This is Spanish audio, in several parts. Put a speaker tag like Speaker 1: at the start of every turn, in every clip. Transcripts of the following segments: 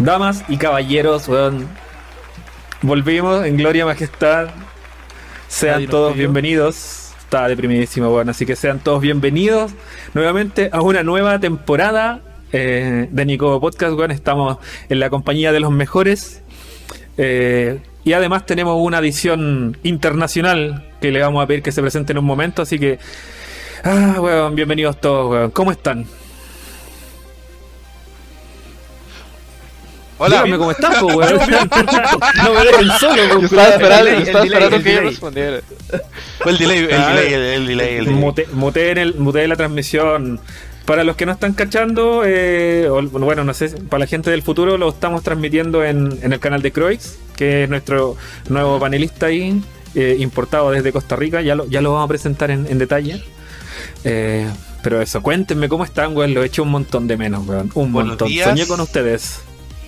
Speaker 1: Damas y caballeros, weón. Volvimos en Gloria Majestad. Sean todos bienvenidos. Estaba deprimidísimo, weón. Así que sean todos bienvenidos nuevamente a una nueva temporada eh, de Nico Podcast, weón. Estamos en la compañía de los mejores. Eh, y además tenemos una edición internacional que le vamos a pedir que se presente en un momento. Así que, ah, weón, bienvenidos todos, weón. ¿Cómo están?
Speaker 2: Hola.
Speaker 1: Dígame cómo están, po, weón. no me dejen solo,
Speaker 3: Yo estaba esperando, yo estaba que
Speaker 4: delay.
Speaker 3: respondiera.
Speaker 2: Fue el delay, el
Speaker 1: Ah,
Speaker 2: delay, el, el delay, el delay.
Speaker 1: Mute- muteen el- muteen la transmisión. Para los que no están cachando, eh, o- bueno, no sé, para la gente del futuro lo estamos transmitiendo en, en el canal de Croix, que es nuestro nuevo panelista ahí, eh, importado desde Costa Rica. Ya lo, ya lo vamos a presentar en, en detalle. Eh, pero eso, cuéntenme cómo están, weón. Lo he hecho un montón de menos, weón. Un
Speaker 2: Buenos
Speaker 1: montón.
Speaker 2: días.
Speaker 1: Soñé con ustedes.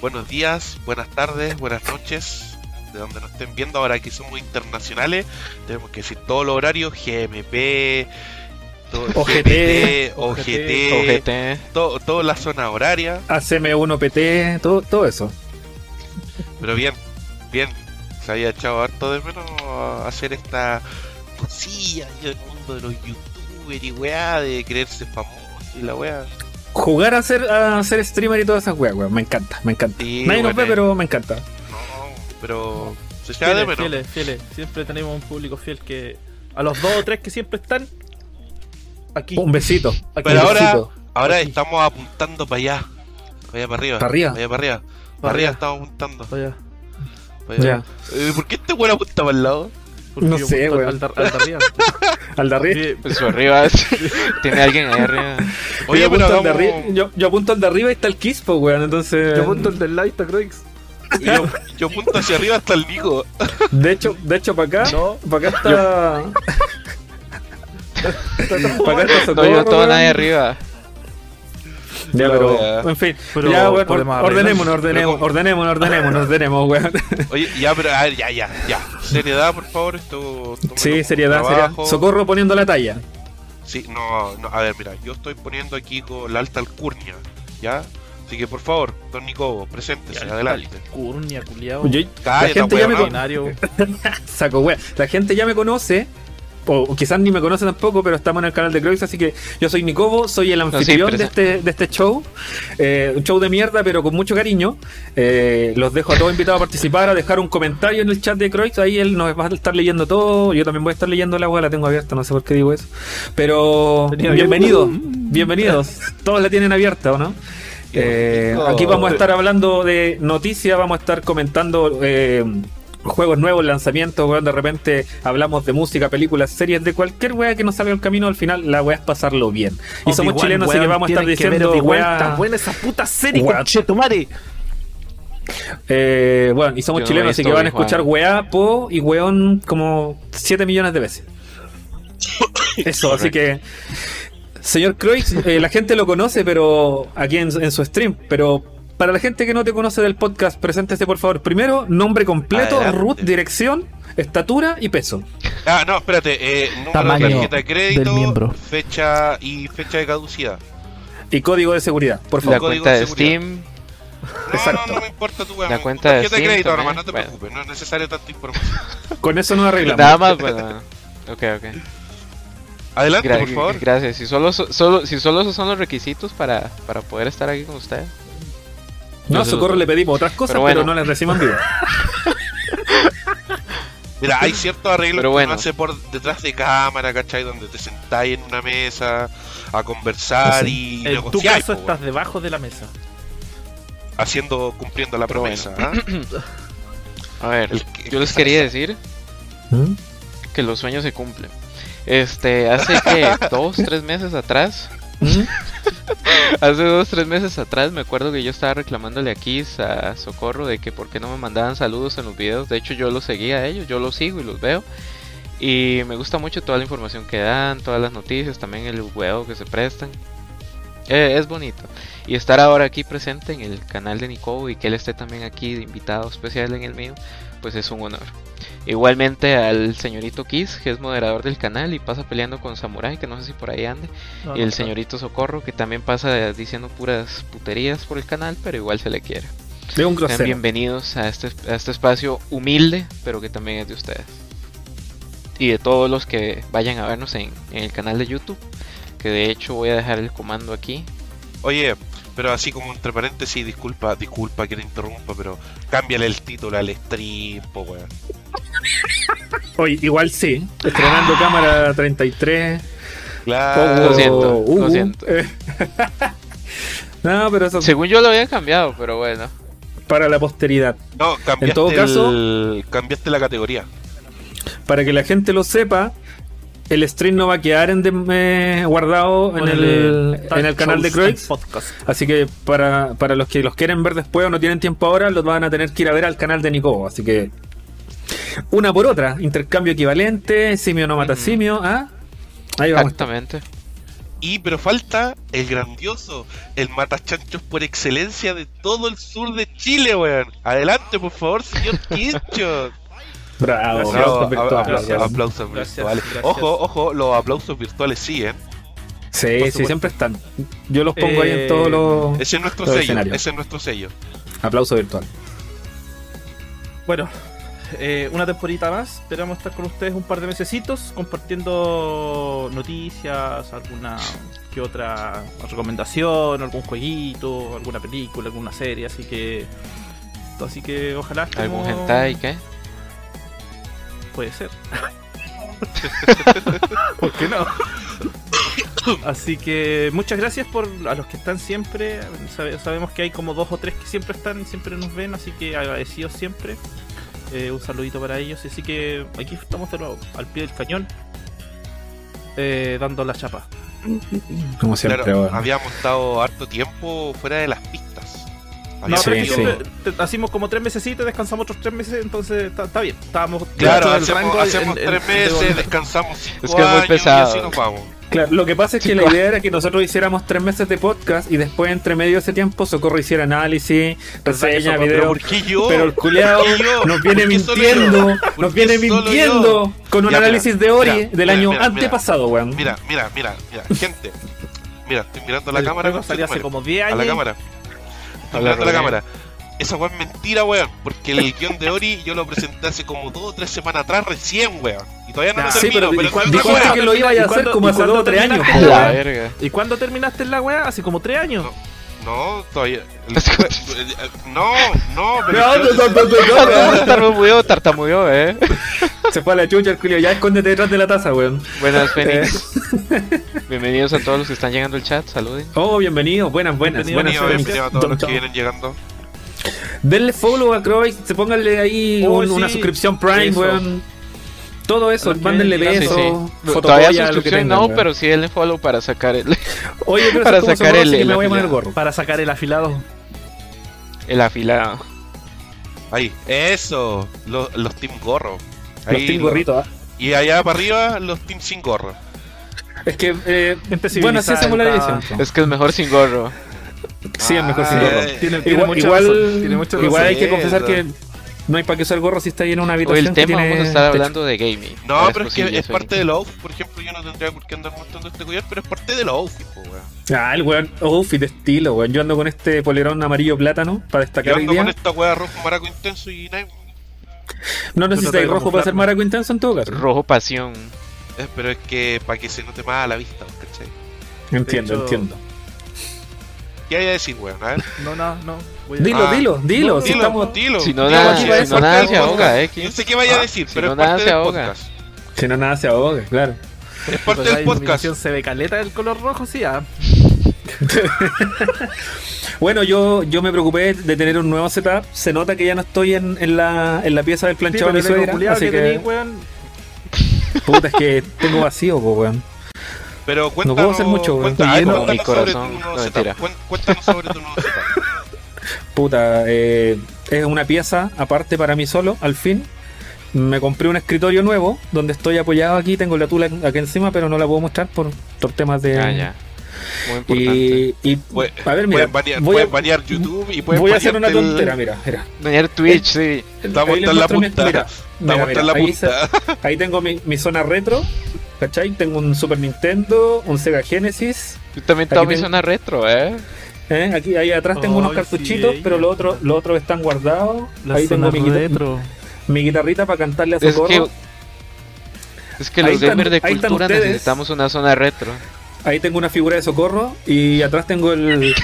Speaker 2: Buenos días, buenas tardes, buenas noches. De donde nos estén viendo, ahora que somos internacionales, tenemos que decir todos los horarios: GMP, todo-
Speaker 1: OGT,
Speaker 2: GPT, OGT,
Speaker 3: Ojete.
Speaker 2: todo, toda la zona horaria.
Speaker 1: ACM1PT, todo, todo eso.
Speaker 2: Pero bien, bien. Se había echado harto de menos hacer esta cosilla en el mundo de los youtubers y weá, de creerse famoso y la weá.
Speaker 1: Jugar a ser, a ser streamer y todas esas weas, weón. Me encanta, me encanta.
Speaker 2: Sí,
Speaker 1: Nadie nos ve,
Speaker 2: bueno,
Speaker 1: pero me encanta.
Speaker 2: No, pero se echaba de
Speaker 4: Fieles,
Speaker 2: menos.
Speaker 4: fieles, fieles. Siempre tenemos un público fiel que. A los dos o tres que siempre están. Aquí.
Speaker 1: Un besito.
Speaker 4: aquí.
Speaker 2: Pero
Speaker 1: Un
Speaker 2: ahora,
Speaker 1: besito.
Speaker 2: ahora
Speaker 4: Aquí.
Speaker 2: estamos apuntando para allá. Para allá, para arriba.
Speaker 1: ¿Para arriba?
Speaker 2: Para allá, para arriba. Para
Speaker 4: Para
Speaker 2: arriba
Speaker 4: allá.
Speaker 2: estamos apuntando.
Speaker 4: Vaya,
Speaker 2: para allá. Eh, ¿Por qué este weón apunta para el lado?
Speaker 4: Porque
Speaker 1: No
Speaker 4: yo
Speaker 1: sé,
Speaker 4: al al arriba.
Speaker 1: Al de arriba.
Speaker 4: Sí,
Speaker 3: Pues su arriba es- tiene alguien ahí arriba.
Speaker 2: Oye,
Speaker 1: yo,
Speaker 2: pero
Speaker 1: apunto al de
Speaker 2: hagamos-
Speaker 1: arri- yo, yo apunto al de arriba y está el Kispo, weón. Entonces.
Speaker 4: Yo apunto el del lado y está Croix.
Speaker 2: yo, yo apunto hacia arriba hasta el Nico.
Speaker 1: De hecho, de hecho para acá.
Speaker 4: No.
Speaker 1: Para acá está. para acá está
Speaker 3: No, yo
Speaker 1: Socorro,
Speaker 3: todo nadie arriba.
Speaker 1: Ya,
Speaker 2: Pero.
Speaker 1: En fin.
Speaker 4: pero
Speaker 1: ya, ordenémonos,
Speaker 2: Pero-
Speaker 1: ordenémonos, ordenémonos, ordenemos, weón.
Speaker 2: Oye, ya, pero a ver, ya, ya, ya. Seriedad, por favor. Esto.
Speaker 1: Sí, seriedad, seriedad. Socorro poniendo la talla.
Speaker 2: Sí, no, no, a ver, mira, yo estoy poniendo aquí con la alta alcurnia, ¿ya? Así que por favor, don Nicobo, preséntese, adelante.
Speaker 4: Curnia, culiao.
Speaker 1: Yo- la gente ya me. Saco wea. La gente ya me conoce. O quizás ni me conoce tampoco, pero estamos en el canal de Croix, así que yo soy Nicobo, soy el anfitrión de, este, de este show. Eh, un show de mierda, pero con mucho cariño. Eh, los dejo a todos invitados a participar, a dejar un comentario en el chat de Croix. Ahí él nos va a estar leyendo todo. Yo también voy a estar leyendo la wea, la tengo abierta, no sé por qué digo eso. Pero bienvenidos, bienvenidos. Todos la tienen abierta, ¿o no? Eh, aquí vamos a estar hablando de noticias, vamos a estar comentando eh, juegos nuevos, lanzamientos, weón. De repente hablamos de música, películas, series, de cualquier wea que nos salga al camino. Al final, la wea es pasarlo bien. Y somos chilenos, así que
Speaker 4: weón,
Speaker 1: vamos a estar diciendo
Speaker 4: Está buena esa puta serie,
Speaker 1: Weón.
Speaker 4: conchetumare.
Speaker 1: Eh, bueno, y somos
Speaker 3: Yo no
Speaker 1: chilenos, así que van a escuchar weá, po y weón como 7 millones de veces. Eso, así que. Señor Croix, eh, la gente lo conoce, pero aquí en, en su stream, pero para la gente que no te conoce del podcast, preséntese por favor. Primero, nombre completo,
Speaker 2: Adelante.
Speaker 1: root, dirección, estatura y peso.
Speaker 2: Ah, no, espérate, eh, número
Speaker 4: Tamaño
Speaker 2: de tarjeta de crédito,
Speaker 4: del miembro.
Speaker 2: fecha y fecha de caducidad.
Speaker 1: Y código de seguridad, por
Speaker 3: La
Speaker 1: favor.
Speaker 2: código
Speaker 3: cuenta
Speaker 2: de.
Speaker 3: Steam.
Speaker 2: No,
Speaker 1: Exacto.
Speaker 2: no, no me importa tu weón.
Speaker 3: La cuenta de
Speaker 2: tarjeta de
Speaker 3: Steam
Speaker 2: crédito
Speaker 3: también,
Speaker 2: nomás, no te
Speaker 3: bueno.
Speaker 2: preocupes, no es necesario tanta información.
Speaker 1: Con eso nos arreglamos.
Speaker 3: Nada más, bueno. Ok, ok.
Speaker 2: Adelante,
Speaker 3: Gra-
Speaker 2: por favor.
Speaker 3: Gracias. Si solo, so- solo, si solo esos son los requisitos para, para poder estar aquí con usted.
Speaker 1: No,
Speaker 3: se
Speaker 1: Socorro le pedimos otras cosas,
Speaker 3: Pero
Speaker 1: no les decimos en vivo.
Speaker 2: Mira, hay ciertos arreglos que uno hace por detrás de cámara, ¿cachai? Donde te sentáis en una mesa a conversar y
Speaker 4: En tu caso
Speaker 2: po,
Speaker 4: estás debajo de la mesa.
Speaker 2: haciendo, cumpliendo la
Speaker 3: Pero
Speaker 2: promesa. ¿ah?
Speaker 3: A ver,
Speaker 2: El
Speaker 3: yo les quería decir
Speaker 1: ¿Mm?
Speaker 3: que los sueños se cumplen. Este, hace que dos, tres meses atrás, Hace dos, tres meses atrás me acuerdo que yo estaba reclamándole a Kiss, a Socorro, de que por qué no me mandaban saludos en los videos. De hecho, yo los seguía a ellos, yo los sigo y los veo. Y me gusta mucho toda la información que dan, todas las noticias, también el juego que se prestan. Eh, es bonito. Y estar ahora aquí presente en el canal de Nico y que él esté también aquí de invitado especial en el mío, pues es un honor. Igualmente al señorito Kiss, que es moderador del canal y pasa peleando con Samurai, que no sé si por ahí ande.
Speaker 4: No,
Speaker 3: y el señorito Socorro, que también pasa diciendo puras puterías por el canal, pero igual se le quiere.
Speaker 1: De un
Speaker 3: Sean bienvenidos a este, a este espacio humilde, pero que también es de ustedes. Y de todos los que vayan a vernos en, en el canal de YouTube. Que de hecho voy a dejar el comando aquí.
Speaker 2: Oye, pero así como entre paréntesis, disculpa, disculpa que te interrumpa, pero cámbiale el título al stream, po, weón.
Speaker 1: Oye, igual sí. Estrenando cámara 33.
Speaker 2: Claro.
Speaker 3: Lo siento,
Speaker 1: uh,
Speaker 3: lo siento.
Speaker 1: no, pero eso
Speaker 3: Según yo lo había cambiado, pero bueno.
Speaker 1: para la posteridad.
Speaker 2: No, cambiaste,
Speaker 1: En todo caso-
Speaker 2: el- cambiaste la categoría.
Speaker 1: Para que la gente lo sepa, el stream no va a quedar en dem- eh, guardado en el, en el canal de Croix. Así que para, para los que los quieren ver después o no tienen tiempo ahora, los van a tener que ir a ver al canal de Nico. Así que una por otra, intercambio equivalente, simio no mata
Speaker 3: Ujú.
Speaker 1: simio. ¿ah? Ahí vamos.
Speaker 3: Exactamente.
Speaker 2: Y pero falta el grandioso, el matachanchos por excelencia de todo el sur de Chile, weón. Adelante, por favor, señor Quincho.
Speaker 1: Bravo,
Speaker 4: Gracias.
Speaker 1: aplausos
Speaker 4: Gracias,
Speaker 2: virtuales.
Speaker 4: gracias.
Speaker 2: Ojo, ojo, los aplausos virtuales siguen.
Speaker 1: Sí,
Speaker 4: supuesto.
Speaker 1: sí, siempre están. Yo los pongo ahí en
Speaker 4: Eh,
Speaker 1: todos los
Speaker 2: Ese es nuestro sello.
Speaker 1: escenarios.
Speaker 2: Ese es nuestro sello.
Speaker 1: aplausos virtuales.
Speaker 4: Bueno, eh, una temporita más. Esperamos estar con ustedes un par de mesecitos compartiendo noticias, alguna que otra recomendación, algún jueguito, alguna película, alguna serie. Así que, así que ojalá.
Speaker 3: ¿Algún
Speaker 4: estemos-
Speaker 3: hentai qué?
Speaker 4: Puede ser. ¿Por qué no? Así que muchas gracias por a los que están siempre. Sabe- sabemos que hay como dos o tres que siempre están y siempre nos ven, así que agradecidos siempre. Eh, un saludito para ellos. Así que aquí estamos de nuevo, al pie del cañón, eh, dando la chapa.
Speaker 1: Como siempre,
Speaker 2: Claro, habíamos estado harto tiempo fuera de las pistas.
Speaker 4: No,
Speaker 1: Sí,
Speaker 4: pero
Speaker 1: sí.
Speaker 4: te- hacimos como tres meses, descansamos otros tres meses, entonces está, bien. Estábamos
Speaker 2: Claro, hacemos,
Speaker 4: rango
Speaker 2: hacemos
Speaker 4: en-
Speaker 2: tres
Speaker 4: de
Speaker 2: meses, descansamos cinco
Speaker 3: Es que es muy
Speaker 2: años
Speaker 3: pesado.
Speaker 2: y así nos vamos.
Speaker 1: Claro, lo que pasa es que la idea era que nosotros hiciéramos tres meses de podcast y después, entre medio de ese tiempo, Socorro hiciera análisis, reseña, video.
Speaker 2: Pero ¿por qué yo?
Speaker 1: Pero el culeado nos viene
Speaker 2: ¿Por qué solo
Speaker 1: mintiendo, nos
Speaker 2: ¿Por qué
Speaker 1: viene mintiendo con un
Speaker 2: Ya, mira,
Speaker 1: análisis de Ori
Speaker 2: mira,
Speaker 1: del
Speaker 2: mira,
Speaker 1: año antepasado, weón.
Speaker 2: Mira, mira, mira, mira, gente. Mira, estoy mirando a la
Speaker 4: El
Speaker 2: cámara.
Speaker 4: salió hace como 10
Speaker 2: A
Speaker 4: años.
Speaker 2: la cámara.
Speaker 3: A la
Speaker 2: cámara. Esa weá es mentira, weón. Porque el guion de Ori yo lo presenté hace como dos o tres semanas atrás recién, weón. Y todavía no
Speaker 4: Ya,
Speaker 2: lo
Speaker 1: Sí,
Speaker 2: termino,
Speaker 1: pero
Speaker 2: pero,
Speaker 1: dijiste que lo iba a
Speaker 4: ¿Y
Speaker 1: hacer como hace dos o tres años, weón.
Speaker 4: ¿Y cuándo terminaste la weá? Hace como 3 años.
Speaker 2: No. No, no, pero.
Speaker 1: No, no, no, no, no, no.
Speaker 3: Tartamudeó, eh.
Speaker 1: Se fue a la chucha el culio, ya escóndete detrás de la taza, weón.
Speaker 3: Buenas, Fénix. Bienvenidos a todos los que están llegando al chat. Saluden.
Speaker 1: Oh, bienvenido, buenas, buenas, buenas.
Speaker 2: Bienvenido,
Speaker 1: Fénix.
Speaker 2: bienvenido a todos los que vienen llegando.
Speaker 1: Denle follow a Croix, se pónganle ahí
Speaker 4: Oh,
Speaker 1: una suscripción Prime, weón. Todo eso,
Speaker 4: que
Speaker 1: mándenle
Speaker 3: Sí,
Speaker 1: besos,
Speaker 3: sí. Todavía suscripción
Speaker 1: tengan,
Speaker 3: no, pero sí denle follow para sacar el,
Speaker 1: Oye, pero
Speaker 3: para
Speaker 1: sacar
Speaker 3: el-
Speaker 1: me voy a poner gorro.
Speaker 4: Para sacar el afilado.
Speaker 3: el afilado.
Speaker 2: Ahí, eso. Los, los Team Gorro.
Speaker 1: Los team gorritos, ¿ah?
Speaker 2: Y allá para arriba, los Team Sin Gorro.
Speaker 1: Es que, eh, bueno, así hacemos la división.
Speaker 3: Es que es mejor sin gorro.
Speaker 1: Sí, es mejor sin
Speaker 2: Ah,
Speaker 1: gorro.
Speaker 2: eh,
Speaker 4: Tiene, tiene
Speaker 1: Igual,
Speaker 4: mucha
Speaker 1: igual,
Speaker 4: razón, tiene razón.
Speaker 1: igual hay que confesar que no hay para qué usar gorro si está ahí en una
Speaker 3: Hoy
Speaker 1: habitación
Speaker 3: el
Speaker 1: que
Speaker 3: tema
Speaker 1: tiene
Speaker 3: vamos a estar
Speaker 1: techo.
Speaker 3: hablando de gaming.
Speaker 2: No, pero es que es parte de los outfits. Por ejemplo, yo no tendría por qué andar mostrando este collar, pero es parte de los outfits, po, weón.
Speaker 1: Ah, el weón, outfit de estilo, weón. Yo ando con este polerón amarillo plátano para
Speaker 2: Yo
Speaker 1: destacar hoy
Speaker 2: ando
Speaker 1: día.
Speaker 2: con esta weá rojo maraco intenso y nada.
Speaker 1: No necesitáis
Speaker 4: Yo
Speaker 1: rojo para hacer
Speaker 4: camuflarme.
Speaker 1: maraco intenso en todo caso.
Speaker 3: Rojo pasión.
Speaker 2: Eh, pero es que para que se note más a la vista, ¿cachai?
Speaker 1: Entiendo,
Speaker 4: hecho-
Speaker 1: entiendo.
Speaker 2: ¿Qué hay a decir, weón? A ver.
Speaker 4: No, no, no.
Speaker 1: Dilo,
Speaker 2: Ah,
Speaker 1: dilo, dilo.
Speaker 4: no,
Speaker 1: si
Speaker 2: Dilo,
Speaker 1: estamos...
Speaker 2: dilo.
Speaker 3: Si no nada,
Speaker 1: si no
Speaker 3: nada se ahoga, eh,
Speaker 2: Yo
Speaker 3: ¿quién?
Speaker 2: sé qué vaya a
Speaker 4: Ah,
Speaker 2: decir,
Speaker 3: si
Speaker 2: pero
Speaker 3: no
Speaker 2: es
Speaker 3: nada
Speaker 2: parte
Speaker 3: se
Speaker 2: del
Speaker 3: ahoga.
Speaker 2: podcast.
Speaker 1: Si no nada se ahoga, claro.
Speaker 2: Es parte
Speaker 4: Pues
Speaker 2: del podcast.
Speaker 4: se ve caleta del color rojo, sí, ah.
Speaker 1: Bueno, yo, yo me preocupé de tener un nuevo setup. Se nota que ya no estoy en, en la, en la pieza del
Speaker 4: Sí,
Speaker 1: planchado
Speaker 4: pero
Speaker 1: de mi suegra. Así
Speaker 4: que
Speaker 1: que,
Speaker 4: weón.
Speaker 1: puta, es que tengo vacío, po, weón.
Speaker 2: Pero cuéntanos,
Speaker 1: puedo hacer mucho,
Speaker 2: cuéntanos,
Speaker 3: Lleno
Speaker 2: cuéntanos
Speaker 3: mi
Speaker 2: sobre
Speaker 3: corazón.
Speaker 2: tu nuevo
Speaker 3: No,
Speaker 2: Cuéntanos sobre tu nuevo setup.
Speaker 1: Puta, eh, es una pieza aparte para mí solo, al fin. Me compré un escritorio nuevo donde estoy apoyado aquí. Tengo la tula aquí encima, pero no la puedo mostrar por, por temas de.
Speaker 3: Ah, ya. Muy importante.
Speaker 1: Y, y
Speaker 2: Pue-
Speaker 1: a ver, mira,
Speaker 2: pueden banear,
Speaker 1: voy, a,
Speaker 2: pueden banear YouTube y pueden
Speaker 1: voy a hacer una
Speaker 2: banearte el-
Speaker 1: tontera, mira, mira.
Speaker 3: Dañar Twitch, sí.
Speaker 2: Estamos en la punta.
Speaker 1: mira, mira,
Speaker 2: Estamos
Speaker 1: mira,
Speaker 2: en la
Speaker 1: ahí se-
Speaker 2: punta.
Speaker 1: Ahí tengo mi, mi zona retro, ¿cachai? Tengo un Super Nintendo, un Sega Genesis.
Speaker 3: Yo también tengo mi zona retro, eh.
Speaker 1: ¿Eh? Aquí, ahí atrás tengo unos cartuchitos,
Speaker 4: sí,
Speaker 1: pero los otros los otros están guardados.
Speaker 4: La
Speaker 1: ahí tengo mi,
Speaker 4: retro.
Speaker 1: mi guitarrita para cantarle a
Speaker 3: Es
Speaker 1: Socorro.
Speaker 3: que, es que los gamers de cultura necesitamos una zona retro.
Speaker 1: Ahí tengo una figura de Socorro y atrás tengo el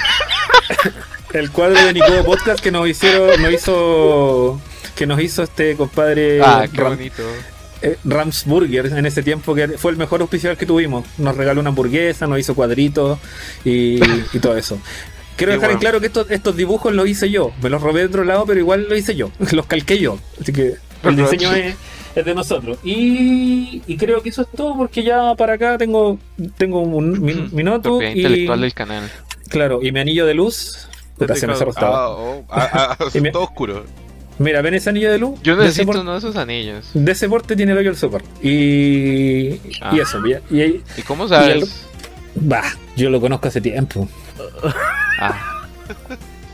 Speaker 1: el cuadro de Nicobo Podcast que nos hicieron, nos hizo que nos hizo este compadre
Speaker 3: Ah, qué
Speaker 1: Ram-
Speaker 3: bonito.
Speaker 1: eh, Ramsburger en ese tiempo que fue el mejor auspiciador que tuvimos. Nos regaló una hamburguesa, nos hizo cuadritos y, y todo eso. Quiero
Speaker 2: Qué
Speaker 1: dejar en claro que estos, estos dibujos los hice yo. Me los robé de otro lado, pero igual los hice yo. Los calqué yo. Así que el diseño es, es de nosotros. Y, y creo que eso es todo porque ya para acá tengo, tengo un mi, mi notebook
Speaker 3: Propiedad
Speaker 1: y,
Speaker 3: intelectual del canal.
Speaker 1: claro, y mi anillo de luz. Puta, se me cerró esta
Speaker 2: Ah, oh, ah, ah, todo oscuro.
Speaker 1: Mira, ven ese anillo de luz.
Speaker 3: Yo
Speaker 1: De
Speaker 3: necesito
Speaker 1: por-
Speaker 3: uno de esos anillos.
Speaker 1: De ese porte tiene el hoyo el super. Y,
Speaker 3: Ah.
Speaker 1: y eso, y, y-
Speaker 3: ¿Y cómo sabes?
Speaker 1: Bah, yo lo conozco hace tiempo.
Speaker 3: Ah,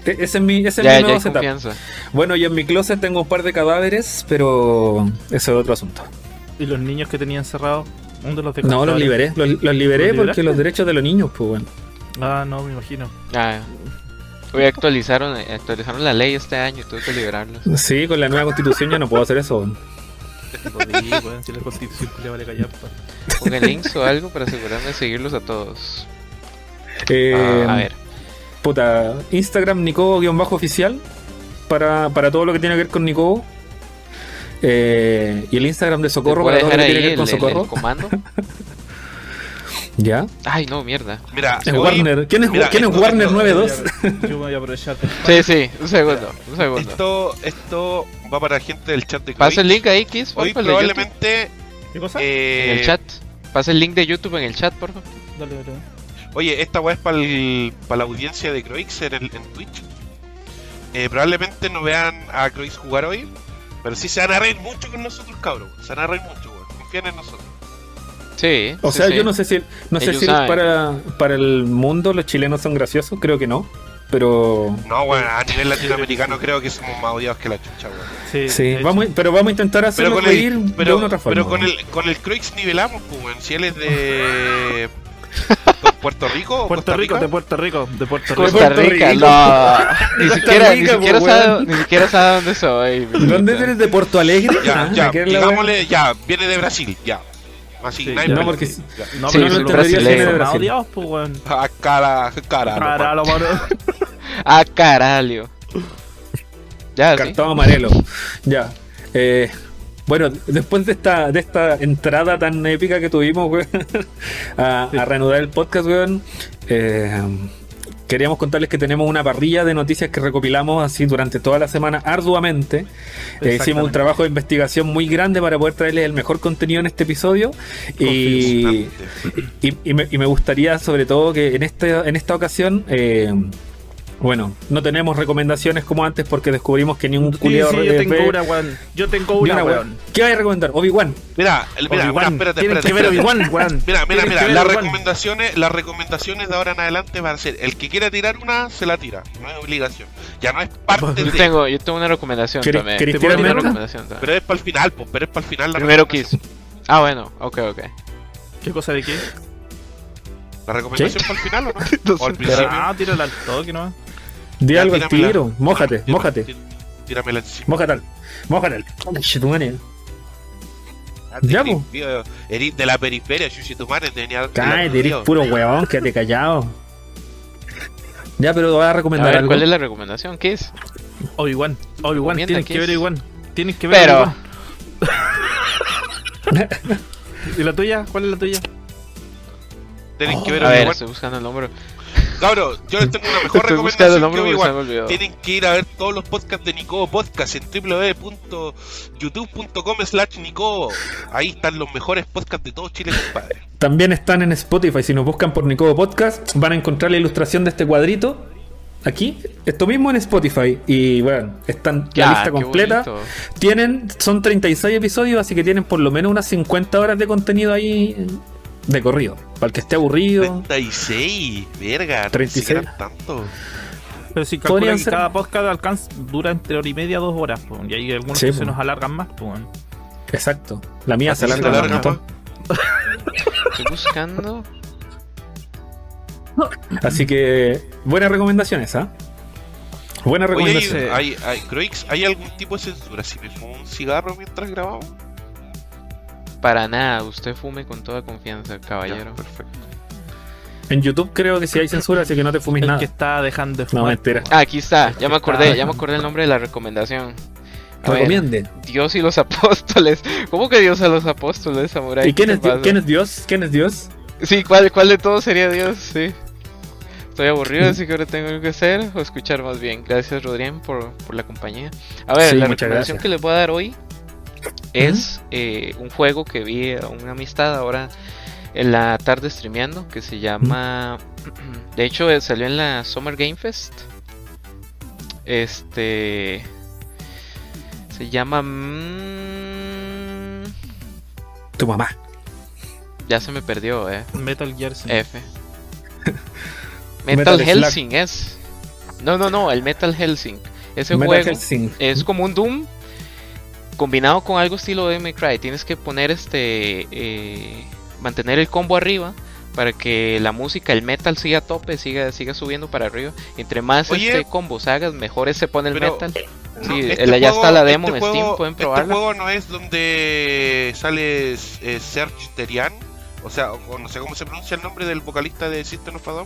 Speaker 1: Ese es mi, ese es mi nuevo setup.
Speaker 3: confianza.
Speaker 1: Bueno, yo en mi closet tengo un par de cadáveres, pero eso es otro asunto.
Speaker 4: ¿Y los niños que tenían encerrados? ¿Dónde los dejó?
Speaker 1: No, los liberé, los, los liberé
Speaker 4: ¿Los
Speaker 1: porque los derechos de los niños, pues bueno.
Speaker 4: Ah, no, me imagino.
Speaker 3: Ah, hoy actualizaron, actualizaron la ley este año y tuve que liberarlos.
Speaker 1: Sí, con la nueva constitución ya no puedo hacer eso. weón.
Speaker 4: Podí, weón, si la constitución le vale callar. pa.
Speaker 3: Pongan links o algo para asegurarme de seguirlos a todos.
Speaker 1: Eh,
Speaker 3: Ah, a ver.
Speaker 1: Puta, Instagram Nicobo-oficial para, para todo lo que tiene que ver con Nicobo. Eh, y el Instagram de
Speaker 3: ¿Te
Speaker 1: Socorro para todo lo que tiene que ver
Speaker 3: el,
Speaker 1: con
Speaker 3: el- el
Speaker 1: Socorro.
Speaker 3: comando?
Speaker 1: ¿Ya?
Speaker 3: Ay, no, mierda.
Speaker 2: Mira,
Speaker 1: Es
Speaker 2: hoy-
Speaker 1: Warner. ¿Quién es,
Speaker 2: mira,
Speaker 1: ¿quién es Warner
Speaker 2: esto-
Speaker 1: 92?
Speaker 4: Yo voy a aprovechar.
Speaker 3: Sí, sí, un segundo, un segundo.
Speaker 2: Esto, esto va para la gente del chat de
Speaker 3: Pasa el
Speaker 2: Twitch.
Speaker 3: link ahí, Kiss,
Speaker 2: Hoy probablemente
Speaker 4: ¿Qué cosa?
Speaker 2: eh,
Speaker 3: En el chat. Pasa el link de YouTube en el chat, por favor.
Speaker 4: Dale, dale.
Speaker 2: Oye, esta weá es para la audiencia de Croix en, el- en Twitch. Eh, probablemente no vean a Croix jugar hoy, pero sí se van a reír mucho con nosotros, cabros. Se van a reír mucho, weón. Confían en nosotros.
Speaker 3: Sí.
Speaker 1: O
Speaker 3: sí,
Speaker 1: sea,
Speaker 3: sí.
Speaker 1: yo no sé si, no sé si
Speaker 3: saben.
Speaker 1: para, para el mundo los chilenos son graciosos, creo que no. Pero
Speaker 2: No, weón, a nivel latinoamericano creo que somos más odiados que la chucha, weón.
Speaker 4: Sí,
Speaker 1: sí,
Speaker 4: de
Speaker 1: vamos, pero vamos a intentar
Speaker 2: Pero
Speaker 1: hacerlo
Speaker 2: con
Speaker 1: reír
Speaker 2: el,
Speaker 1: de
Speaker 2: pero,
Speaker 1: una otra forma.
Speaker 2: pero con el con el Croix nivelamos, pues, weón. Si él es de Puerto Rico o
Speaker 4: Puerto
Speaker 2: Costa
Speaker 4: Rico,
Speaker 2: Rica,
Speaker 4: de Puerto Rico, de Puerto Rico.
Speaker 3: Costa Rica, no. Ni siquiera, ni
Speaker 1: Rica,
Speaker 3: siquiera, sabe, ni siquiera sabe dónde soy.
Speaker 1: ¿Dónde eres de Puerto Alegre?
Speaker 2: ya,
Speaker 1: Ah,
Speaker 2: ya,
Speaker 1: ¿qué es la
Speaker 2: digámosle, ya, viene de Brasil, ya. Así,
Speaker 4: Sí,
Speaker 2: no.
Speaker 1: No, porque
Speaker 2: Ya.
Speaker 4: No,
Speaker 3: Sí,
Speaker 4: pero
Speaker 3: brasileño.
Speaker 4: brasileños son
Speaker 1: Brasil.
Speaker 4: más odiados, pues, weón.
Speaker 2: Ah, cara, cara,
Speaker 4: Cara, lo mano.
Speaker 3: Ah, caralho. Ya, sí.
Speaker 1: Cartón amarelo. Ya. Eh, bueno, después de esta, de esta entrada tan épica que tuvimos, weón, a, a reanudar el podcast, weón, eh, queríamos contarles que tenemos una parrilla de noticias que recopilamos así durante toda la semana arduamente. Eh, hicimos un trabajo de investigación muy grande para poder traerles el mejor contenido en este episodio. Y, y, y me, y me gustaría sobre todo que en, este, en esta ocasión... eh, bueno, no tenemos recomendaciones como antes porque descubrimos que ni un
Speaker 4: Sí,
Speaker 1: culiado
Speaker 4: sí, yo tengo una, weón. Yo tengo una, weón.
Speaker 1: ¿Qué vais a recomendar? Obi-Wan.
Speaker 2: Mira, mira, mira, espérate, espérate.
Speaker 4: Obi-Wan, weón.
Speaker 2: Mira, mira, mira, las recomendaciones, las recomendaciones de ahora en adelante van a ser el que quiera tirar una, se la tira, no es obligación. Ya no es parte
Speaker 3: Yo
Speaker 2: de,
Speaker 3: tengo, yo tengo una recomendación
Speaker 1: ¿Querés-
Speaker 3: también.
Speaker 1: querés tirar
Speaker 3: una recomendación también.
Speaker 2: pero es para el final, pues, pero es para el final la
Speaker 3: Primero. Kiss. Ah, bueno, ok, ok.
Speaker 4: ¿Qué cosa de qué?
Speaker 2: ¿La recomendación para el final o no? o al principio.
Speaker 4: Ah, tírala al toque, ¿no?
Speaker 1: Di
Speaker 2: Ya,
Speaker 1: algo al tiro. Mójate,
Speaker 2: Tírame-
Speaker 1: mójate.
Speaker 2: tí- Tíramela encima.
Speaker 1: Mójate al. Mójate.
Speaker 2: Ah,
Speaker 1: Ya, po.
Speaker 2: Eres de la periferia, Chuchi, tu madre tenía.
Speaker 1: Cállate, eres puro huevón, quédate callado. Ya, pero voy a
Speaker 3: A
Speaker 1: recomendar
Speaker 3: ver,
Speaker 1: algo.
Speaker 3: ¿cuál es la recomendación? Kiss?
Speaker 4: Obi-Wan. Obi-Wan,
Speaker 3: Mienta,
Speaker 4: tienes
Speaker 3: ¿qué
Speaker 4: que ver
Speaker 3: es?
Speaker 4: Obi-Wan. Tienes que ver
Speaker 3: Pero,
Speaker 4: Obi-Wan. ¿Y la tuya? ¿Cuál es la tuya?
Speaker 2: Tienen que ver
Speaker 3: a ver,
Speaker 2: Obi-Wan.
Speaker 3: estoy buscando el nombre.
Speaker 2: Cabros, yo les tengo una mejor recomendación que
Speaker 3: nombre porque se me
Speaker 2: Obi-Wan.
Speaker 3: olvidó.
Speaker 2: Tienen que ir a ver todos los podcasts de Nicobo Podcast en www.youtube.com slash Nicobo. Ahí están los mejores podcasts de todo Chile, compadre.
Speaker 1: También están en Spotify. Si nos buscan por Nicobo Podcast, van a encontrar la ilustración de este cuadrito. Aquí, esto mismo en Spotify. Y bueno, están
Speaker 3: Ya,
Speaker 1: la lista completa.
Speaker 3: bonito.
Speaker 1: Tienen, son 36 episodios, así que tienen por lo menos unas 50 horas de contenido ahí de corrido. Para el que esté aburrido.
Speaker 2: 36, verga,
Speaker 1: 36.
Speaker 2: 36. tanto.
Speaker 4: Pero si calcula que
Speaker 1: ser-
Speaker 4: cada podcast alcanza, dura entre hora y media dos horas, pues, y hay algunos
Speaker 1: Sí,
Speaker 4: que
Speaker 1: po.
Speaker 4: se nos alargan más, pues.
Speaker 1: Exacto. La mía se
Speaker 2: Así se
Speaker 1: alarga un
Speaker 2: alarga,
Speaker 1: montón.
Speaker 3: Estoy buscando.
Speaker 1: Así que, buena recomendación esa. Buena
Speaker 2: Oye,
Speaker 1: recomendación.
Speaker 2: hay, hay, hay, Croix, ¿hay algún tipo de censura si me fumo un cigarro mientras grabamos?
Speaker 3: Para nada, usted fume con toda confianza,
Speaker 2: Ya,
Speaker 3: caballero.
Speaker 2: perfecto.
Speaker 1: En YouTube creo que sí hay censura, así que no te fumes
Speaker 4: El
Speaker 1: nada.
Speaker 4: que está dejando de
Speaker 1: No,
Speaker 4: fumar.
Speaker 1: mentira.
Speaker 3: Ah, aquí está, ya me
Speaker 4: Está-
Speaker 3: acordé, ya me acordé el nombre de la recomendación. A ver,
Speaker 1: Recomiende.
Speaker 3: Dios y los apóstoles. ¿Cómo que Dios a los apóstoles, Samurai?
Speaker 1: ¿Y quién
Speaker 3: ¿Qué
Speaker 1: es, quién es Dios? ¿Quién es Dios?
Speaker 3: Sí, ¿cuál, ¿cuál de todos sería Dios? Sí. Estoy aburrido, así que ahora tengo algo que hacer o escuchar más bien. Gracias, Rodrián, por, por la compañía. A ver,
Speaker 1: Sí,
Speaker 3: la recomendación
Speaker 1: gracias.
Speaker 3: que les voy a dar hoy es eh, un juego que vi a una amistad ahora en la tarde streameando que se llama. De hecho, eh, salió en la Summer Game Fest. Este. Se llama. mm,
Speaker 1: Tu mamá.
Speaker 3: ya se me perdió, eh.
Speaker 4: Metal Gear.
Speaker 3: F. Metal. Helsing es. No, no, no, el Metal Helsing. Ese
Speaker 1: Metal
Speaker 3: juego es como un Doom combinado con algo estilo de Cry. Tienes que poner este. eh, mantener el combo arriba para que la música, el metal siga a tope, siga, siga subiendo para arriba. Entre más
Speaker 2: Oye.
Speaker 3: este combos hagas, mejor se pone el
Speaker 2: Pero,
Speaker 3: metal.
Speaker 2: No,
Speaker 3: Sí,
Speaker 2: este
Speaker 3: el- ya está la demo
Speaker 2: este
Speaker 3: en Steam,
Speaker 2: juego-
Speaker 3: pueden
Speaker 2: Este
Speaker 3: probarla.
Speaker 2: juego no es donde sale eh, Serge Terian, o sea, o no sé cómo se pronuncia el nombre del vocalista de System of a Down.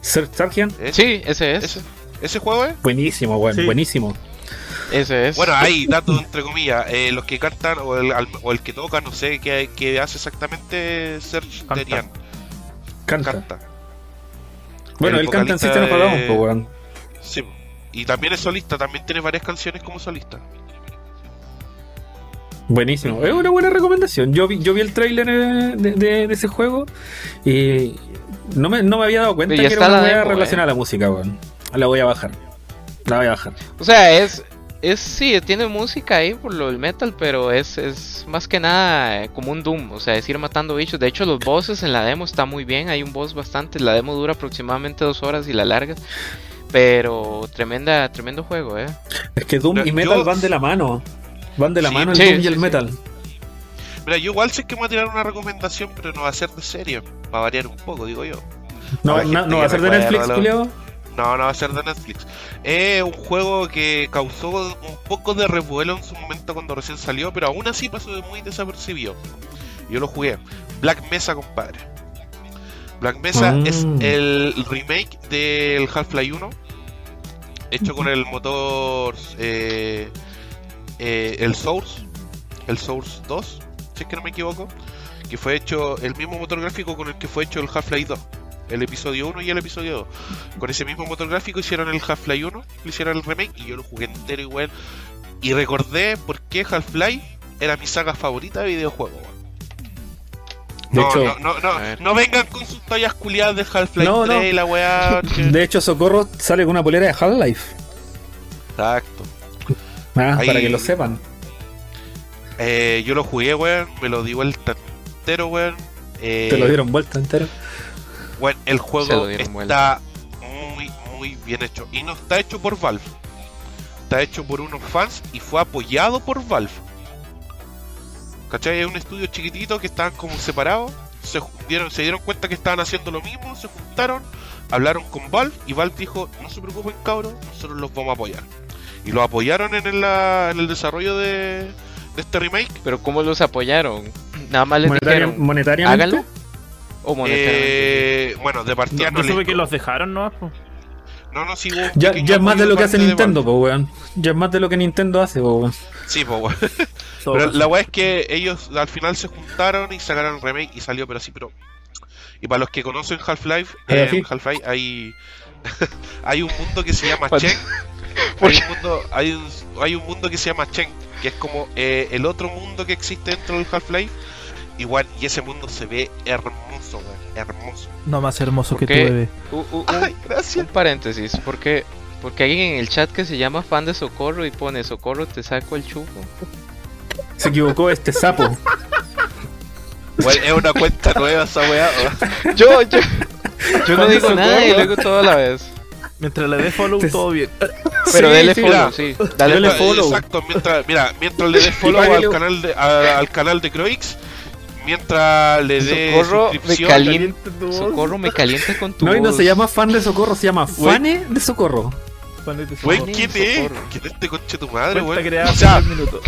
Speaker 1: Ser Sargent.
Speaker 2: ¿Ese?
Speaker 3: Sí, ese es.
Speaker 2: ¿Ese, ese juego es?
Speaker 1: Buenísimo.
Speaker 4: Sí.
Speaker 1: Buenísimo.
Speaker 3: Ese es.
Speaker 2: Bueno, hay datos entre comillas. eh, los que cantan o el, al- o el que toca, no sé qué, qué hace exactamente Serge
Speaker 4: Canta.
Speaker 2: Terian.
Speaker 1: Canta.
Speaker 2: Canta.
Speaker 1: Bueno,
Speaker 2: El
Speaker 1: él canta en
Speaker 2: vocalista
Speaker 1: System of a Down,
Speaker 2: de-
Speaker 1: po, weón.
Speaker 2: Sí. Y también es solista, también tiene varias canciones como solista.
Speaker 1: Buenísimo. Es una buena recomendación. Yo vi, yo vi el tráiler eh, de, de- de ese juego y no me, no me había dado cuenta
Speaker 3: Y
Speaker 1: que
Speaker 3: está
Speaker 1: era una
Speaker 3: demo,
Speaker 1: relacionada
Speaker 3: eh.
Speaker 1: a la música, weón. La voy a bajar. La voy a bajar.
Speaker 3: O sea, es, es sí, tiene música ahí por lo del metal, pero es, es más que nada eh, como un Doom, o sea, es ir matando bichos. De hecho, los bosses en la demo está muy bien, hay un boss bastante, la demo dura aproximadamente dos horas y la larga. Pero tremenda, tremendo juego, eh.
Speaker 1: Es que Doom
Speaker 2: Pero
Speaker 1: y Metal
Speaker 2: yo-
Speaker 1: van de la mano. Van de la
Speaker 2: Sí,
Speaker 1: mano el
Speaker 3: sí,
Speaker 1: Doom y el
Speaker 3: sí.
Speaker 1: Metal.
Speaker 2: Mira, yo igual sé que me voy a tirar una recomendación, pero no va a ser de serie, para variar un poco, digo yo.
Speaker 1: No, no, no va a ser de Netflix,
Speaker 2: lo-
Speaker 1: Julio.
Speaker 2: No, no va a ser de Netflix. Es un juego que causó un poco de revuelo en su momento cuando recién salió, pero aún así pasó de muy desapercibido. Yo lo jugué. Black Mesa, compadre. Black Mesa
Speaker 1: Mm.
Speaker 2: es el remake del Half-Life 1, hecho con el motor eh, eh, el Source, el Source 2, si es que no me equivoco, que fue hecho el mismo motor gráfico con el que fue hecho el Half-Life 2 el episodio 1 y el episodio 2. Con ese mismo motor gráfico hicieron el Half-Life 1, le hicieron el remake y yo lo jugué entero igual. Y recordé por qué Half-Life era mi saga favorita de videojuegos.
Speaker 1: De
Speaker 2: No,
Speaker 1: hecho,
Speaker 2: no, no, no, no vengan con sus tallas culiadas de Half-Life
Speaker 1: No, no.
Speaker 2: 3 y la weá. que-
Speaker 1: de hecho, Socorro sale con una polera de Half-Life.
Speaker 2: Exacto.
Speaker 1: Ah,
Speaker 2: Ahí-
Speaker 1: Para que lo sepan.
Speaker 2: Eh, yo lo jugué, weón, me lo di vuelta entero, weón. Eh,
Speaker 1: Te lo dieron vuelta entera.
Speaker 2: Bueno, el
Speaker 3: Se
Speaker 2: juego está muy, muy bien hecho. Y no está hecho por Valve. Está hecho por unos fans y fue apoyado por Valve. ¿Cachai? Es un estudio chiquitito que estaban como separados. Se, dieron, se dieron cuenta que estaban haciendo lo mismo, se juntaron, hablaron con Valve y Valve dijo, no se preocupen cabros, nosotros los vamos a apoyar. Y los apoyaron en el, en el desarrollo de, de este remake.
Speaker 3: Pero ¿cómo los apoyaron? Nada más les
Speaker 1: Monetaria-
Speaker 3: dijeron,
Speaker 1: monetariamente.
Speaker 3: háganlo. O monetariamente.
Speaker 2: Eh, bueno, de partida
Speaker 4: Yo
Speaker 2: no, les-
Speaker 4: supe que los dejaron, ¿no? Po.
Speaker 2: no, no, sí hubo
Speaker 1: Ya, ya es más de lo que hace Nintendo, po, weón. Ya es más de lo que Nintendo hace, po, weón.
Speaker 2: Sí, pues, weón. Pero la weá es que ellos al final se juntaron y sacaron el remake y salió, pero así, pero. Y para los que conocen Half-Life, en
Speaker 1: sí.
Speaker 2: Half-Life hay. hay un mundo que se llama? Chen.
Speaker 3: ¿Por
Speaker 2: Hay un, mundo, hay, un, hay un mundo que se llama Chen, que es como eh, el otro mundo que existe dentro del Half-Life. Igual, y ese mundo se ve hermoso, weón. Hermoso.
Speaker 4: No más hermoso
Speaker 3: ¿Por
Speaker 4: que
Speaker 3: qué?
Speaker 4: tu bebé.
Speaker 3: Uh, uh, uh,
Speaker 2: Ay, gracias.
Speaker 3: un paréntesis, porque porque alguien en el chat que se llama fan de Socorro y pone Socorro te saco el chupo.
Speaker 1: Se equivocó este sapo.
Speaker 2: Es una cuenta nueva esa weá.
Speaker 3: Yo, yo, yo no digo nada y
Speaker 1: Socorro.
Speaker 3: luego todo a la vez.
Speaker 4: Mientras le dé follow,
Speaker 1: Te-
Speaker 4: todo bien.
Speaker 3: Pero
Speaker 1: Sí,
Speaker 3: dele
Speaker 1: sí,
Speaker 3: follow,
Speaker 2: mira.
Speaker 3: sí.
Speaker 1: Dale
Speaker 3: Dale
Speaker 1: follow.
Speaker 2: Exacto, mientras, mira, mientras le des follow al canal de, a- al canal de Croix, mientras le dé
Speaker 3: Socorro, me calienta. Socorro, me calienta con tu
Speaker 1: No, y no se llama fan de socorro, se llama fane de socorro.
Speaker 2: Güey. ¿quién es? ¿Quién es este conche tu madre, güey?
Speaker 4: creada
Speaker 2: O sea,
Speaker 4: hace 10 minutos.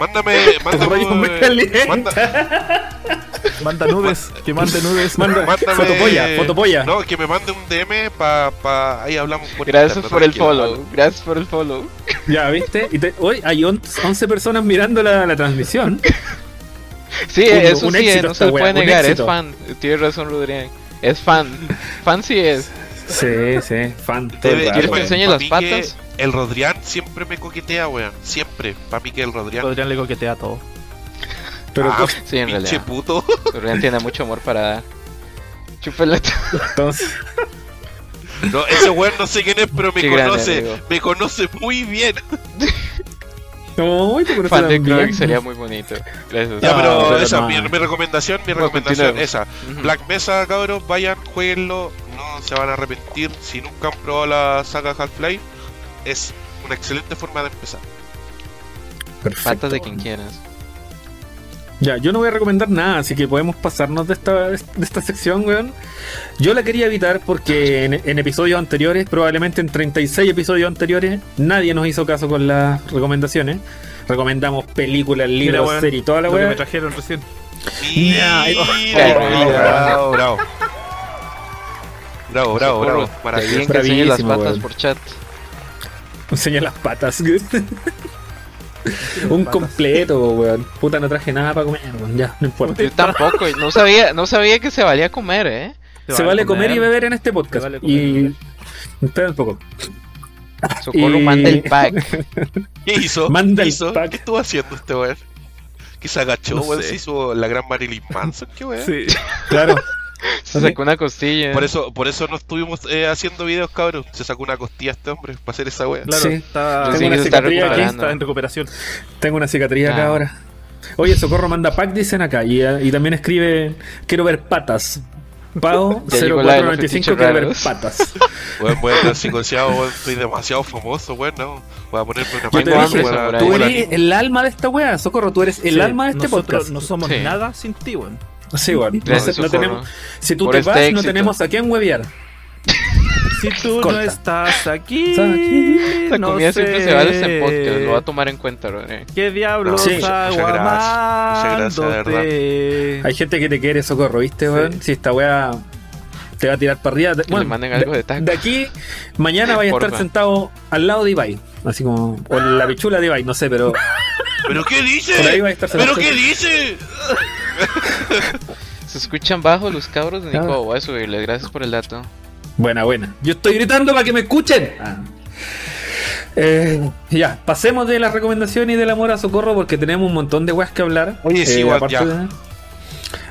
Speaker 2: mándame,
Speaker 1: me
Speaker 2: mándame,
Speaker 1: calienta.
Speaker 2: manda,
Speaker 4: Manda nudes, que mande nudes.
Speaker 1: Manda
Speaker 2: mándame,
Speaker 1: fotopolla, fotopolla.
Speaker 2: No, que me mande un DM pa, pa, ahí hablamos por
Speaker 3: Gracias por el follow. Gracias por el follow.
Speaker 1: Ya, ¿viste? Y te- hoy hay on- 11 personas mirando la, la transmisión.
Speaker 3: Sí,
Speaker 1: Un-
Speaker 3: eso
Speaker 1: un
Speaker 3: sí,
Speaker 1: éxito
Speaker 3: no se le
Speaker 1: wea,
Speaker 3: puede negar. Es fan. Tienes razón, Rodrián. Es fan. Fan sí es.
Speaker 1: Sí, sí, fan.
Speaker 2: Debe-
Speaker 1: rato,
Speaker 3: ¿Quieres que
Speaker 1: weón.
Speaker 3: enseñe
Speaker 2: pa'
Speaker 3: las patas?
Speaker 2: El Rodrián siempre me coquetea, weón. Siempre. Para mí que el Rodrián.
Speaker 4: Rodrián le coquetea todo.
Speaker 1: Pero
Speaker 2: ah,
Speaker 3: Sí, en
Speaker 2: pinche
Speaker 3: realidad.
Speaker 2: puto.
Speaker 3: Rodrián tiene mucho amor para dar. Chúpela.
Speaker 1: entonces,
Speaker 2: No, ese weón no sé quién es, pero me
Speaker 3: Qué
Speaker 2: conoce. me conoce muy bien.
Speaker 1: no,
Speaker 3: Fan de. Croix sería muy bonito. Gracias.
Speaker 2: Ya,
Speaker 1: No,
Speaker 2: pero,
Speaker 1: pero
Speaker 2: esa,
Speaker 1: no.
Speaker 2: mi, mi recomendación, mi recomendación, esa. Black Mesa, cabros, vayan, jueguenlo, no se van a arrepentir. Si nunca han probado la saga Half-Life, es una excelente forma de empezar.
Speaker 1: Perfecto.
Speaker 3: Patas de quien quieras.
Speaker 1: Ya, yo no voy a recomendar nada, así que podemos pasarnos de esta, de esta sección, weón. Yo la quería evitar porque en, en episodios anteriores, probablemente en 36 episodios anteriores, nadie nos hizo caso con las recomendaciones. Recomendamos películas, libros,
Speaker 4: weón,
Speaker 1: series y toda la
Speaker 4: Lo que me trajeron recién.
Speaker 2: Mira,
Speaker 3: Bravo,
Speaker 2: bravo, bravo. Bravo, bravo, bravo. Maravilloso.
Speaker 3: piden que enseñes las patas
Speaker 1: weón.
Speaker 3: por chat.
Speaker 1: Enseña las patas. Un completo, weón. Puta, no traje nada para comer, weón. Ya, no importa.
Speaker 3: Yo tampoco, no sabía, no sabía que se valía comer, eh.
Speaker 1: Se vale comer y beber en este podcast.
Speaker 4: Se vale comer y
Speaker 1: y. Espera un poco.
Speaker 3: Socorro
Speaker 1: Y-
Speaker 3: manda el pack.
Speaker 2: ¿Qué hizo?
Speaker 1: Manda
Speaker 2: ¿Qué
Speaker 1: el
Speaker 2: hizo?
Speaker 1: pack.
Speaker 2: ¿Qué estuvo haciendo este weón? Que se agachó,
Speaker 4: No
Speaker 2: weón. Se hizo la gran Marilyn Manson, qué weón.
Speaker 4: Sí.
Speaker 1: Claro.
Speaker 3: Se sacó una costilla.
Speaker 2: Por eso, por eso no estuvimos eh, haciendo videos, cabrón. Se sacó una costilla este hombre para hacer esa wea.
Speaker 4: Claro,
Speaker 1: Sí.
Speaker 4: está,
Speaker 1: Tengo
Speaker 3: sí
Speaker 1: una cicatriz aquí,
Speaker 4: está en recuperación.
Speaker 1: Tengo una cicatriz acá
Speaker 3: Ah.
Speaker 1: ahora. Oye, Socorro manda pack, dicen acá. Y, y también escribe: Quiero ver patas.
Speaker 3: Los
Speaker 1: 0495
Speaker 3: fetiches
Speaker 1: quiero ver patas.
Speaker 2: A estar psicoseado, weón. Soy demasiado famoso, weón. No. Voy a ponerme una
Speaker 3: samurai.
Speaker 1: tú eres el alma de esta wea, Socorro. Tú eres el
Speaker 4: Sí,
Speaker 1: alma de este
Speaker 4: nosotros
Speaker 1: podcast.
Speaker 4: No somos
Speaker 3: Sí.
Speaker 4: nada sin ti, weón.
Speaker 1: Sí, weón. No,
Speaker 3: Gracias,
Speaker 1: no tenemos, si tú
Speaker 3: Por
Speaker 1: te
Speaker 3: este
Speaker 1: vas, no
Speaker 3: éxito.
Speaker 1: tenemos a quién huevear.
Speaker 4: Si tú
Speaker 1: Corta.
Speaker 4: no estás aquí,
Speaker 1: Estás aquí.
Speaker 3: La
Speaker 4: no
Speaker 3: comida
Speaker 4: sé
Speaker 3: siempre se vale este podcast, lo va a tomar en cuenta, Rodri.
Speaker 4: ¿Qué diablos
Speaker 1: Sí.
Speaker 2: Muchas gracias, muchas gracias, de?
Speaker 1: Hay gente que te quiere, Socorro, ¿viste, weón?
Speaker 4: Sí.
Speaker 1: Si esta wea te va a tirar para arriba.
Speaker 3: le algo de taco.
Speaker 1: de aquí, mañana vaya a estar sentado al lado de Ibai. Así como, o en la pichula de Ibai, no sé, pero
Speaker 2: ¿Pero qué
Speaker 1: por ahí va a
Speaker 2: dice?
Speaker 1: estar
Speaker 2: ¿Pero qué dice?
Speaker 3: Se escuchan bajo los cabros de
Speaker 1: Ah.
Speaker 3: Nico. Voy a subirles, gracias por el dato.
Speaker 1: Buena, buena. Yo estoy gritando para que me escuchen. Ah. Eh, ya, pasemos de la recomendación y del amor a socorro porque tenemos un montón de weas que hablar.
Speaker 2: Oye, sí,
Speaker 1: Eh,
Speaker 2: ya.
Speaker 1: de-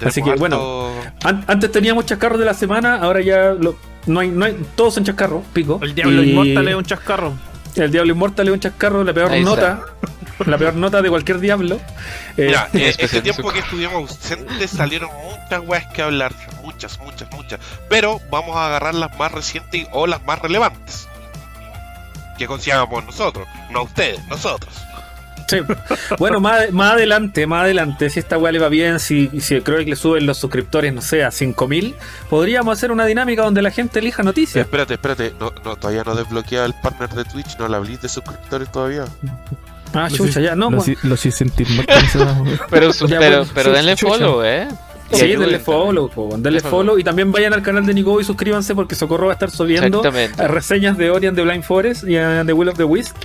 Speaker 1: Así que, bueno, An- antes teníamos chascarros de la semana, ahora ya lo- no hay, no hay, todos son chascarros, pico.
Speaker 4: El diablo
Speaker 1: Y
Speaker 4: inmortal es un chascarro.
Speaker 1: El diablo inmortal es un chascarro, la peor nota, la peor nota de cualquier diablo. Eh,
Speaker 2: Mira, eh, este tiempo que estuvimos ausentes salieron muchas weas que hablar, muchas, muchas, muchas. Pero vamos a agarrar las más recientes o las más relevantes. Que consideramos nosotros, no ustedes, nosotros.
Speaker 1: Sí. Bueno, más, más adelante, más adelante, si esta weá le va bien, si, si creo que le suben los suscriptores, no sé, a 5000, podríamos hacer una dinámica donde la gente elija
Speaker 2: Eh,
Speaker 1: noticias.
Speaker 2: espérate, espérate, no, no, todavía no he desbloqueado el partner de Twitch, no le hablé de suscriptores todavía.
Speaker 1: Ah, chucha, ya, no.
Speaker 4: Lo hice sentir mal con esa-
Speaker 3: Pero, su-
Speaker 1: Ya,
Speaker 3: pero, pero denle
Speaker 1: chucha.
Speaker 3: follow, eh. Y
Speaker 1: Sí, denle follow, po, denle follow
Speaker 3: follow.
Speaker 1: y también vayan al canal de Nico y suscríbanse porque Socorro va a estar subiendo eh, reseñas de Ori and the Blind Forest y eh, The Will of the Wisp.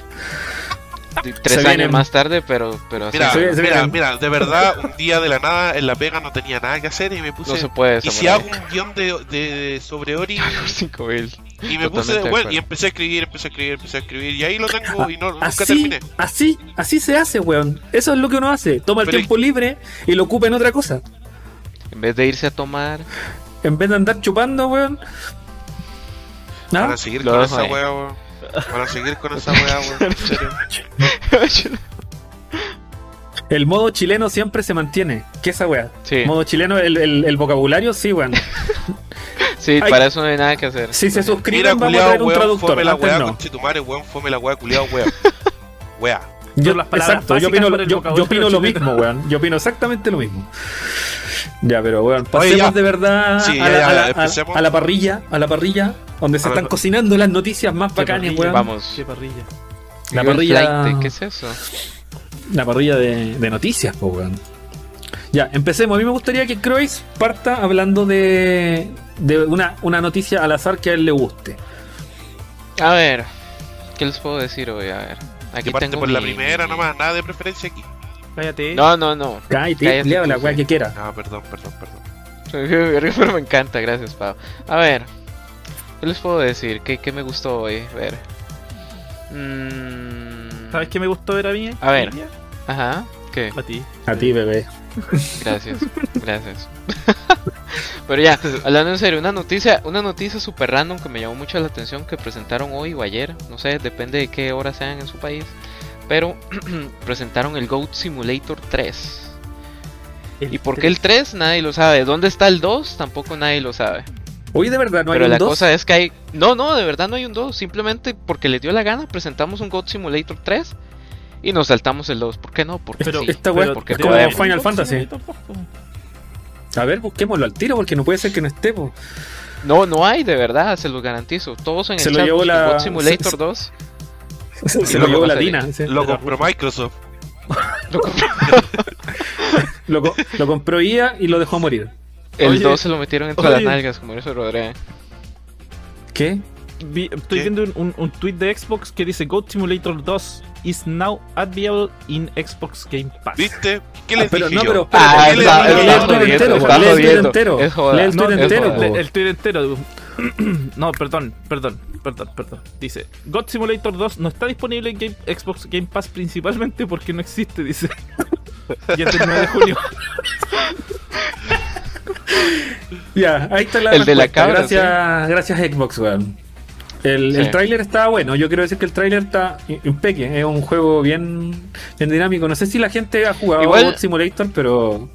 Speaker 3: Tres
Speaker 1: Se
Speaker 3: años
Speaker 1: vienen-
Speaker 3: más tarde, pero, pero así
Speaker 2: Mira,
Speaker 1: Sí, sí,
Speaker 2: mira, mira, de verdad, un día de la nada en la pega no tenía nada que hacer y me puse.
Speaker 3: no se puede.
Speaker 2: y si hago un guion de, de- sobre Ori
Speaker 3: Cinco mil.
Speaker 2: y me puse,
Speaker 3: Totalmente de
Speaker 2: bueno, y empecé a escribir, empecé a escribir, empecé a escribir y ahí lo tengo y no, nunca
Speaker 1: Así,
Speaker 2: terminé.
Speaker 1: así, así se hace, weón. Eso es lo que uno hace. Toma el
Speaker 2: Pero-
Speaker 1: tiempo libre y lo ocupa en otra cosa.
Speaker 3: En vez de irse a tomar.
Speaker 1: En vez de andar chupando, weón. ¿No?
Speaker 2: a seguir
Speaker 3: Lo
Speaker 2: con esa weón. Van a seguir con esa wea, weón.
Speaker 1: El modo chileno siempre se mantiene. ¿Qué es esa weá?
Speaker 3: sí,
Speaker 1: Modo chileno, el, el- el vocabulario, sí, weón.
Speaker 3: sí,
Speaker 1: Ay.
Speaker 3: para eso no hay nada que hacer.
Speaker 1: Si se
Speaker 2: Mira,
Speaker 1: suscriben, vamos a
Speaker 2: culiao,
Speaker 1: traer un
Speaker 2: weón,
Speaker 1: traductor.
Speaker 2: fome la wea,
Speaker 1: no.
Speaker 2: conchetumare, weón, fome la wea, culiao, wea. Wea.
Speaker 1: Yo,
Speaker 4: las palabras
Speaker 1: exacto, yo opino,
Speaker 4: para
Speaker 1: yo, opino lo mismo, weón. Yo opino exactamente lo mismo. Ya, pero weón,
Speaker 2: Oye,
Speaker 1: pasemos de verdad
Speaker 2: Sí,
Speaker 1: a,
Speaker 2: ya,
Speaker 1: la,
Speaker 2: ya,
Speaker 1: a la- a-
Speaker 2: empecemos.
Speaker 1: a la parrilla, a la parrilla, donde se están cocinando las noticias más
Speaker 4: parrilla,
Speaker 1: weón.
Speaker 3: Vamos.
Speaker 4: Qué parrilla.
Speaker 1: La parrilla-
Speaker 3: flight, ¿Qué es eso?
Speaker 1: La parrilla de, de noticias, po, weón. Ya, empecemos. A mí me gustaría que Croix parta hablando de, de una, una noticia al azar que a él le guste.
Speaker 3: A ver, ¿qué les puedo decir hoy? A ver, aquí
Speaker 2: Que parte
Speaker 3: tengo
Speaker 2: por la
Speaker 3: mi-
Speaker 2: primera nomás, nada de preferencia aquí.
Speaker 4: Cállate.
Speaker 3: No, no, no.
Speaker 1: Cállate,
Speaker 3: Cállate tú,
Speaker 1: la weá que quiera.
Speaker 2: Ah, perdón, perdón, perdón.
Speaker 3: Pero me encanta, gracias, Pau. A ver, ¿qué les puedo decir? ¿Qué, qué me gustó hoy? A ver. Mm,
Speaker 4: ¿Sabes qué me gustó ver a mí?
Speaker 3: A ver. Ajá, ¿qué?
Speaker 4: A ti.
Speaker 1: A ti, bebé.
Speaker 3: Gracias, gracias. Pero ya, hablando en serio, una noticia, una noticia super random que me llamó mucho la atención que presentaron hoy o ayer, no sé, depende de qué hora sean en su país, pero presentaron el Goat Simulator 3. ¿Y por qué el 3? Nadie lo sabe. ¿Dónde está el 2? Tampoco nadie lo sabe.
Speaker 1: Oye, de verdad, no hay
Speaker 3: pero
Speaker 1: un
Speaker 3: la
Speaker 1: 2?
Speaker 3: cosa es que hay... No, no, de verdad no hay un 2. Simplemente porque le dio la gana, presentamos un Goat Simulator 3 y nos saltamos el 2. ¿Por qué no? Porque
Speaker 4: Pero,
Speaker 3: sí.
Speaker 1: esta
Speaker 4: pero
Speaker 3: porque
Speaker 1: es como
Speaker 3: podemos.
Speaker 1: Final Fantasy. A ver, busquémoslo al tiro porque no puede ser que no esté, po.
Speaker 3: No, no hay, de verdad, se los garantizo. Todos en
Speaker 1: Se
Speaker 3: el
Speaker 1: lo
Speaker 3: chat
Speaker 1: llevó la-
Speaker 3: God Simulator
Speaker 1: se-
Speaker 3: 2.
Speaker 1: Se, lo llevó
Speaker 3: va a
Speaker 1: la
Speaker 3: salir.
Speaker 1: Dina. sí.
Speaker 2: Lo compró Microsoft.
Speaker 3: Lo compré.
Speaker 1: Lo, co- lo compró IA y lo dejó morir.
Speaker 3: El
Speaker 4: Oye,
Speaker 3: 2 se lo metieron entre las nalgas, como eso Rodríguez.
Speaker 1: ¿Qué?
Speaker 4: Vi- estoy
Speaker 2: ¿Qué?
Speaker 4: viendo un, un, un tweet de Xbox que dice Goat Simulator 2 is now available in Xbox Game Pass.
Speaker 2: ¿Viste? ¿Qué
Speaker 1: Ah,
Speaker 2: les
Speaker 1: pero
Speaker 2: dije
Speaker 1: no,
Speaker 2: yo?
Speaker 1: pero
Speaker 3: Ah,
Speaker 2: está- está
Speaker 1: el tweet entero,
Speaker 3: está
Speaker 1: lee el tweet entero, lee el tweet
Speaker 4: el,
Speaker 1: entero,
Speaker 4: el,
Speaker 1: po.
Speaker 4: el tweet entero. no, perdón, perdón, perdón, perdón. Dice, God Simulator 2 no está disponible en Game- Xbox Game Pass principalmente porque no existe, dice. y es del 9 de junio.
Speaker 1: Ya, ahí está la
Speaker 3: El de la cabra,
Speaker 1: Gracias, gracias Xbox, weón. El,
Speaker 3: Sí.
Speaker 1: el tráiler está bueno, yo quiero decir que el tráiler está impeque, es un juego bien, bien dinámico. No sé si la gente ha jugado
Speaker 3: Igual-
Speaker 1: God Simulator, pero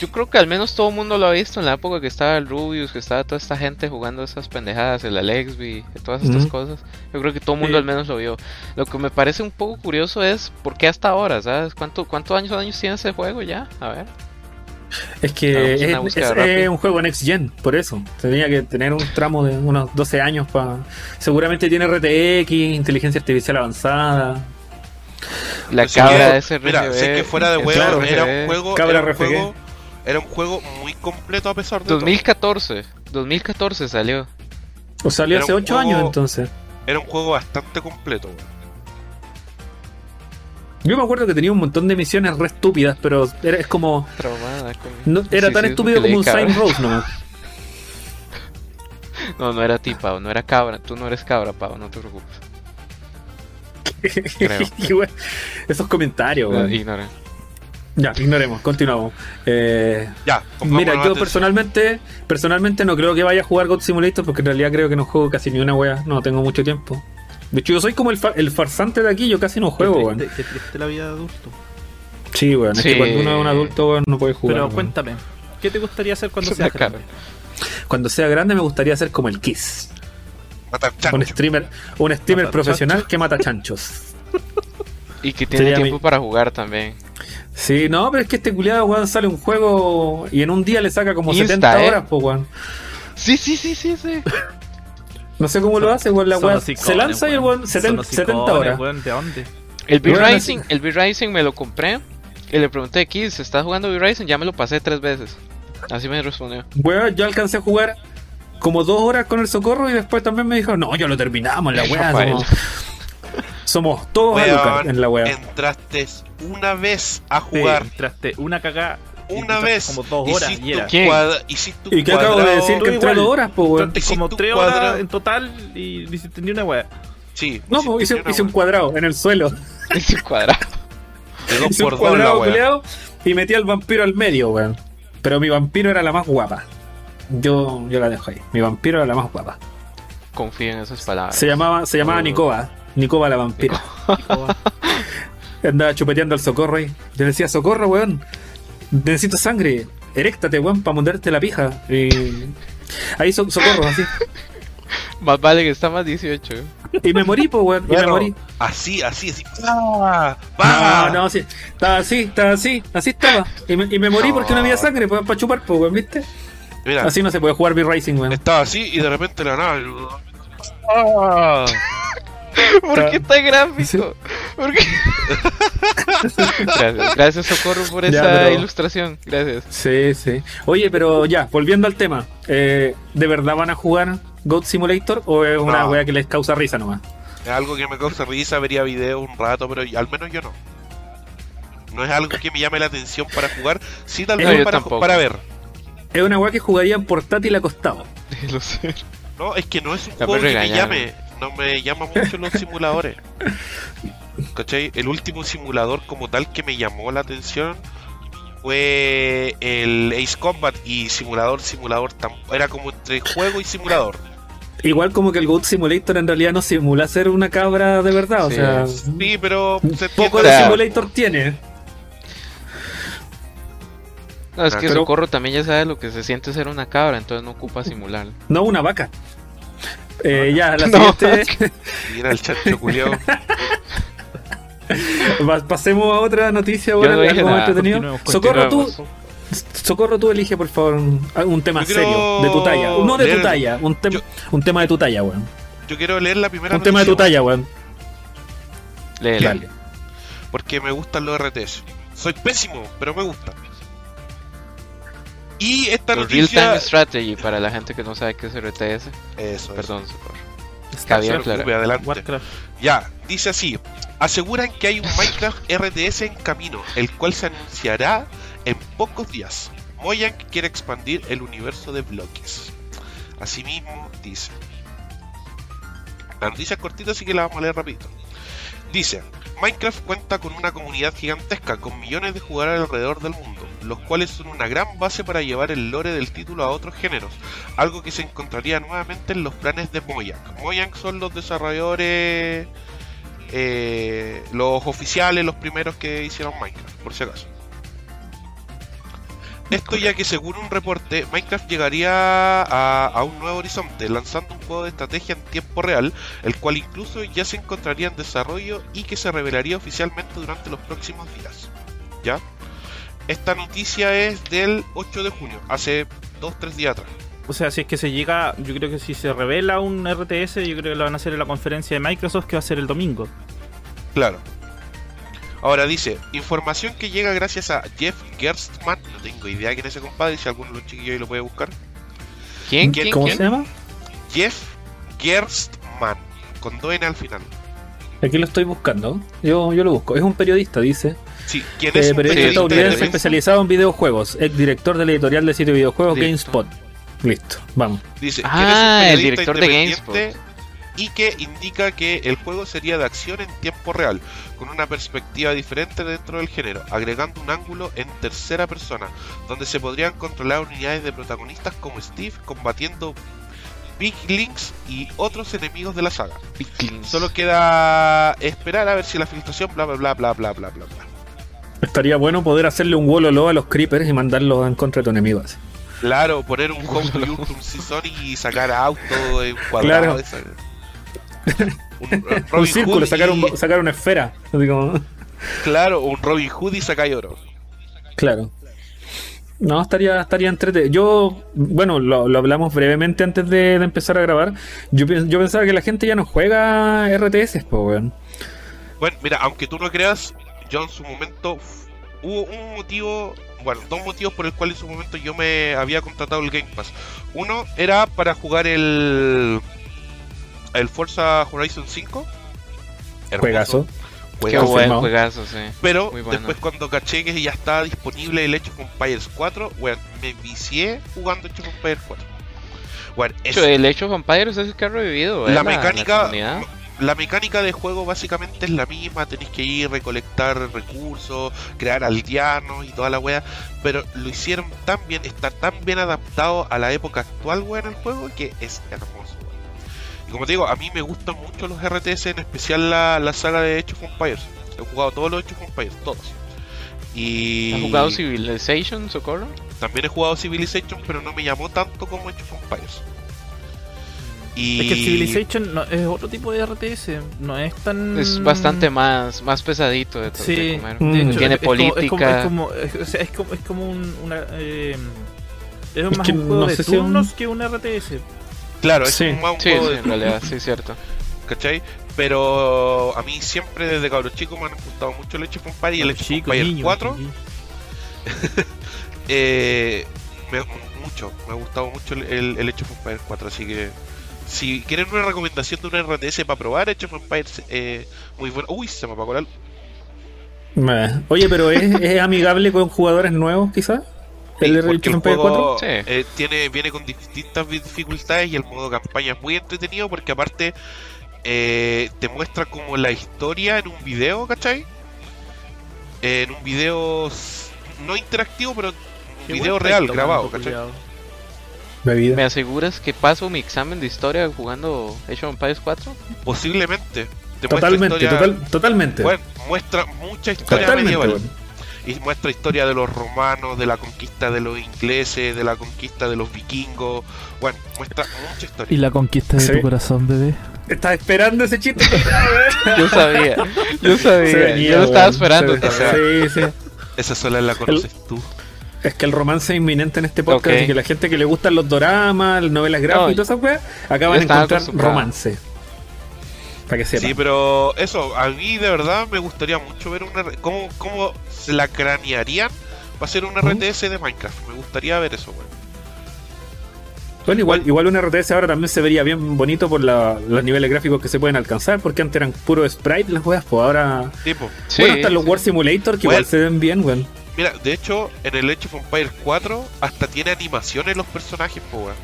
Speaker 3: Yo creo que al menos todo el mundo lo ha visto en la época que estaba el Rubius, que estaba toda esta gente jugando esas pendejadas, el Alexby, todas estas cosas. Yo creo que todo el mundo
Speaker 4: Sí.
Speaker 3: al menos lo vio. Lo que me parece un poco curioso es por qué hasta ahora, ¿sabes? ¿Cuánto, ¿Cuántos años, años tiene ese juego ya? A ver.
Speaker 1: Es que es, un juego Next Gen, por eso. Tenía que tener un tramo de unos 12 años para... Seguramente tiene RTX, inteligencia artificial avanzada.
Speaker 3: La
Speaker 2: Así
Speaker 3: cabra de ese
Speaker 2: Mira, que fuera de huevo,
Speaker 1: Claro,
Speaker 2: era un juego.
Speaker 1: Cabra
Speaker 2: Era un juego, era un juego muy completo a pesar de todo.
Speaker 3: 2014, 2014 salió.
Speaker 1: O salió
Speaker 2: Era
Speaker 1: hace
Speaker 2: un
Speaker 1: 8
Speaker 2: juego-
Speaker 1: años entonces.
Speaker 2: Era un juego bastante completo.
Speaker 1: Yo me acuerdo que tenía un montón de misiones re estúpidas, pero era, es como...
Speaker 3: Traumada con-
Speaker 1: No, era
Speaker 3: Sí,
Speaker 1: tan
Speaker 3: sí,
Speaker 1: estúpido como un. Sign Rose nomás.
Speaker 3: No, no era ti, Pau, no era cabra. Tú no eres cabra, Pau, no te preocupes. Creo.
Speaker 1: Esos comentarios,
Speaker 3: No,
Speaker 1: weón.
Speaker 3: ignora.
Speaker 1: Ya, ignoremos, continuamos. Eh,
Speaker 2: Ya,
Speaker 1: mira, yo
Speaker 2: atención.
Speaker 1: personalmente personalmente no creo que vaya a jugar God Simulator porque en realidad creo que no juego casi ni una wea. No tengo mucho tiempo. De hecho, yo soy como el, fa- el farsante de aquí, yo casi no juego,
Speaker 4: qué,
Speaker 1: weón.
Speaker 4: triste, qué triste la vida de adulto.
Speaker 1: Sí, weón. Es que cuando uno es un adulto, weón, no puede jugar.
Speaker 4: Pero
Speaker 1: weón.
Speaker 4: cuéntame, ¿qué te gustaría hacer cuando seas grande?
Speaker 1: Cuando sea grande me gustaría ser como el Kiss.
Speaker 2: Matar
Speaker 1: Un streamer, un streamer profesional que mata chanchos.
Speaker 3: Y que tiene
Speaker 1: Sería
Speaker 3: tiempo
Speaker 1: mi-
Speaker 3: para jugar también.
Speaker 1: Sí, no, pero es que este culiado, weón, sale un juego y en un día le saca como
Speaker 3: Insta,
Speaker 1: 70
Speaker 3: ¿eh?
Speaker 1: horas, pues, weón.
Speaker 3: Sí, sí, sí, sí, sí.
Speaker 1: No sé cómo lo hace, weón. La
Speaker 4: los
Speaker 1: se lanza y el weón
Speaker 4: Son
Speaker 1: 70,
Speaker 4: los
Speaker 1: 70
Speaker 4: icones,
Speaker 1: horas.
Speaker 4: weón, ¿De dónde?
Speaker 3: El
Speaker 1: Bueno,
Speaker 3: V-Rising, el V-Rising me lo compré. Y le pregunté, Kids, ¿estás jugando V-Rising? Ya me lo pasé tres veces. Así me respondió.
Speaker 1: Weón, yo alcancé a jugar como dos horas con el socorro y después también me dijo, no, ya lo terminamos, la weá. Somos, somos todos
Speaker 2: Weón,
Speaker 1: en la weá.
Speaker 2: Entraste una vez a
Speaker 4: Sí,
Speaker 2: jugar.
Speaker 4: entraste una cagada.
Speaker 2: Una vez.
Speaker 4: Como dos horas
Speaker 2: hiciste
Speaker 4: y
Speaker 2: hiciste un
Speaker 1: ¿Y qué acabo de decir? Que dos horas, pues, weón.
Speaker 4: Como tres horas en total y ni una wea.
Speaker 2: Sí.
Speaker 1: No, pues, hice, hice un cuadrado en el suelo.
Speaker 3: Es un cuadrado.
Speaker 1: Hice un cuadrado culeado y metí al vampiro al medio, weón. Pero mi vampiro era la más guapa. Yo, yo la dejo ahí. Mi vampiro era la más guapa.
Speaker 3: Confío en esas palabras.
Speaker 1: Se llamaba, se llamaba
Speaker 3: Oh.
Speaker 1: Nicoba. Nicoba la vampira. Andaba chupeteando al socorro ahí. Yo le decía, socorro, weón. Necesito sangre. Eréctate, weón, para mundarte la pija. Y... Ahí so- socorro, así.
Speaker 3: Más vale que está más 18. ¿eh?
Speaker 1: Y me morí, pues, weón. Y me morí.
Speaker 2: Así, así, así. ¡Ah!
Speaker 1: No,
Speaker 2: ¡Va!
Speaker 1: no, sí. Estaba así, estaba así. Así estaba. Y me, y me morí
Speaker 2: No.
Speaker 1: porque no había sangre para chupar, pues, weón, ¿viste?
Speaker 2: Mira,
Speaker 1: Así no se puede jugar B-Racing, weón.
Speaker 2: estaba así y de repente la nada. ¡Ah!
Speaker 3: ¿Por qué tan gráfico? ¿Por qué? gracias, gracias Socorro por
Speaker 1: Ya,
Speaker 3: esa
Speaker 1: pero-
Speaker 3: ilustración. Gracias.
Speaker 1: Sí, sí. Oye, pero ya, volviendo al tema. eh, ¿De verdad van a jugar Goat Simulator o es una
Speaker 2: No.
Speaker 1: wea que les causa risa nomás?
Speaker 2: Es algo que me causa risa, vería videos un rato, pero al menos yo no. No es algo que me llame la atención para jugar, sí tal vez para, para ver.
Speaker 1: Es una wea que jugaría en portátil acostado.
Speaker 3: Lo sé.
Speaker 2: No, es que no es un
Speaker 3: Ya
Speaker 2: juego que me llame, no me llama mucho los simuladores. ¿Cachai? El último simulador como tal que me llamó la atención fue el Ace Combat y simulador, simulador, tam- era como entre juego y simulador.
Speaker 1: Igual como que el Goat Simulator en realidad no simula ser una cabra de verdad. O
Speaker 3: Sí.
Speaker 1: sea,
Speaker 2: Sí, pero se
Speaker 1: poco de Simulator tiene.
Speaker 3: No, es que
Speaker 1: Pero-
Speaker 3: Socorro también ya sabe lo que se siente ser una cabra, entonces no ocupa simular.
Speaker 1: No, una vaca. Eh, ya, la
Speaker 3: No.
Speaker 1: Siguiente.
Speaker 2: Mira el culiao.
Speaker 1: Pa- Pasemos a otra noticia,
Speaker 3: Yo
Speaker 1: bueno,
Speaker 3: no dije
Speaker 1: algo más
Speaker 3: nada.
Speaker 1: entretenido. Socorro, tú. Socorro, tú elige, por favor, un, un tema serio, de tu talla. No de tu talla, un,
Speaker 2: yo-
Speaker 1: un tema de tu talla, weón.
Speaker 2: Yo quiero leer la primera
Speaker 1: Un tema de tu talla, weón.
Speaker 3: Léela.
Speaker 1: Dale.
Speaker 2: porque me gustan los RTS. Soy pésimo, pero me gustan. Y esta
Speaker 3: Los Real Time
Speaker 2: noticia...
Speaker 3: Strategy para la gente que no sabe qué es RTS.
Speaker 2: Eso,
Speaker 3: Perdón, Socorro.
Speaker 2: Está
Speaker 3: Cabía
Speaker 2: bien,
Speaker 3: aclarar.
Speaker 2: adelante.
Speaker 4: Warcraft.
Speaker 2: Ya, dice así. Aseguran que hay un Minecraft RTS en camino, el cual se anunciará en pocos días. Mojang quiere expandir el universo de bloques. Asimismo, dice. La noticia es cortita, así que la vamos a leer rapidito. Dice, Minecraft cuenta con una comunidad gigantesca, con millones de jugadores alrededor del mundo, los cuales son una gran base para llevar el lore del título a otros géneros, algo que se encontraría nuevamente en los planes de Mojang. Mojang son los desarrolladores, eh, los oficiales, los primeros que hicieron Minecraft, por si acaso. Esto ya que según un reporte, Minecraft llegaría a, a un nuevo horizonte, lanzando un juego de estrategia en tiempo real, el cual incluso ya se encontraría en desarrollo y que se revelaría oficialmente durante los próximos días. ¿Ya? Esta noticia es del 8 de junio, hace 2-3 días atrás.
Speaker 4: O sea, si es que se llega, yo creo que si se revela un RTS, yo creo que lo van a hacer en la conferencia de Microsoft que va a ser el domingo.
Speaker 2: Claro. Ahora dice, información que llega gracias a Jeff Gerstmann, no tengo idea quién es ese compadre, si alguno de los chiquillos ahí lo puede buscar.
Speaker 3: ¿Quién?
Speaker 1: ¿Cómo
Speaker 3: ¿Quién?
Speaker 1: se llama?
Speaker 2: Jeff Gerstmann, con dos N al final.
Speaker 1: Aquí lo estoy buscando. Yo, yo lo busco. Es un periodista, dice.
Speaker 2: Sí, ¿quién
Speaker 1: Eh,
Speaker 2: es
Speaker 1: periodista estadounidense especializado en videojuegos. Ex director de la editorial del sitio de videojuegos
Speaker 3: Listo.
Speaker 1: GameSpot. Listo, vamos.
Speaker 2: Dice,
Speaker 3: Ah,
Speaker 2: ¿quién es un
Speaker 3: el director de
Speaker 2: independiente Y que indica que el juego sería de acción en tiempo real, con una perspectiva diferente dentro del género, agregando un ángulo en tercera persona, donde se podrían controlar unidades de protagonistas como Steve combatiendo Big Links y otros enemigos de la saga. Solo queda esperar a ver si la filtración bla bla bla bla bla bla bla bla.
Speaker 1: Estaría bueno poder hacerle un wololo a los creepers y mandarlos en contra de tu enemigo. así.
Speaker 2: Claro, poner un home view un season y sacar auto en cuadrado.
Speaker 1: Claro.
Speaker 2: esa- Un,
Speaker 1: círculo, sacar,
Speaker 2: y-
Speaker 1: un, sacar una esfera. Así como-
Speaker 2: Claro, un Robin Hood y saca oro.
Speaker 1: Claro. No, estaría, estaría entretenido. Yo, bueno, lo, lo hablamos brevemente antes de, de empezar a grabar. Yo, yo pensaba que la gente ya no juega RTS, pues, weón.
Speaker 2: Bueno, mira, aunque tú no creas, yo en su momento hubo un motivo, bueno, dos motivos por el cual en su momento yo me había contratado el Game Pass. Uno era para jugar el el Forza Horizon 5. Hermoso,
Speaker 1: Juegazo.
Speaker 3: Qué buen juegazo, sí.
Speaker 2: Pero
Speaker 3: bueno.
Speaker 2: después cuando caché que ya estaba disponible el Age of Empires 4, bueno, me vicié jugando Age of Empires 4. Bueno, es-
Speaker 3: hecho, el Age of Empires es el que ha revivido. ¿eh?
Speaker 2: la mecánica. La mecánica de juego básicamente es la misma tenéis que ir recolectar recursos crear aldeanos y toda la wea pero lo hicieron tan bien está tan bien adaptado a la época actual wea en el juego que es hermoso wea. y como te digo a mí me gustan mucho los RTS en especial la, la saga de Age of Empires he jugado todos los Age of Empires todos y
Speaker 3: ¿Has jugado Civilization, Socorro?
Speaker 2: también he jugado Civilization pero no me llamó tanto como Age of Empires Y
Speaker 4: Es que Civilization no, es otro tipo de RTS, no es tan...
Speaker 3: Es bastante más, más pesadito de, to- de
Speaker 4: Sí,
Speaker 3: comer.
Speaker 1: Mm.
Speaker 4: de hecho,
Speaker 3: Tiene
Speaker 4: es como- es como-
Speaker 3: política.
Speaker 4: Es como, es, o sea, es como, es como un, una... eh, es
Speaker 1: Es
Speaker 4: más
Speaker 1: que
Speaker 4: un juego
Speaker 1: no
Speaker 4: de
Speaker 1: es un-
Speaker 4: turnos que un RTS.
Speaker 2: claro, es
Speaker 1: Sí.
Speaker 2: un, más un
Speaker 3: Sí,
Speaker 2: juego de
Speaker 3: en realidad, sí, es cierto.
Speaker 2: ¿cachai? Pero a mí siempre desde cabro chico me han gustado mucho el Age Empires y el Age
Speaker 4: Chico,
Speaker 2: Empires
Speaker 4: niño,
Speaker 2: 4.
Speaker 4: chiquillo.
Speaker 2: Eh, me, mucho, me ha gustado mucho el, el, el Age of Empires 4, así que si quieren una recomendación de una RTS para probar Age of Empires, eh, muy bueno. Uy, se me apagó la.
Speaker 1: Eh, Oye, pero ¿es, es amigable con jugadores nuevos, quizás? ¿El
Speaker 2: Sí,
Speaker 1: Age
Speaker 2: porque
Speaker 1: of
Speaker 2: el
Speaker 1: Empires 4?
Speaker 2: juego
Speaker 3: Sí.
Speaker 2: eh, tiene, viene con distintas dificultades y el modo campaña es muy entretenido porque aparte eh, te muestra como la historia en un video, ¿cachai? En un video no interactivo, pero un
Speaker 4: Qué
Speaker 2: video real,
Speaker 4: texto,
Speaker 2: grabado, ¿cachai?
Speaker 1: Bebida.
Speaker 3: ¿Me aseguras que paso mi examen de historia jugando Age of Empires 4?
Speaker 2: Posiblemente. Te
Speaker 1: Totalmente,
Speaker 2: historia,
Speaker 1: total, totalmente.
Speaker 2: bueno, muestra mucha historia
Speaker 1: totalmente,
Speaker 2: medieval. Y muestra historia de los romanos, de la conquista de los ingleses, de la conquista de los vikingos. Bueno, muestra mucha historia.
Speaker 4: Y la conquista de
Speaker 1: Sí.
Speaker 4: tu corazón, bebé.
Speaker 1: Estaba esperando ese chiste.
Speaker 3: Yo sabía, yo sabía,
Speaker 1: venía,
Speaker 3: yo lo estaba esperando también.
Speaker 1: Sí, sí.
Speaker 2: Esa sola la conoces tú.
Speaker 1: Es que el romance es inminente en este podcast
Speaker 3: Ok.
Speaker 1: y que la gente que le gustan los doramas, las novelas gráficas y todas esas weas, acá van a
Speaker 3: estaba
Speaker 1: encontrar romance. Para que sepan.
Speaker 2: Sí, pero eso, a mí de verdad me gustaría mucho ver una. ¿Cómo, cómo se la cranearían para hacer una
Speaker 1: ¿Mm?
Speaker 2: RTS de Minecraft? Me gustaría ver eso, weón.
Speaker 1: Bueno, igual, igual un RTS ahora también se vería bien bonito por la- los niveles gráficos que se pueden alcanzar, porque antes eran puro sprite las weas, pues ahora.
Speaker 2: Tipo,
Speaker 3: Sí,
Speaker 1: bueno, hasta los
Speaker 3: sí.
Speaker 1: War Simulator que
Speaker 2: Bueno.
Speaker 1: igual se ven bien, weón.
Speaker 2: Mira, de hecho, en el Age of Empires 4 hasta tiene animaciones los personajes, po, weón.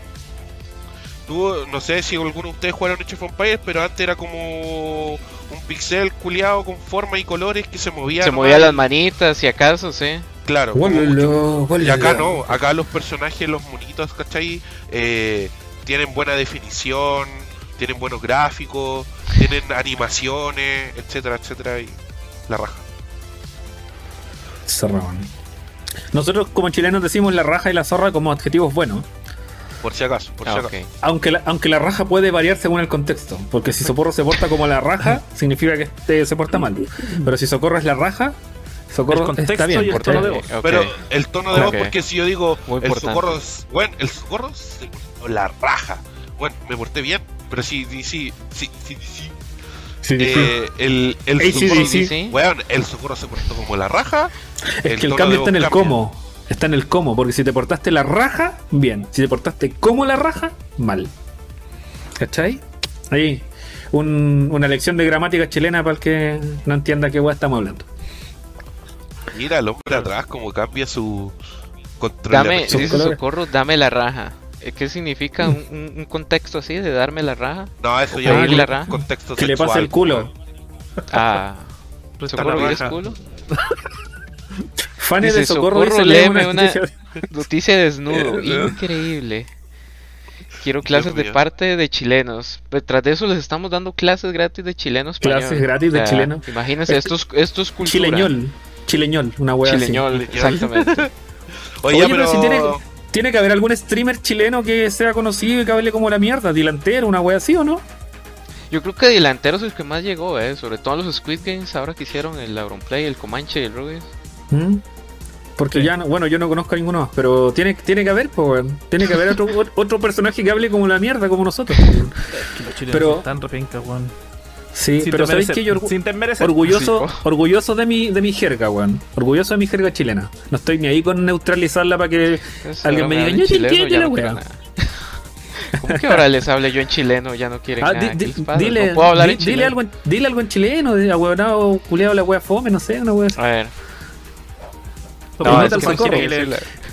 Speaker 2: Tú, no sé si alguno de ustedes jugaron Age of Empires, pero antes era como un pixel culiado con forma y colores que se movía.
Speaker 3: Se movían las manitas, si acaso, sí.
Speaker 2: Claro.
Speaker 1: Guállalo,
Speaker 2: Y acá no, acá los personajes, los monitos, ¿cachai? Eh, tienen buena definición, tienen buenos gráficos, tienen animaciones, etcétera, etcétera, y la raja.
Speaker 1: Zorrón. Nosotros como chilenos decimos la raja y la zorra como adjetivos buenos.
Speaker 2: Por si acaso, por si
Speaker 3: Ah,
Speaker 2: acaso.
Speaker 3: ok.
Speaker 1: Aunque la, aunque la raja puede variar según el contexto. Porque si Socorro se porta como la raja, significa que este se porta mal. Pero si Socorro es la raja, Socorro
Speaker 4: El contexto
Speaker 1: está bien.
Speaker 4: y el tono de voz.
Speaker 3: Ok.
Speaker 2: Pero el tono de
Speaker 3: Ok.
Speaker 2: voz, porque si yo digo
Speaker 3: Muy
Speaker 2: el
Speaker 3: importante.
Speaker 2: socorro es. Bueno, el socorro se portó la raja. Bueno, me porté bien, pero sí, sí, sí, sí, sí, sí.
Speaker 1: Sí, sí.
Speaker 2: Eh, el, el socorro,
Speaker 3: Sí, sí.
Speaker 2: weón, el socorro se portó como la raja.
Speaker 1: Es que el cambio está en el
Speaker 2: cambia.
Speaker 1: cómo. Está en el cómo. Porque si te portaste la raja, bien. Si te portaste como la raja, mal. ¿Cachai? Ahí. un- una lección de gramática chilena para el que no entienda qué weá estamos hablando.
Speaker 2: Mira el hombre atrás como cambia su control.
Speaker 3: Dame, dice. Socorro, dame la raja. ¿Qué significa un, un- un contexto así de darme la raja?
Speaker 2: No, eso ya es
Speaker 3: le
Speaker 2: un
Speaker 3: ra-
Speaker 2: contexto
Speaker 1: Que le pase el culo.
Speaker 3: Ah, ¿Socorro
Speaker 4: la raja.
Speaker 3: culo?
Speaker 1: Fanes
Speaker 3: Dice,
Speaker 1: de Socorro,
Speaker 3: Socorro,
Speaker 1: dice,
Speaker 3: léeme
Speaker 1: una
Speaker 3: una-
Speaker 1: noticia.
Speaker 3: Noticia desnudo, increíble. Quiero clases de parte de chilenos. Tras de eso les estamos dando clases gratis de chileno español.
Speaker 1: Clases gratis de chileno.
Speaker 3: Imagínense, esto es, esto es cultura.
Speaker 1: Chileñol. Chileñol, una así.
Speaker 3: Chileñol, exactamente.
Speaker 2: Oye,
Speaker 1: Oye,
Speaker 2: pero,
Speaker 1: pero si tiene, tiene que haber algún streamer chileno que sea conocido y que hable como la mierda, delantero, una wea así o no?
Speaker 3: Yo creo que delanteros es el que más llegó, eh. Sobre todo los Squid Games, ahora que hicieron el Auronplay, el Comanche y el Rubius.
Speaker 1: ¿Mm? Porque
Speaker 4: Sí.
Speaker 1: ya, no, bueno, yo no conozco a ninguno más, pero tiene, tiene que haber, pues, weón. tiene que haber otro, otro personaje que hable como la mierda, como nosotros.
Speaker 4: Los
Speaker 1: Pero-
Speaker 4: tan repencas, weón.
Speaker 1: Sí,
Speaker 4: Sin
Speaker 1: pero ¿sabéis que yo orgu- orgulloso,
Speaker 3: Sí,
Speaker 1: orgulloso de mi, de mi jerga, weón. Orgulloso de mi jerga chilena. No estoy ni ahí con neutralizarla para que alguien me diga, yo te
Speaker 3: chileno,
Speaker 1: entiendo
Speaker 3: ya
Speaker 1: la
Speaker 3: no
Speaker 1: wea.
Speaker 3: quiero nada. ¿Cómo que ahora les hable yo en chileno? Ya no quieren
Speaker 1: Ah,
Speaker 3: nada.
Speaker 1: dile,
Speaker 3: no puedo hablar
Speaker 1: di-
Speaker 3: en
Speaker 1: dile,
Speaker 3: chileno.
Speaker 1: algo en, dile algo en chileno, ahueonado, culiado la wea fome, no sé, una wea.
Speaker 3: A ver.
Speaker 1: No,
Speaker 4: Socorro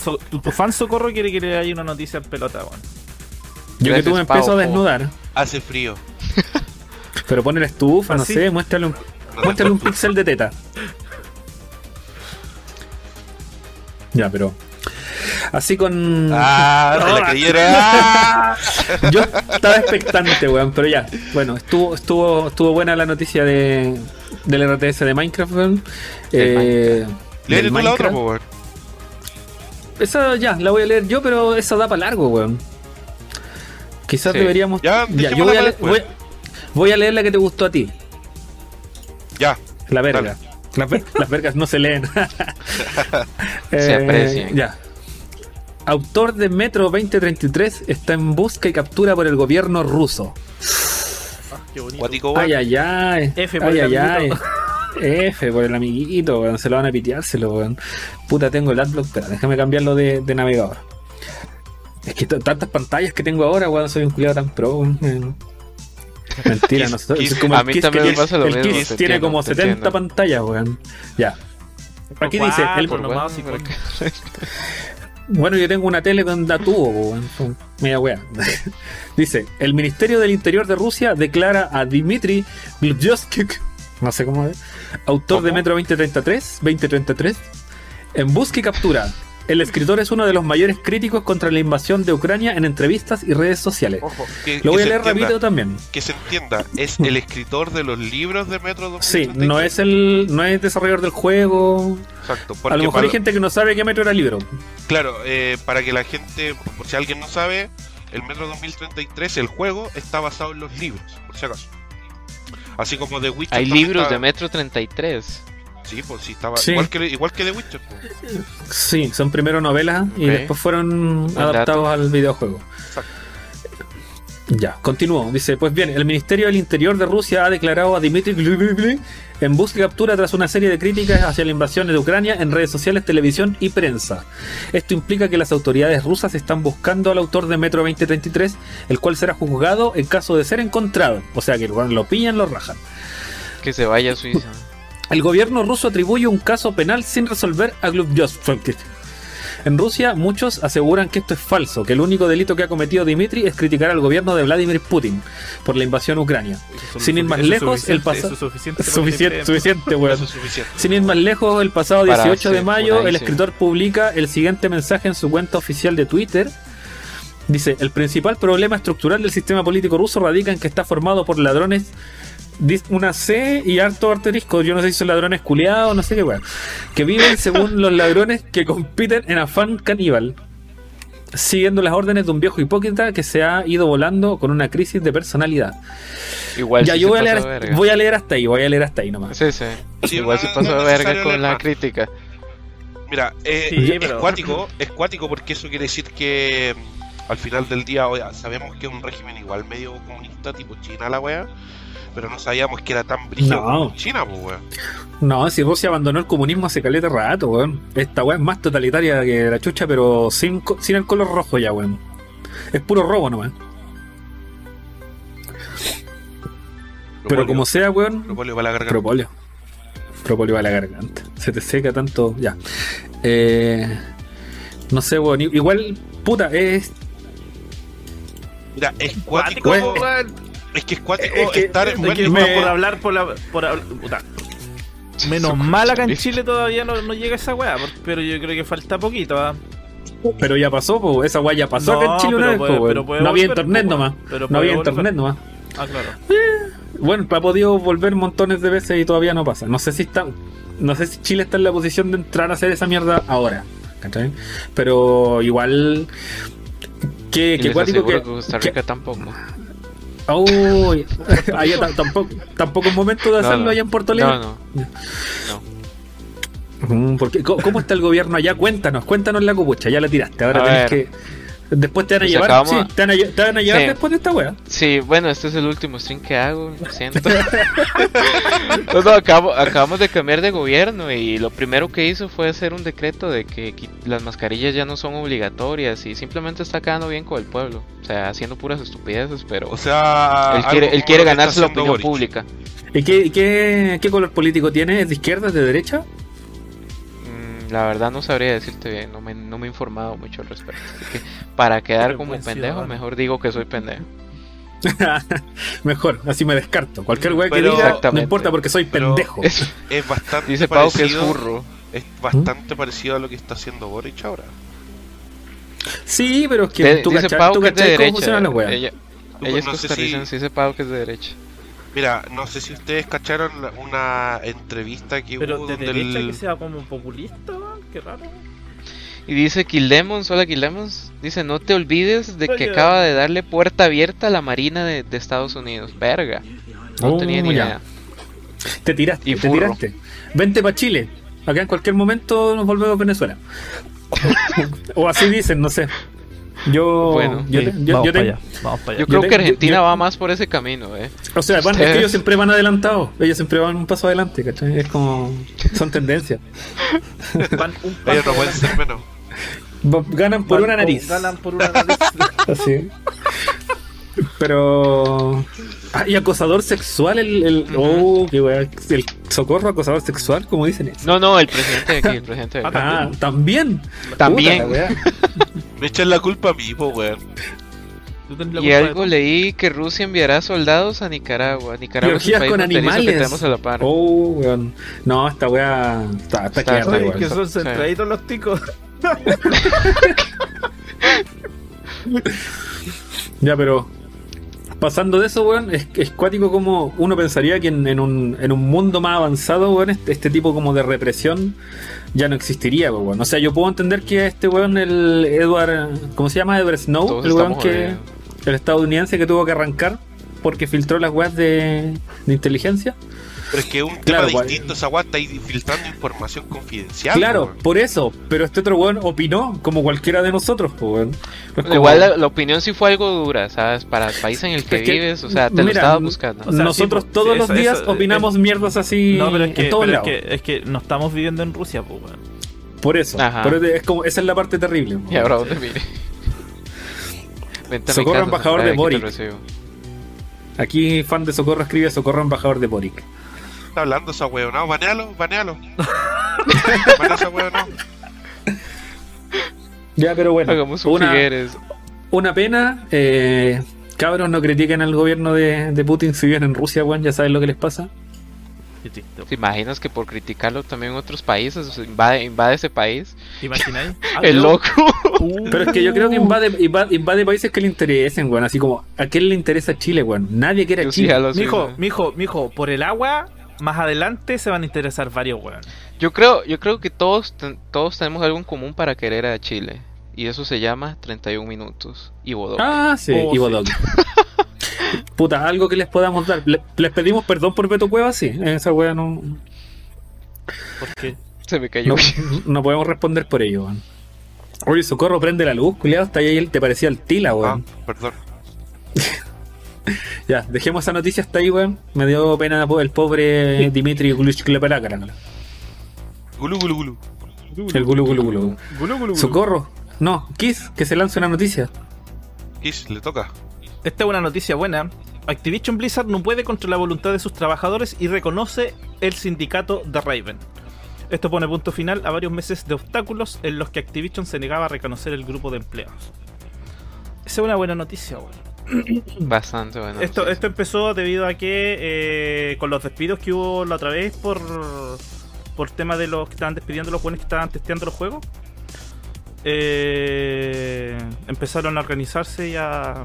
Speaker 4: so- tu fan Socorro quiere que le haya una noticia en pelota, weón.
Speaker 1: Yo que tú me empiezo
Speaker 3: Pau,
Speaker 1: a desnudar,
Speaker 2: hace frío.
Speaker 1: pero pone la estufa, no
Speaker 4: ¿Ah, sí?
Speaker 1: sé, muéstrale un, muéstrale un pixel de teta. Ya, pero. Así con.
Speaker 2: Ah, la. Ah.
Speaker 1: Yo estaba expectante, weón, pero ya. Bueno, estuvo, estuvo, estuvo buena la noticia de del RTS de Minecraft, weón. Eh,
Speaker 2: Léete tú la otra, po, weón.
Speaker 1: Esa ya, la voy a leer yo, pero esa da para largo, weón. Quizás
Speaker 3: Sí.
Speaker 1: deberíamos.
Speaker 2: Ya,
Speaker 1: Ya, yo voy a, voy, voy leer la que te gustó a ti.
Speaker 2: Ya.
Speaker 1: La verga. Las, ver- las vergas no se leen.
Speaker 3: Se aprecian.
Speaker 1: Ya. Autor de Metro 2033 está en busca y captura por el gobierno ruso.
Speaker 4: Ah, qué bonito.
Speaker 2: Cuático,
Speaker 1: Ay, ay, ay.
Speaker 4: F por
Speaker 1: ay, ay, ay. F por el amiguito, weón. Se lo van a piteárselo, weón. Puta, tengo el adblock. Espera, déjame cambiarlo de, de navegador. Es que tantas pantallas que tengo ahora, weón. Soy un culiado tan pro, weón. Mentira, no sé.
Speaker 2: Kiss-
Speaker 1: como
Speaker 3: a
Speaker 1: el
Speaker 3: mí
Speaker 1: Kiss
Speaker 3: también me pasa lo
Speaker 1: el
Speaker 3: mismo,
Speaker 1: Kiss tiene
Speaker 3: entiendo,
Speaker 1: como
Speaker 3: te
Speaker 1: 70
Speaker 3: entiendo.
Speaker 1: pantallas, weón. Ya. Aquí dice, el,
Speaker 4: Por
Speaker 3: Bueno,
Speaker 4: nomás,
Speaker 1: yo tengo una tele con tubo, weón. Media wea. Dice, el Ministerio del Interior de Rusia declara a Dmitry Glubyovsky, no sé cómo es, autor de. Metro 2033, 2033, en busca y captura. El escritor es uno de los mayores críticos contra la invasión de Ucrania en entrevistas y redes sociales.
Speaker 2: Ojo, que,
Speaker 1: Lo
Speaker 2: que
Speaker 1: voy a leer rápido también.
Speaker 2: Que se entienda, es el escritor de los libros de Metro
Speaker 1: Sí,
Speaker 2: 2033.
Speaker 1: no es el no es desarrollador del juego.
Speaker 2: Exacto.
Speaker 1: A lo mejor
Speaker 2: para-
Speaker 1: hay gente que no sabe qué Metro era libro.
Speaker 2: Claro, eh, para que la gente, por si alguien no sabe, el Metro 2033, el juego, está basado en los libros, por si acaso. Así como The Witcher.
Speaker 3: Hay libros
Speaker 2: está-
Speaker 3: de Metro 33.
Speaker 2: Sí, pues sí, estaba.
Speaker 1: Sí.
Speaker 2: Igual, que, igual que The Witcher. pues.
Speaker 1: Sí, son primero novelas y después fueron adaptados al videojuego.
Speaker 2: Exacto.
Speaker 1: Ya, continúo. Dice, pues bien, el Ministerio del Interior de Rusia ha declarado a Dmitry Glubyvsky en busca y captura tras una serie de críticas hacia la invasión de Ucrania en redes sociales, televisión y prensa. Esto implica que las autoridades rusas están buscando al autor de Metro 2033, el cual será juzgado en caso de ser encontrado. O sea que cuando lo pillan, lo rajan.
Speaker 3: Que se vaya a Suiza.
Speaker 1: El gobierno ruso atribuye un caso penal sin resolver a Glubyovsky. En Rusia, muchos aseguran que esto es falso, que el único delito que ha cometido Dmitry es criticar al gobierno de Vladimir Putin por la invasión Ucrania. Sin ir más lejos, el pasa-
Speaker 4: eso es suficiente.
Speaker 1: Suficiente, suficiente. Sin ir más lejos, el pasado
Speaker 3: Para
Speaker 1: 18 de mayo, el escritor publica el siguiente mensaje en su cuenta oficial de Twitter. Dice, el principal problema estructural del sistema político ruso radica en que está formado por ladrones, una C y harto arterisco, yo no sé si son ladrones culiados, no sé qué weón, que viven según los ladrones que compiten en afán caníbal, siguiendo las órdenes de un viejo hipócrita que se ha ido volando con una crisis de personalidad.
Speaker 3: Igual
Speaker 1: ya, yo voy a, leer,
Speaker 3: de verga.
Speaker 1: voy a leer hasta ahí, voy a leer hasta ahí nomás.
Speaker 3: Sí, sí.
Speaker 2: Sí,
Speaker 3: Igual
Speaker 2: no-
Speaker 3: se pasó
Speaker 2: no
Speaker 3: de verga con la
Speaker 2: más.
Speaker 3: crítica.
Speaker 2: Mira, eh,
Speaker 4: Sí,
Speaker 2: es
Speaker 4: pero-
Speaker 2: cuático, es cuático porque eso quiere decir que mm, al final del día, oiga, sabemos que es un régimen igual medio comunista tipo China la wea, pero no sabíamos que era tan brígido
Speaker 1: No.
Speaker 2: como China, pues wea.
Speaker 1: No, si Rusia abandonó el comunismo hace caleta rato, weón. Esta weá es más totalitaria que la chucha, pero sin, sin el color rojo ya, weón. Es puro robo nomás. Pero como sea, weón.
Speaker 2: Propolio para la garganta.
Speaker 1: Propolio. Propolio a la garganta. Se te seca tanto. Ya. Eh, no sé, weón. Igual, puta, es.
Speaker 2: Mira, es
Speaker 4: Cuático,
Speaker 2: cuático.
Speaker 4: weón.
Speaker 2: Es que es cuático
Speaker 1: Es que-
Speaker 2: estar
Speaker 1: es
Speaker 4: que
Speaker 1: me-
Speaker 4: por hablar por la. Por, habl- puta. Menos mal acá en Chile todavía no, no llega esa weá, pero yo creo que falta poquito. ¿ah?
Speaker 1: Pero ya pasó, po. Esa weá ya pasó acá en
Speaker 4: No,
Speaker 1: Chile una vez,
Speaker 4: puede-
Speaker 1: po, weón.
Speaker 4: pero puede
Speaker 1: No había internet
Speaker 4: po,
Speaker 1: nomás.
Speaker 4: Pero
Speaker 1: No había
Speaker 4: volver.
Speaker 1: internet nomás.
Speaker 4: Ah, claro.
Speaker 1: Bueno, ha podido volver montones de veces y todavía no pasa. No sé si está. No sé si Chile está en la posición de entrar a hacer esa mierda ahora. ¿cachai? Pero igual. Que,
Speaker 3: Y
Speaker 1: que
Speaker 3: les
Speaker 1: cuático
Speaker 3: aseguro
Speaker 1: que.
Speaker 3: que Costa
Speaker 1: que-
Speaker 3: Rica tampoco.
Speaker 1: Uy, allá ta- tampoco, tampoco es momento de hacerlo
Speaker 3: No, no.
Speaker 1: allá en Puerto Alegre.
Speaker 3: No, no.
Speaker 1: Mm, porque, ¿cómo, cómo está el gobierno allá? Cuéntanos, cuéntanos la copucha, ya la tiraste. Ahora
Speaker 3: A
Speaker 1: tenés
Speaker 3: ver.
Speaker 1: que. Después te van a
Speaker 3: Pues
Speaker 1: llevar.
Speaker 3: acabamos-
Speaker 1: Sí, te van a, lle- te van a llevar
Speaker 3: Sí.
Speaker 1: después de esta wea.
Speaker 3: Sí, bueno, este es el último stream que hago, lo siento. no, no, acabo- acabamos de cambiar de gobierno y lo primero que hizo fue hacer un decreto de que las mascarillas ya no son obligatorias y simplemente está quedando bien con el pueblo. O sea, haciendo puras estupideces, pero
Speaker 2: O sea,
Speaker 3: él quiere, él quiere ganarse la opinión
Speaker 2: Boric.
Speaker 3: pública.
Speaker 1: ¿Y qué, qué, qué color político tiene? ¿Es de izquierda, es de derecha?
Speaker 3: La verdad no sabría decirte bien, no me, no me he informado mucho al respecto. Así que para quedar como
Speaker 4: buen
Speaker 3: pendejo,
Speaker 4: ciudadano.
Speaker 3: mejor digo que soy pendejo.
Speaker 1: Mejor, así me descarto. Cualquier wea que diga, no importa porque soy pendejo.
Speaker 3: Es-
Speaker 2: Es bastante
Speaker 3: dice Pau que es
Speaker 2: parecido.
Speaker 3: burro.
Speaker 2: Es bastante parecido a lo que está haciendo Boric ahora.
Speaker 1: Sí, pero es que
Speaker 3: De-
Speaker 1: tú
Speaker 3: dice
Speaker 1: cachai,
Speaker 3: Pau
Speaker 1: tú
Speaker 3: que es de derecha.
Speaker 1: funcionan las weas.
Speaker 3: Ella, ella es
Speaker 2: no sé si-
Speaker 3: costarricense, dice Pau que es de derecha.
Speaker 2: Mira, no sé si ustedes cacharon una entrevista que
Speaker 4: Pero
Speaker 2: hubo
Speaker 4: de
Speaker 2: donde
Speaker 4: derecha
Speaker 2: el-
Speaker 4: que sea como populista, qué raro.
Speaker 3: Y dice Killemons, hola Killemons. Dice, no te olvides de que acaba de darle puerta abierta a la Marina de, de Estados Unidos. Verga. No
Speaker 1: Oh,
Speaker 3: tenía ni
Speaker 1: ya.
Speaker 3: idea.
Speaker 1: Te tiraste,
Speaker 3: Y
Speaker 1: te
Speaker 3: furro.
Speaker 1: tiraste. Vente para Chile. Acá en cualquier momento nos volvemos a Venezuela. o así dicen, no sé. Yo,
Speaker 3: Bueno,
Speaker 1: yo, te- yo-
Speaker 4: vamos
Speaker 1: yo
Speaker 4: para
Speaker 1: te-
Speaker 4: allá. Vamos para
Speaker 3: Yo creo
Speaker 1: te-
Speaker 3: que Argentina
Speaker 1: yo-
Speaker 3: va más por ese camino, eh.
Speaker 1: O sea, van- es que ellos siempre van adelantados. Ellos siempre van un paso adelante, ¿cachai? Es como. Son tendencias.
Speaker 4: Van un
Speaker 2: Ellos no
Speaker 4: paso
Speaker 2: pueden ser menos.
Speaker 1: Va- Ganan por
Speaker 4: van
Speaker 1: una nariz.
Speaker 4: Ganan por una nariz.
Speaker 1: Así. Pero. Ah, y acosador sexual, el. el oh, qué wea. El socorro acosador sexual, como dicen eso.
Speaker 3: No, no, el presidente de aquí, el presidente de aquí.
Speaker 1: Ah, también.
Speaker 3: También.
Speaker 2: Me echan la culpa a mí, po, weón.
Speaker 3: Y algo leí que Rusia enviará soldados a Nicaragua. Nicaragua es
Speaker 1: Biologías
Speaker 3: país
Speaker 1: con
Speaker 3: fronterizo que
Speaker 1: animales.
Speaker 3: tenemos a la par.
Speaker 1: Oh, weón. No, esta wea. Está, está
Speaker 3: Está-
Speaker 1: igual.
Speaker 4: que son centraditos los ticos.
Speaker 1: Ya, pero pasando de eso, weón, es, es cuático como uno pensaría que en, en un, en un mundo más avanzado, weón, este, este tipo como de represión ya no existiría, weón. O sea, yo puedo entender que este weón, el Edward, ¿cómo se llama? Edward Snow,
Speaker 3: Todos
Speaker 1: el weón que, el estadounidense que tuvo que arrancar porque filtró las weas de, de inteligencia.
Speaker 2: Pero es que es un
Speaker 1: Claro,
Speaker 2: tema
Speaker 1: pues.
Speaker 2: distinto esa weá, está ahí filtrando información confidencial.
Speaker 1: Claro,
Speaker 2: weón.
Speaker 1: por eso, pero este otro weón opinó como cualquiera de nosotros, pues, weón. Como-
Speaker 3: Igual la, la opinión sí fue algo dura, ¿sabes? Para el país en el que,
Speaker 1: Es que,
Speaker 3: vives, o sea, te lo estaba buscando.
Speaker 4: O sea,
Speaker 1: nosotros
Speaker 4: sí, po,
Speaker 1: todos
Speaker 4: sí,
Speaker 1: los
Speaker 4: eso-
Speaker 1: días
Speaker 4: eso,
Speaker 1: opinamos mierdas así
Speaker 4: No, pero es que, pero es, que, es que no estamos viviendo en Rusia, pues, weón.
Speaker 1: Por eso. Eso es como, esa es la parte terrible.
Speaker 3: Y ahora dónde mire.
Speaker 1: Socorro
Speaker 3: casa,
Speaker 1: embajador de Boric. Aquí, fan de Socorro escribe Socorro embajador de Boric.
Speaker 2: Está hablando esa weón, no, banealo, banealo. Banea esa weón, no.
Speaker 1: Ya, pero bueno.
Speaker 3: Hagamos un
Speaker 1: una,
Speaker 3: Figueres.
Speaker 1: una pena. Eh, cabros, no critiquen al gobierno de, de Putin si viven en Rusia, weón. Ya saben lo que les pasa.
Speaker 4: Qué triste.
Speaker 3: ¿Te imaginas que por criticarlo también en otros países invade, invade ese país?
Speaker 4: ¿Te imagináis?
Speaker 3: El loco.
Speaker 1: Pero es que yo creo que invade, invade, invade países que le interesen, weón. Así como, ¿a quién le interesa Chile, weón? Nadie quiere a
Speaker 3: Yo
Speaker 1: Chile.
Speaker 4: Mijo, mijo, mijo, por el agua, más adelante se van a interesar varios, weón.
Speaker 3: Yo creo, yo creo que todos, ten- todos tenemos algo en común para querer a Chile. Y eso se llama 31 minutos. Y Bodog.
Speaker 1: Ah, sí,
Speaker 4: Oh,
Speaker 1: y
Speaker 4: sí.
Speaker 1: Bodog. Puta, algo que les podamos dar. Le- les pedimos perdón por Beto Cueva, sí. Esa weá no,
Speaker 4: Porque
Speaker 3: Se me cayó.
Speaker 1: no, no podemos responder por ello, weón. Oye, socorro, prende la luz, culiado. Está ahí, te parecía el tila,
Speaker 2: Ah,
Speaker 1: weón.
Speaker 2: perdón.
Speaker 1: Ya, dejemos esa noticia hasta ahí, weón. Me dio pena el pobre Dimitri Gulushkleperakara.
Speaker 2: Gulu, gulu, gulu.
Speaker 1: El gulu gulu gulu.
Speaker 4: Gulu, gulu.
Speaker 1: Socorro. No, Kiss, que se lance una noticia.
Speaker 2: Kiss, le toca.
Speaker 4: Esta es una noticia buena. Activision Blizzard no puede contra la voluntad de sus trabajadores y reconoce el sindicato de Raven. Esto pone punto final a varios meses de obstáculos en los que Activision se negaba a reconocer el grupo de empleados. Esa es una buena noticia, weón.
Speaker 3: Bastante bueno.
Speaker 4: Esto,
Speaker 3: sí.
Speaker 4: esto empezó debido a que eh, con los despidos que hubo la otra vez por por tema de los que estaban despidiendo los buenos que estaban testeando los juegos, eh, empezaron a organizarse y a,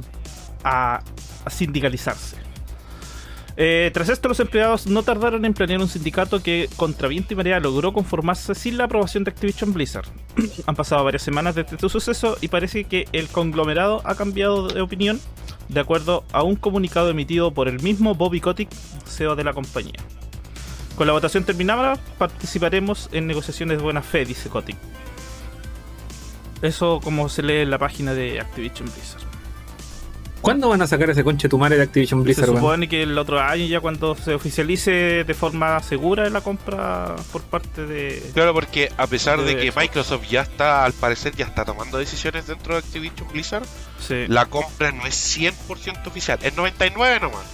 Speaker 4: a, a sindicalizarse. Eh, tras esto, los empleados no tardaron en planear un sindicato que, contra viento y marea, logró conformarse sin la aprobación de Activision Blizzard. Han pasado varias semanas desde este suceso y parece que el conglomerado ha cambiado de opinión de acuerdo a un comunicado emitido por el mismo Bobby Kotick, CEO de la compañía. Con la votación terminada, participaremos en negociaciones de buena fe, dice Kotick. Eso como se lee en la página de Activision Blizzard.
Speaker 1: ¿Cuándo van a sacar ese conche tu madre de Activision
Speaker 4: Se
Speaker 1: Blizzard, weón?
Speaker 4: supone que el otro año, ya cuando se oficialice de forma segura la compra por parte de...
Speaker 2: Claro, porque a pesar de
Speaker 4: De
Speaker 2: que. Microsoft ya está, al parecer, ya está tomando decisiones dentro de Activision Blizzard,
Speaker 4: Sí.
Speaker 2: la compra no es 100% oficial, es 99 nomás.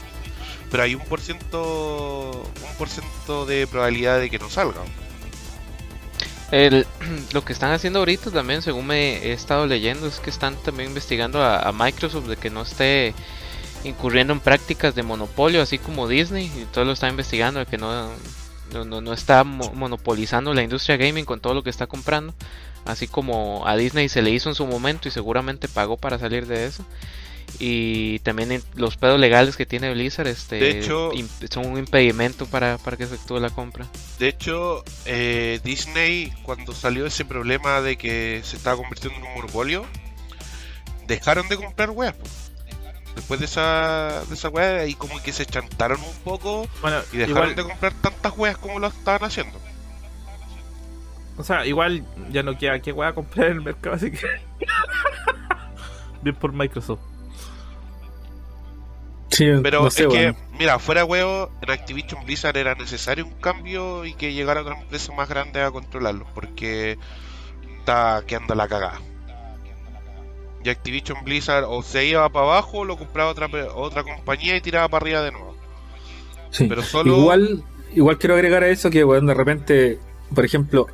Speaker 2: Pero hay un por ciento, un por ciento de probabilidad de que no salga.
Speaker 3: El- lo que están haciendo ahorita también, según me he estado leyendo, es que están también investigando a, Microsoft de que no esté incurriendo en prácticas de monopolio, así como Disney, y todo lo está investigando, de que no, no, no- no está mo- monopolizando la industria gaming con todo lo que está comprando, así como a Disney se le hizo en su momento y seguramente pagó para salir de eso. Y también los pedos legales que tiene Blizzard este,
Speaker 2: De hecho-
Speaker 3: son un impedimento para, para que efectúe la compra.
Speaker 2: De hecho, eh, Disney, cuando salió ese problema de que se estaba convirtiendo en un monopolio, dejaron de comprar weas. po. Después de esa, de esa wea, ahí como que se chantaron un poco
Speaker 4: Bueno,
Speaker 2: y dejaron
Speaker 4: igual,
Speaker 2: de comprar tantas weas como lo estaban haciendo.
Speaker 4: o sea, igual ya no queda qué a comprar en el mercado, así que. Bien por Microsoft.
Speaker 1: Sí,
Speaker 2: Pero
Speaker 1: no sé,
Speaker 2: es que, mira, fuera huevo, en Activision Blizzard era necesario un cambio y que llegara otra empresa más grande a controlarlo, porque está quedando la cagada. Y Activision Blizzard o se iba para abajo o lo compraba otra, otra compañía y tiraba para arriba de nuevo.
Speaker 1: Sí.
Speaker 2: Pero solo...
Speaker 1: Igual, igual quiero agregar a eso que, de repente, por ejemplo,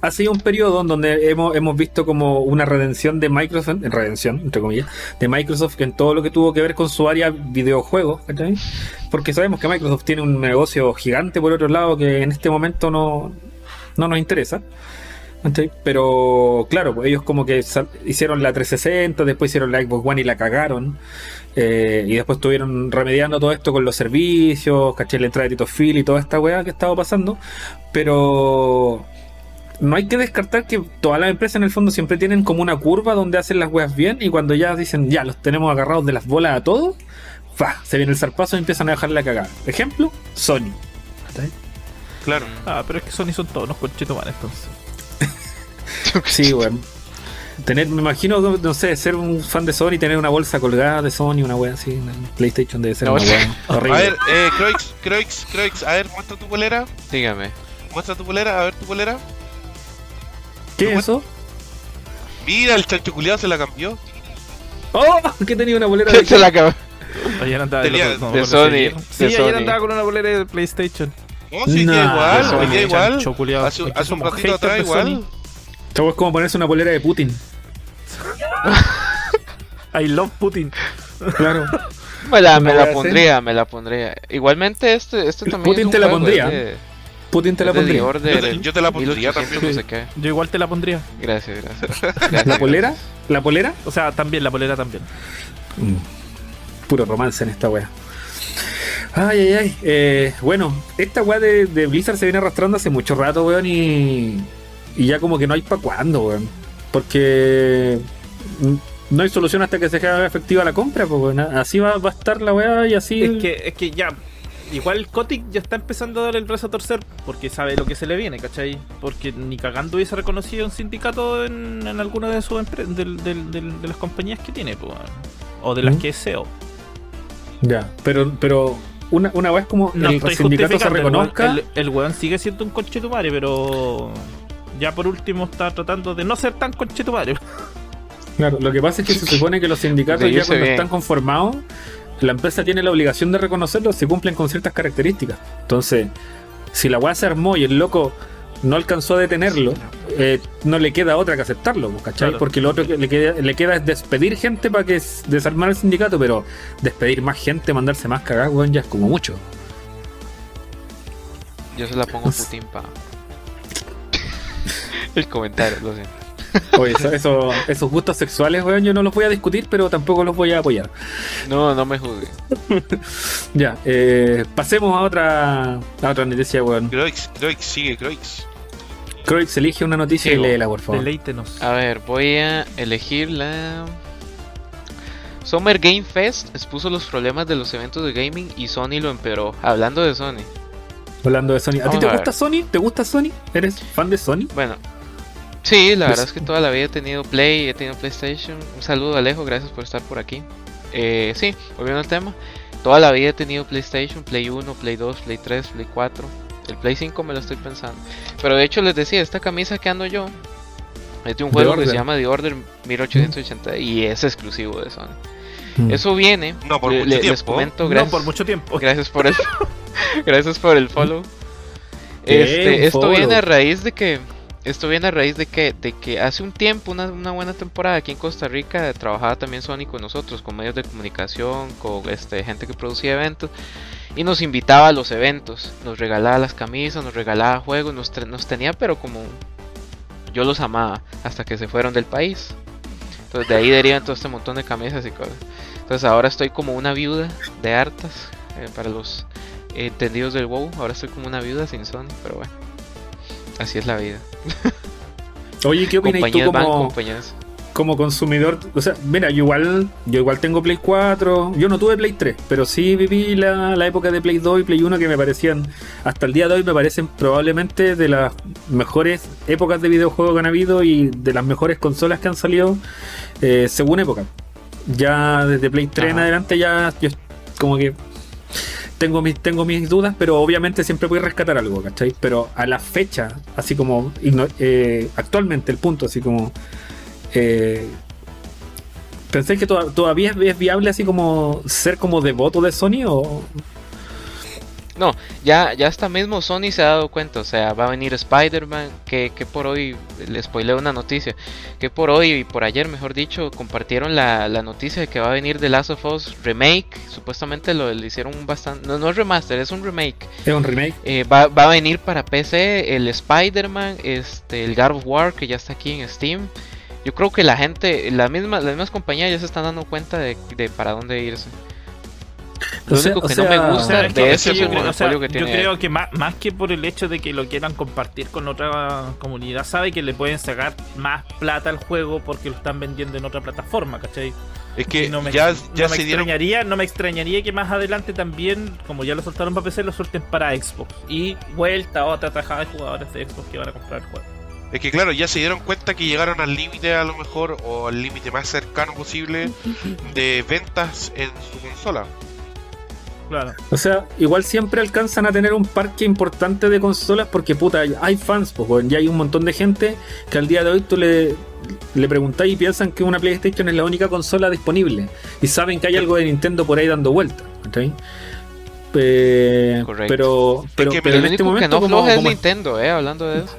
Speaker 1: ha sido un periodo en donde hemos, hemos visto como una redención de Microsoft, en redención, entre comillas, de Microsoft en todo lo que tuvo que ver con su área videojuegos, ¿cachai? Porque sabemos que Microsoft tiene un negocio gigante por otro lado que en este momento no, no nos interesa. Pero claro, pues ellos como que hicieron la 360, después hicieron la Xbox One y la cagaron. Eh, y después estuvieron remediando todo esto con los servicios, caché la entrada de Tito Phil y toda esta weá que estaba pasando. Pero no hay que descartar que todas las empresas en el fondo siempre tienen como una curva donde hacen las weas bien y cuando ya dicen ya los tenemos agarrados de las bolas a todos, ¡fa! se viene el zarpazo y empiezan a dejar la cagada. Ejemplo, Sony.
Speaker 2: Claro.
Speaker 4: Ah, pero es que Sony son todos unos conchetumanes entonces.
Speaker 1: Sí, weón. Tener, me imagino, no sé, ser un fan de Sony y tener una bolsa colgada de Sony, una wea así, en el PlayStation debe ser
Speaker 3: No,
Speaker 1: una wea horrible.
Speaker 2: A ver, eh, Croix, Croix, Croix, a ver, muestra tu polera,
Speaker 3: Dígame.
Speaker 2: muestra tu polera, a ver tu polera.
Speaker 1: ¿Qué es eso?
Speaker 2: Mira, el chancho culiado se la cambió.
Speaker 1: ¡Oh! Que tenía una bolera de
Speaker 3: Se la acabó.
Speaker 4: Ayer andaba
Speaker 2: Tenía-
Speaker 4: no,
Speaker 3: de Sony, de
Speaker 4: Sí, ayer
Speaker 3: Sony.
Speaker 4: andaba con una bolera de PlayStation.
Speaker 2: No, sí,
Speaker 1: Nah,
Speaker 2: igual, hoy igual.
Speaker 4: chancho culiao.
Speaker 2: Hace, un ratito atrás igual.
Speaker 1: Chavo, es como ponerse una bolera de Putin.
Speaker 4: I love Putin.
Speaker 1: Claro.
Speaker 3: Me la, me pondría, me la pondría. Igualmente este, este también
Speaker 1: Putin
Speaker 3: es un
Speaker 1: te la
Speaker 3: juego,
Speaker 1: pondría.
Speaker 3: es de-
Speaker 1: Putin te la pondría.
Speaker 3: Order,
Speaker 2: Yo te-
Speaker 3: el
Speaker 2: yo te la pondría
Speaker 3: 1800
Speaker 2: también.
Speaker 3: no sé qué.
Speaker 4: Yo igual te la pondría.
Speaker 3: Gracias, gracias. Gracias,
Speaker 1: ¿La polera? ¿La polera?
Speaker 4: O sea, también, la polera también.
Speaker 1: Puro romance en esta wea. Ay, ay, ay. Eh, bueno, esta wea de, de Blizzard se viene arrastrando hace mucho rato, weón, y, y ya como que no hay pa' cuándo, weón. Porque mm, no hay solución hasta que se haga efectiva la compra, pues, weón. Así va, va a estar la wea y así.
Speaker 4: Es que, es que ya. Igual Kotick ya está empezando a dar el brazo a torcer porque sabe lo que se le viene, ¿cachai? Porque ni cagando hubiese reconocido un sindicato en, en alguna de sus del- de las compañías que tiene, pues, o de las
Speaker 1: ¿Mm?
Speaker 4: que es CEO.
Speaker 1: Ya, pero, pero una, una es como
Speaker 4: No
Speaker 1: el sindicato se
Speaker 4: el
Speaker 1: reconozca.
Speaker 4: El, el weón sigue siendo un conchetumare, pero ya por último está tratando de no ser tan conchetumare.
Speaker 1: Claro, lo que pasa es que se supone que los sindicatos
Speaker 3: De
Speaker 1: ya cuando
Speaker 3: bien.
Speaker 1: están conformados, la empresa tiene la obligación de reconocerlos si cumplen con ciertas características. Entonces, si la weá se armó y el loco no alcanzó a detenerlo, eh, no le queda otra que aceptarlo, pues, ¿cachai?
Speaker 4: Claro.
Speaker 1: Porque lo otro que le queda, le queda es despedir gente para que desarmar el sindicato, pero despedir más gente, mandarse más cagadas, weón, ya es como mucho.
Speaker 3: Yo se la pongo a Putin pa. El comentario, lo siento.
Speaker 1: Oye, eso- eso- esos gustos sexuales, weón, yo no los voy a discutir, pero tampoco los voy a apoyar.
Speaker 3: No, no me juzgue.
Speaker 1: Ya, eh, pasemos a otra, a otra noticia, weón.
Speaker 2: Croix, Croix, sigue Croix.
Speaker 1: Croix elige una noticia
Speaker 3: Sigo.
Speaker 1: y léela, por favor.
Speaker 4: Deleítenos.
Speaker 3: A ver, voy a elegir la. Summer Game Fest expuso los problemas de los eventos de gaming y Sony lo empeoró. Hablando de Sony.
Speaker 1: Hablando de Sony. ¿A ti te
Speaker 3: a
Speaker 1: gusta
Speaker 3: ver.
Speaker 1: Sony? ¿Te gusta Sony? ¿Eres fan de Sony?
Speaker 3: Bueno, sí, la
Speaker 1: Pues-
Speaker 3: verdad es que toda la vida he tenido Play, he tenido PlayStation. Un saludo a Alejo, gracias por estar por aquí. Eh, sí, volviendo al tema. Toda la vida he tenido PlayStation, Play 1, Play 2, Play 3, Play 4. El Play 5 me lo estoy pensando. Pero de hecho les decía, esta camisa que ando yo es de un juego que se llama The Order 1880 y es exclusivo de Sony.
Speaker 1: Mm.
Speaker 3: Eso viene,
Speaker 2: No, por
Speaker 3: le-
Speaker 2: mucho
Speaker 3: le- les
Speaker 2: tiempo.
Speaker 3: comento,
Speaker 4: No
Speaker 3: gracias,
Speaker 4: por mucho tiempo.
Speaker 3: gracias por el gracias por el follow. Este, esto
Speaker 1: follow.
Speaker 3: viene a raíz de que esto viene a raíz de que de que hace un tiempo, una, una buena temporada aquí en Costa Rica trabajaba también Sony con nosotros, con medios de comunicación, con este gente que producía eventos y nos invitaba a los eventos, nos regalaba las camisas, nos regalaba juegos, nos, nos tenía pero como yo los amaba hasta que se fueron del país. Entonces de ahí derivan todo este montón de camisas y cosas. Entonces ahora estoy como una viuda de hartas eh, para los entendidos del WoW. Ahora estoy como una viuda sin Sony, pero bueno. Así es la vida.
Speaker 1: Oye, ¿qué opinas tú como, como consumidor? O sea, mira, yo igual, yo igual tengo Play 4, yo no tuve Play 3, pero sí viví la, la época de Play 2 y Play 1 que me parecían, hasta el día de hoy me parecen probablemente de las mejores épocas de videojuegos que han habido y de las mejores consolas que han salido eh, según época. Ya desde Play 3 en adelante ya yo como que tengo mis, tengo mis dudas, pero obviamente siempre voy a rescatar algo, ¿cachai? Pero a la fecha, así como eh, actualmente el punto, así como... Eh, ¿Pensáis que toda- todavía es viable así como ser como devoto de Sony o...?
Speaker 3: No, ya, ya hasta mismo Sony se ha dado cuenta, o sea, va a venir Spider-Man, que, que por hoy, le spoilé una noticia, que por hoy y por ayer, mejor dicho, compartieron la, la noticia de que va a venir The Last of Us Remake, supuestamente lo le hicieron bastante, no, no es remaster, es un remake,
Speaker 1: ¿Es un remake?
Speaker 3: Eh, va, va a venir para PC el Spider-Man, este, el God of War, que ya está aquí en Steam, yo creo que la gente, la misma, las mismas compañías ya se están dando cuenta de, de para dónde irse. Lo
Speaker 1: O sea-
Speaker 3: único
Speaker 1: o
Speaker 3: que no me gusta
Speaker 4: es que-
Speaker 3: de ese
Speaker 4: yo, creo, o sea,
Speaker 3: que
Speaker 4: yo
Speaker 3: tiene
Speaker 4: creo que más, más que por el hecho de que lo quieran compartir con otra comunidad, sabe que le pueden sacar más plata al juego porque lo están vendiendo en otra plataforma, ¿cachai?
Speaker 2: Es que
Speaker 4: no me,
Speaker 2: ya,
Speaker 4: no
Speaker 2: ya
Speaker 4: me
Speaker 2: se dieron
Speaker 4: extrañaría, no me extrañaría que más adelante también, como ya lo soltaron para PC, lo suelten para Xbox. Y vuelta a otra tajada de jugadores de Xbox que van a comprar el juego.
Speaker 2: Es que claro, ya se dieron cuenta que llegaron al límite a lo mejor, o al límite más cercano posible de ventas en su consola.
Speaker 4: Claro.
Speaker 1: O sea, igual siempre alcanzan a tener un parque importante de consolas porque puta, hay fans, pues ya hay un montón de gente que al día de hoy tú le, le preguntáis y piensan que una PlayStation es la única consola disponible y saben que hay algo de Nintendo por ahí dando vueltas, ¿cachai? Eh,
Speaker 3: Correcto.
Speaker 1: pero pero,
Speaker 2: que
Speaker 1: pero
Speaker 3: el
Speaker 1: en este
Speaker 3: único que
Speaker 1: momento
Speaker 3: no
Speaker 1: como-
Speaker 3: es
Speaker 1: como-
Speaker 3: Nintendo, eh, hablando de eso.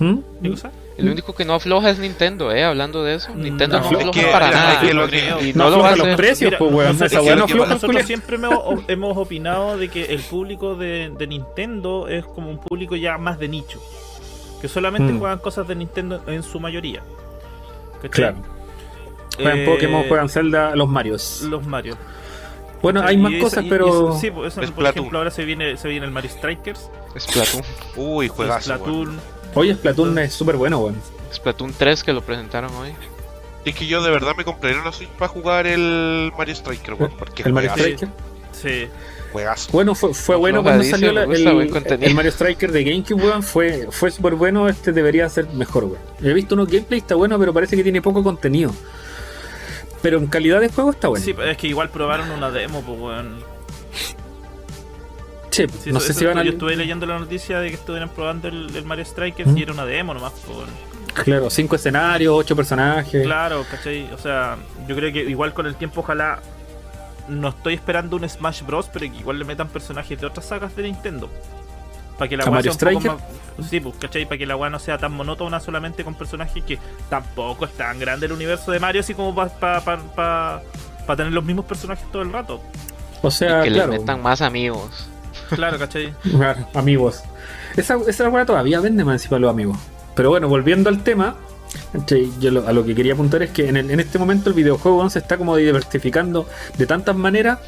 Speaker 1: ¿Mm?
Speaker 4: ¿Qué cosa?
Speaker 3: El único que no afloja es Nintendo, eh, hablando de eso. Nintendo no,
Speaker 1: no,
Speaker 2: es
Speaker 3: afloja
Speaker 2: que-
Speaker 3: para nada.
Speaker 2: que lo
Speaker 4: creo.
Speaker 2: que-
Speaker 3: Y
Speaker 1: No
Speaker 3: no, lo va a
Speaker 1: afloja los
Speaker 3: hacer.
Speaker 1: precios,
Speaker 4: Mira,
Speaker 1: pues weón,
Speaker 4: nosotros,
Speaker 1: esa
Speaker 4: nosotros
Speaker 1: culiao.
Speaker 4: siempre hemos, hemos opinado de que el público de, de Nintendo es como un público ya más de nicho. Que solamente
Speaker 1: Mm.
Speaker 4: juegan cosas de Nintendo en su mayoría. ¿Cachai?
Speaker 1: Claro. Juegan
Speaker 4: Eh,
Speaker 1: Pokémon, juegan Zelda, los Marios.
Speaker 4: Los Mario.
Speaker 1: Bueno, hay más
Speaker 4: esa-
Speaker 1: cosas,
Speaker 4: y- y
Speaker 1: pero
Speaker 4: eso- sí, pues, eso,
Speaker 2: Es
Speaker 4: por ejemplo, ahora se viene, se viene el Mario Strikers.
Speaker 3: Splatoon.
Speaker 2: Uy, juegazo. weón.
Speaker 4: Splatoon.
Speaker 1: Oye, Splatoon es súper bueno, weón.
Speaker 3: Splatoon 3 que lo presentaron hoy.
Speaker 2: Es que yo de verdad me compraría una Switch para jugar el Mario Striker, weón, porque
Speaker 1: El Mario Striker.
Speaker 4: Sí.
Speaker 2: juegazo.
Speaker 1: Bueno, fue, fue
Speaker 3: No
Speaker 1: bueno cuando salió la- el, Mario Striker de GameCube, weón. Fue, fue súper bueno. Este debería ser mejor, weón. He visto unos gameplay, está bueno, pero parece que tiene poco contenido. Pero en calidad de juego está bueno.
Speaker 4: Sí, pero es que igual probaron una demo, pues, weón. Sí,
Speaker 1: no
Speaker 4: eso-
Speaker 1: sé si van a.
Speaker 4: Yo estuve leyendo la noticia de que estuvieran probando el, el Mario Strikers
Speaker 1: ¿Mm?
Speaker 4: y era una demo nomás.
Speaker 1: Claro, cinco escenarios, ocho personajes.
Speaker 4: Claro, ¿cachai? O sea, yo creo que igual con el tiempo, ojalá. No estoy esperando un Smash Bros, pero que igual le metan personajes de otras sagas de Nintendo. Para que la
Speaker 1: ¿A
Speaker 4: weá
Speaker 1: Mario
Speaker 4: sea un poco
Speaker 1: Striker?
Speaker 4: más. Sí, pues, ¿cachai? Para que la weá no sea tan monótona solamente con personajes que tampoco es tan grande el universo de Mario, así como para pa, pa, pa- pa tener los mismos personajes todo el rato.
Speaker 1: O sea,
Speaker 3: y que
Speaker 1: claro.
Speaker 3: les metan más amigos.
Speaker 4: Claro, ¿cachai?
Speaker 1: Claro, amigos. Esa, esa weá todavía vende más encima los amigos. Pero bueno, volviendo al tema, yo lo- a lo que quería apuntar es que en, el- en este momento el videojuego se está como diversificando de tantas maneras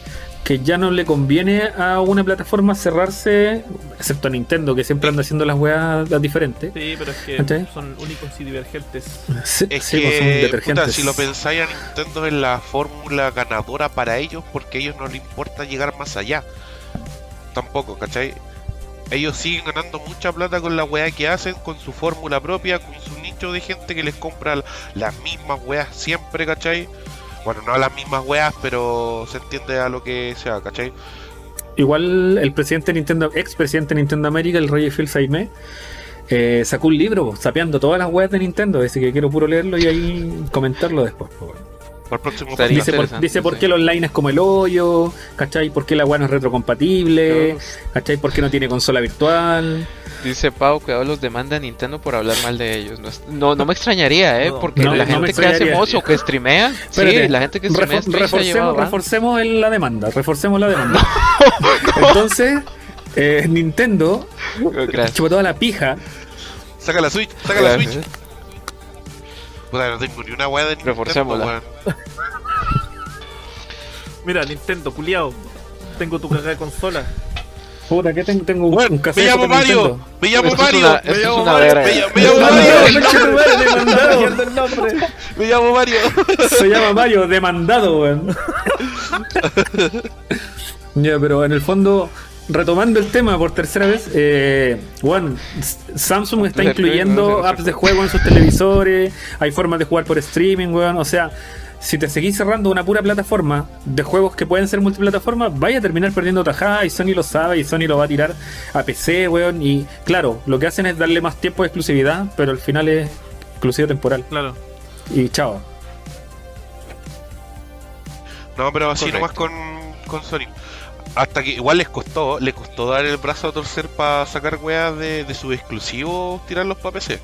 Speaker 1: que ya no le conviene a una plataforma cerrarse, excepto a Nintendo, que siempre anda haciendo las weas las diferentes.
Speaker 4: Sí, pero es que son únicos y divergentes.
Speaker 1: Sí,
Speaker 2: Es
Speaker 1: sí, pues son detergentes.
Speaker 2: puta, si lo pensáis, a Nintendo es la fórmula ganadora para ellos porque a ellos no les importa llegar más allá. Tampoco, ¿cachai? Ellos siguen ganando mucha plata con la weá que hacen, con su fórmula propia, con su nicho de gente que les compra las mismas weas siempre, ¿cachai? Bueno, no las mismas weas, pero se entiende a lo que sea, ¿cachai?
Speaker 1: Igual el presidente de Nintendo, ex presidente de Nintendo América, el Roger Phil Saime, eh, sacó un libro sapeando todas las weas de Nintendo, así que quiero puro leerlo y ahí comentarlo después. pues, bueno.
Speaker 2: Para el próximo
Speaker 3: Estaría
Speaker 1: Dice, por, dice qué el online es como el hoyo, ¿cachai? ¿Por qué la weá no es retrocompatible? ¿Cachai? ¿Por qué no tiene consola virtual?
Speaker 3: Dice Pau que ahora los demanda Nintendo por hablar mal de ellos. No, no, no me extrañaría, ¿eh?
Speaker 4: No,
Speaker 3: porque
Speaker 1: no,
Speaker 3: la gente que hace mozo, que streamea,
Speaker 1: Espérate,
Speaker 3: sí, la gente que streamea
Speaker 1: refor- reforcemos, reforcemos el- la demanda, reforcemos la demanda. Entonces, eh, Nintendo
Speaker 3: Gracias.
Speaker 1: chupó toda la pija
Speaker 2: Saca la Switch, saca la Switch. Puta, no tengo ni una weá de
Speaker 3: Reforcémosla.
Speaker 2: weón.
Speaker 4: Mira, Nintendo, culiao. Tengo tu cagada de consola.
Speaker 1: Puta, que tengo, tengo un,
Speaker 2: Weón,
Speaker 1: un
Speaker 2: me
Speaker 1: cassette
Speaker 2: llamo
Speaker 1: de
Speaker 2: Mario,
Speaker 1: Nintendo.
Speaker 2: me llamo Mario, me llamo Mario, me llamo- me llamo Mario, me llamo Mario.
Speaker 1: Se llama Mario, demandado, weón. Ya, pero en el fondo, retomando el tema por tercera vez, eh, S- Samsung está incluyendo apps de juego en sus televisores, hay formas de jugar por streaming, weón, o sea. Si te seguís cerrando una pura plataforma de juegos que pueden ser multiplataforma, vaya a terminar perdiendo tajada y Sony lo sabe y Sony lo va a tirar a PC, weón. Y claro, lo que hacen es darle más tiempo de exclusividad, pero al final es exclusivo temporal.
Speaker 4: Claro.
Speaker 1: Y chao.
Speaker 2: No, pero así
Speaker 3: Correcto.
Speaker 2: nomás con, con Sony. Hasta que igual les costó, les costó dar el brazo a torcer para sacar weas de, de sus exclusivos, tirarlos para PC.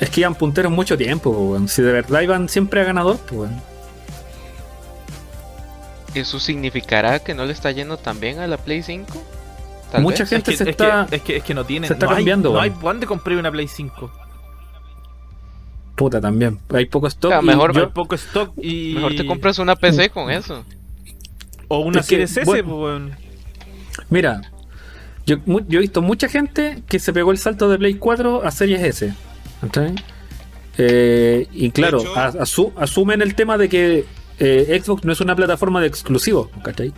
Speaker 1: Es que iban punteros mucho tiempo, po, weón. Si de verdad iban siempre a ganador, pues, weón.
Speaker 3: ¿Eso significará que no le está yendo tan bien a la Play 5? Tal
Speaker 1: Mucha
Speaker 3: vez.
Speaker 1: gente
Speaker 4: es que,
Speaker 1: se
Speaker 4: es
Speaker 1: está.
Speaker 4: que, es que, es que no tiene.
Speaker 1: se está
Speaker 4: no hay-
Speaker 1: cambiando,
Speaker 4: No hay. ¿Dónde compré una Play 5?
Speaker 1: Puta, también. Hay poco stock. Y
Speaker 3: mejor-
Speaker 1: yo-
Speaker 4: Hay poco stock y.
Speaker 3: Mejor te compras una PC con eso.
Speaker 4: O una
Speaker 1: Es que,
Speaker 4: Series S,
Speaker 1: bueno.
Speaker 4: pues.
Speaker 1: Mira, yo, he visto mucha gente que se pegó el salto de Play 4 a Series S. ¿cachai? Eh, y claro,
Speaker 2: hecho-
Speaker 1: a- asu- asumen el tema de que eh, Xbox no es una plataforma de exclusivos, ¿cachai?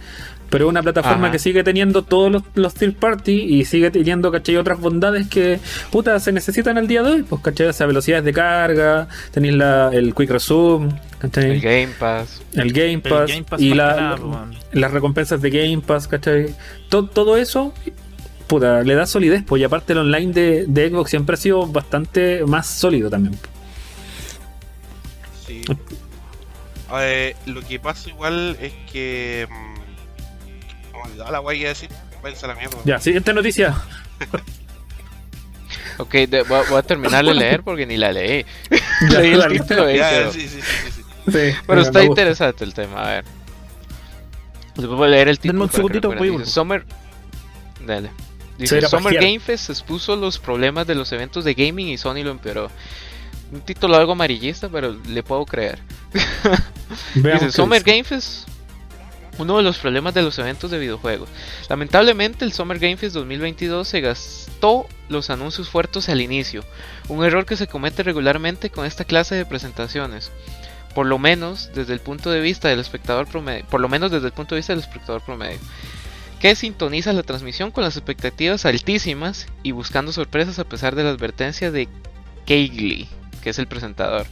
Speaker 1: Pero es una plataforma
Speaker 3: Ajá.
Speaker 1: que sigue teniendo todos los, los third party y sigue teniendo, ¿cachai? Otras bondades que, puta, se necesitan al día de hoy, pues, ¿cachai? O sea, velocidades de carga, tenéis la, el Quick Resume, ¿cachai?
Speaker 3: El Game Pass.
Speaker 1: el Game
Speaker 4: el
Speaker 1: Pass,
Speaker 4: Game Pass
Speaker 1: y la-
Speaker 4: nada, pues,
Speaker 1: las recompensas de Game Pass, ¿cachai? To- todo eso, puta, le da solidez, pues, y aparte el online de, de Xbox siempre ha sido bastante más sólido también.
Speaker 2: Sí. Eh, lo que pasa igual es que. Olvidaba la iba a decir. Váyanse a la mierda.
Speaker 1: Ya, siguiente noticia.
Speaker 3: Ok, de- voy, a, voy a terminar de leer porque ni la leí.
Speaker 1: Ya,
Speaker 3: Leí el título
Speaker 2: Ya, sí, sí, sí, sí, sí.
Speaker 1: Sí,
Speaker 3: Pero está interesante el tema, a ver. Les voy a leer el título.
Speaker 4: Denme un segundito, voy,
Speaker 3: Dice, Summer... Dale. Dice, Summer. Game Fest expuso los problemas de los eventos de gaming y Sony lo empeoró. Un título algo amarillista, pero le puedo creer.
Speaker 1: Veamos
Speaker 3: Dice Summer. Game Fest. Uno de los problemas de los eventos de videojuegos. Lamentablemente el Summer Game Fest 2022 se gastó los anuncios fuertes al inicio. Un error que se comete regularmente con esta clase de presentaciones. Por lo menos desde el punto de vista del espectador promedio. Por lo menos desde el punto de vista del espectador promedio. Que sintoniza la transmisión con las expectativas altísimas y buscando sorpresas a pesar de la advertencia de Keighley, que es el presentador.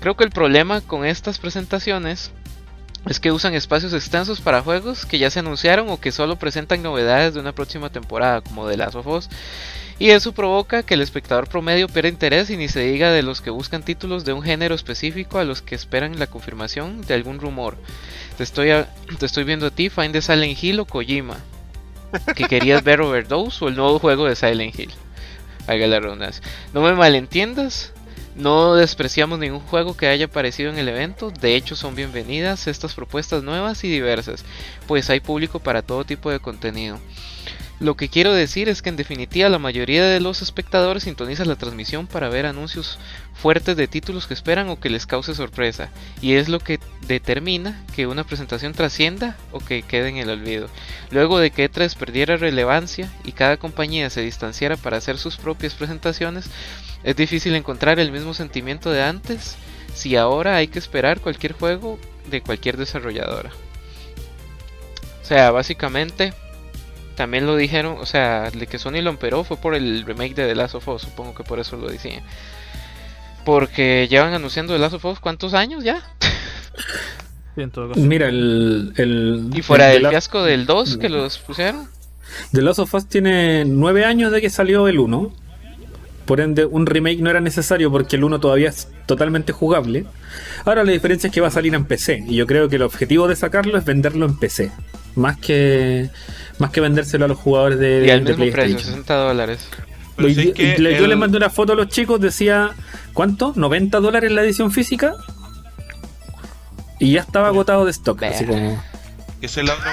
Speaker 3: Creo que el problema con estas presentaciones es que usan espacios extensos para juegos que ya se anunciaron o que solo presentan novedades de una próxima temporada, como The Last of Us. Y eso provoca que el espectador promedio pierda interés y ni se diga de los que buscan títulos de un género específico a los que esperan la confirmación de algún rumor. Te estoy, te estoy viendo a ti, Find the Silent Hill o Kojima. Que querías ver Overdose o el nuevo juego de Silent Hill. Haga la redundancia. No me malentiendas. No despreciamos ningún juego que haya aparecido en el evento, de hecho son bienvenidas estas propuestas nuevas y diversas, pues hay público para todo tipo de contenido. Lo que quiero decir es que en definitiva la mayoría de los espectadores sintonizan la transmisión para ver anuncios fuertes de títulos que esperan o que les cause sorpresa, y es lo que determina que una presentación trascienda o que quede en el olvido. Luego de que E3 perdiera relevancia y cada compañía se distanciara para hacer sus propias presentaciones, es difícil encontrar el mismo sentimiento de antes si ahora hay que esperar cualquier juego de cualquier desarrolladora. O sea, básicamente también lo dijeron, o sea, de que Sony lo emperó fue por el remake de The Last of Us, supongo que por eso lo decían. Porque llevan anunciando The Last of Us cuántos años ya?
Speaker 4: Sí, en todo caso.
Speaker 1: Mira, el. el
Speaker 3: Y fuera
Speaker 1: el
Speaker 3: del
Speaker 1: The
Speaker 3: fiasco del 2 que los pusieron.
Speaker 1: The Last of Us tiene nueve años de que salió el 1. Por ende, un remake no era necesario porque el 1 todavía es totalmente jugable. Ahora la diferencia es que va a salir en PC. Y yo creo que el objetivo de sacarlo es venderlo en PC. Más que más que vendérselo a los jugadores de,
Speaker 3: Y al
Speaker 1: de
Speaker 3: mismo precio,
Speaker 1: PlayStation.
Speaker 3: 60 dólares.
Speaker 2: Que
Speaker 1: le- Yo
Speaker 2: el-
Speaker 1: les mandé una foto a los chicos, decía, ¿cuánto? ¿90 dólares la edición física? Y ya estaba agotado de stock. Así como,
Speaker 2: esa es la otra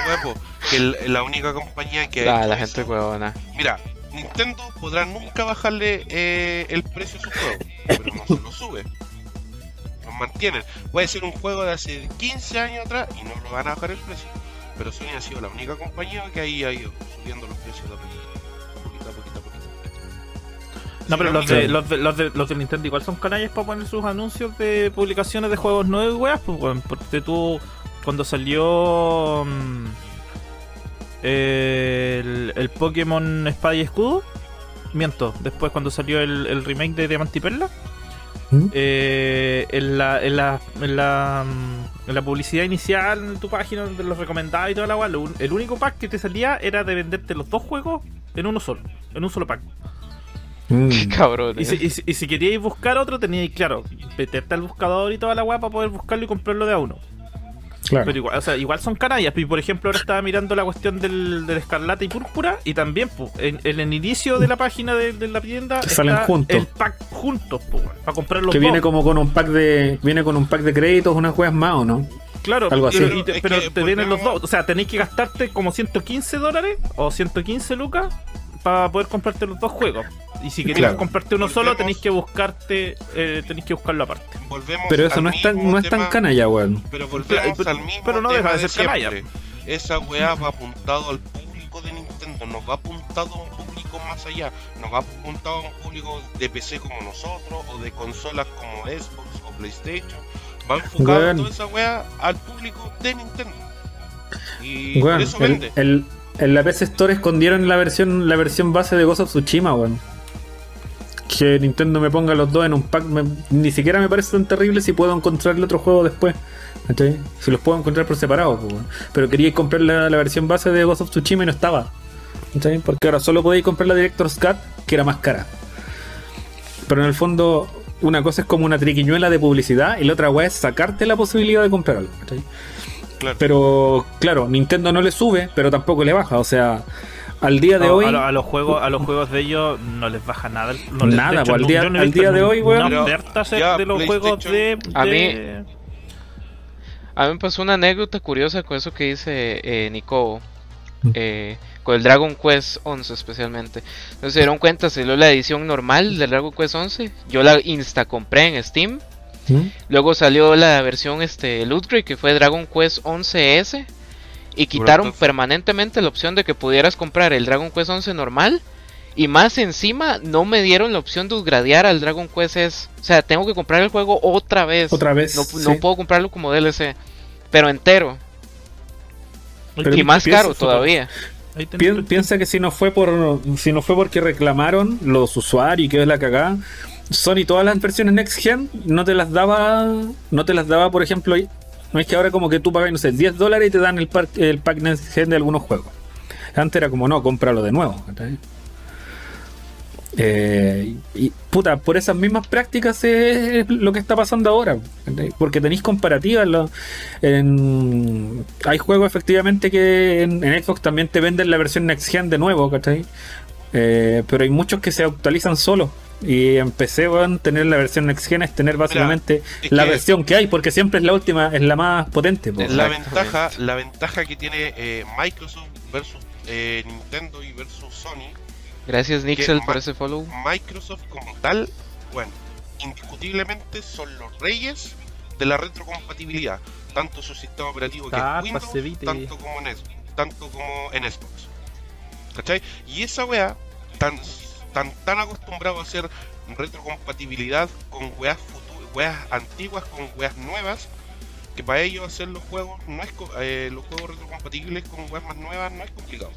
Speaker 2: que el- la única compañía que.
Speaker 3: Ah, la gente huevona.
Speaker 2: Mira, Nintendo podrá nunca bajarle eh, el precio a su juego, pero no se lo sube. mantienen. Puede ser un juego de hace 15 años atrás y no lo van a bajar el precio. Pero Sony ha sido la única compañía que ahí ha ido subiendo los precios de a poquito, a poquito, a poquito.
Speaker 4: No, pero los de, los, de, los, de, los de Nintendo igual son canallas para poner sus anuncios de publicaciones de juegos nuevos, weas, pues, weón. Porque tú, cuando salió mm, el, el Pokémon Espada y Escudo, miento, después cuando salió el, el remake de Diamante y Perla,
Speaker 1: ¿Mm?
Speaker 4: eh, en, la, en, la, en, la, mm, en la publicidad inicial en tu página donde los recomendaba y toda la un- el único pack que te salía era de venderte los dos juegos en uno solo, en un solo pack.
Speaker 1: Mm.
Speaker 3: Qué cabrón.
Speaker 4: Y si, y si- y si queríais buscar otro, teníais, claro, meterte al buscador y toda la weá para poder buscarlo y comprarlo de a uno.
Speaker 1: Claro.
Speaker 4: Pero igual, o sea, igual son canallas. Y por ejemplo, ahora estaba mirando la cuestión del, del escarlata y púrpura. Y también, pues, en, en el inicio de la página de, de la tienda
Speaker 1: Salen
Speaker 4: está
Speaker 1: juntos.
Speaker 4: el pack juntos, pues, para comprar los
Speaker 1: que
Speaker 4: dos.
Speaker 1: viene como con un pack de viene con un pack de créditos, unas juegas más o no.
Speaker 4: Claro,
Speaker 1: algo así.
Speaker 4: pero, y te,
Speaker 2: Es
Speaker 4: pero
Speaker 2: que
Speaker 4: te vienen los dos. O sea, tenéis que gastarte como 115 dólares o 115 lucas para poder comprarte los dos juegos. Y si queréis
Speaker 1: Claro.
Speaker 4: comprarte uno solo, tenéis que buscarte, eh, tenéis que buscarlo aparte.
Speaker 2: Volvemos
Speaker 1: Pero eso no es tan, no es tan canalla, weón.
Speaker 2: Pero volvemos
Speaker 4: Pero-
Speaker 2: al mismo
Speaker 4: pero no deja de ser canalla.
Speaker 2: Esa weá va apuntado al público de Nintendo, no va apuntado a un público más allá, no va apuntado a un público de PC como nosotros o de consolas como Xbox o PlayStation. Va enfocado toda esa weá al público de Nintendo. Y por
Speaker 1: Weón,
Speaker 2: eso
Speaker 1: el,
Speaker 2: vende.
Speaker 1: el- en la PC Store escondieron la versión la versión base de Ghost of Tsushima, weón. Que Nintendo me ponga los dos en un pack, ni siquiera me parece tan terrible si puedo encontrar el otro juego después. Si los puedo encontrar por separado, pues, weón. Pero quería comprar la, la versión base de Ghost of Tsushima y no estaba. Porque ahora solo podéis comprar la Director's Cut, que era más cara. Pero en el fondo, una cosa es como una triquiñuela de publicidad y la otra weá es sacarte la posibilidad de comprar algo. Pero claro, Nintendo no le sube, pero tampoco le baja. O sea, al día de
Speaker 4: No,
Speaker 1: hoy,
Speaker 4: a, lo- a los juegos a los juegos de ellos no les baja nada no les-
Speaker 1: Nada,
Speaker 4: hecho,
Speaker 1: pues, al
Speaker 4: no-
Speaker 1: día- al
Speaker 4: visto
Speaker 1: día de hoy, weón.
Speaker 4: de los juegos de,
Speaker 3: A mí- A mí me pasó una anécdota curiosa con eso que dice eh, Nico.
Speaker 1: Mm.
Speaker 3: eh, con el Dragon Quest 11 especialmente. No se dieron cuenta, salió la edición normal del Dragon Quest 11. Yo la insta compré en Steam. Luego salió la versión este Loot Crate, que fue Dragon Quest 11S. Y quitaron permanentemente la opción de que pudieras comprar el Dragon Quest 11 normal. Y más encima, no me dieron la opción de upgradear al Dragon Quest S. O sea, tengo que comprar el juego otra vez.
Speaker 1: otra vez.
Speaker 3: No,
Speaker 1: sí.
Speaker 3: no puedo comprarlo como DLC. Pero entero.
Speaker 1: Pero
Speaker 3: y más caro todavía.
Speaker 1: piensa que si no fue por si no fue porque reclamaron los usuarios y que es la cagada, Sony todas las versiones Next Gen no te las daba, no te las daba, por ejemplo, no es que ahora como que tú pagas, no sé, 10 dólares y te dan el pack, el pack Next Gen de algunos juegos. Antes era como, no, cómpralo de nuevo. Eh, y puta, por esas mismas prácticas es lo que está pasando ahora. Porque tenéis comparativas. hay juegos efectivamente que en, en Xbox también te venden la versión Next Gen de nuevo, ¿cachai? Eh, pero hay muchos que se actualizan solos. Y van a tener la versión Next Gen, es tener básicamente
Speaker 2: es
Speaker 1: la
Speaker 2: que-
Speaker 1: versión que hay, porque siempre es la última, es la más potente. po.
Speaker 2: La ventaja, la ventaja que tiene eh, Microsoft versus eh, Nintendo y versus Sony
Speaker 3: Gracias Nixel por ese follow.
Speaker 2: Microsoft como tal, bueno, indiscutiblemente son los reyes de la retrocompatibilidad, tanto su sistema operativo que es Windows, tanto como en Xbox, tanto como en Xbox. ¿Cachai? Y esa wea, tan, tan, tan acostumbrado a hacer retrocompatibilidad con weas, antiguas con weas nuevas, que para ellos hacer los juegos no es eh, los juegos retrocompatibles con weas más nuevas no es complicado.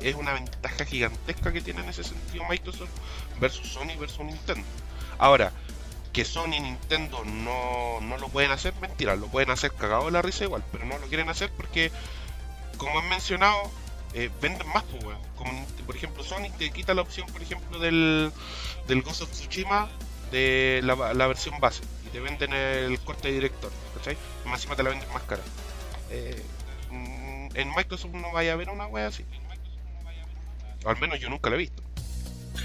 Speaker 2: Es una ventaja gigantesca que tiene en ese sentido Microsoft versus Sony versus Nintendo. Ahora, que Sony y Nintendo no, no lo pueden hacer, mentira, lo pueden hacer cagado de la risa igual, pero no lo quieren hacer porque, como han mencionado, eh, venden más, pues, weón. Como, por ejemplo, Sony te quita la opción, por ejemplo, del, del Ghost of Tsushima de la, versión base y te venden el corte de director, ¿cachai? Más encima te la venden más cara. Eh, mm, en Microsoft no vaya a haber una wea así. Al menos yo nunca la he visto.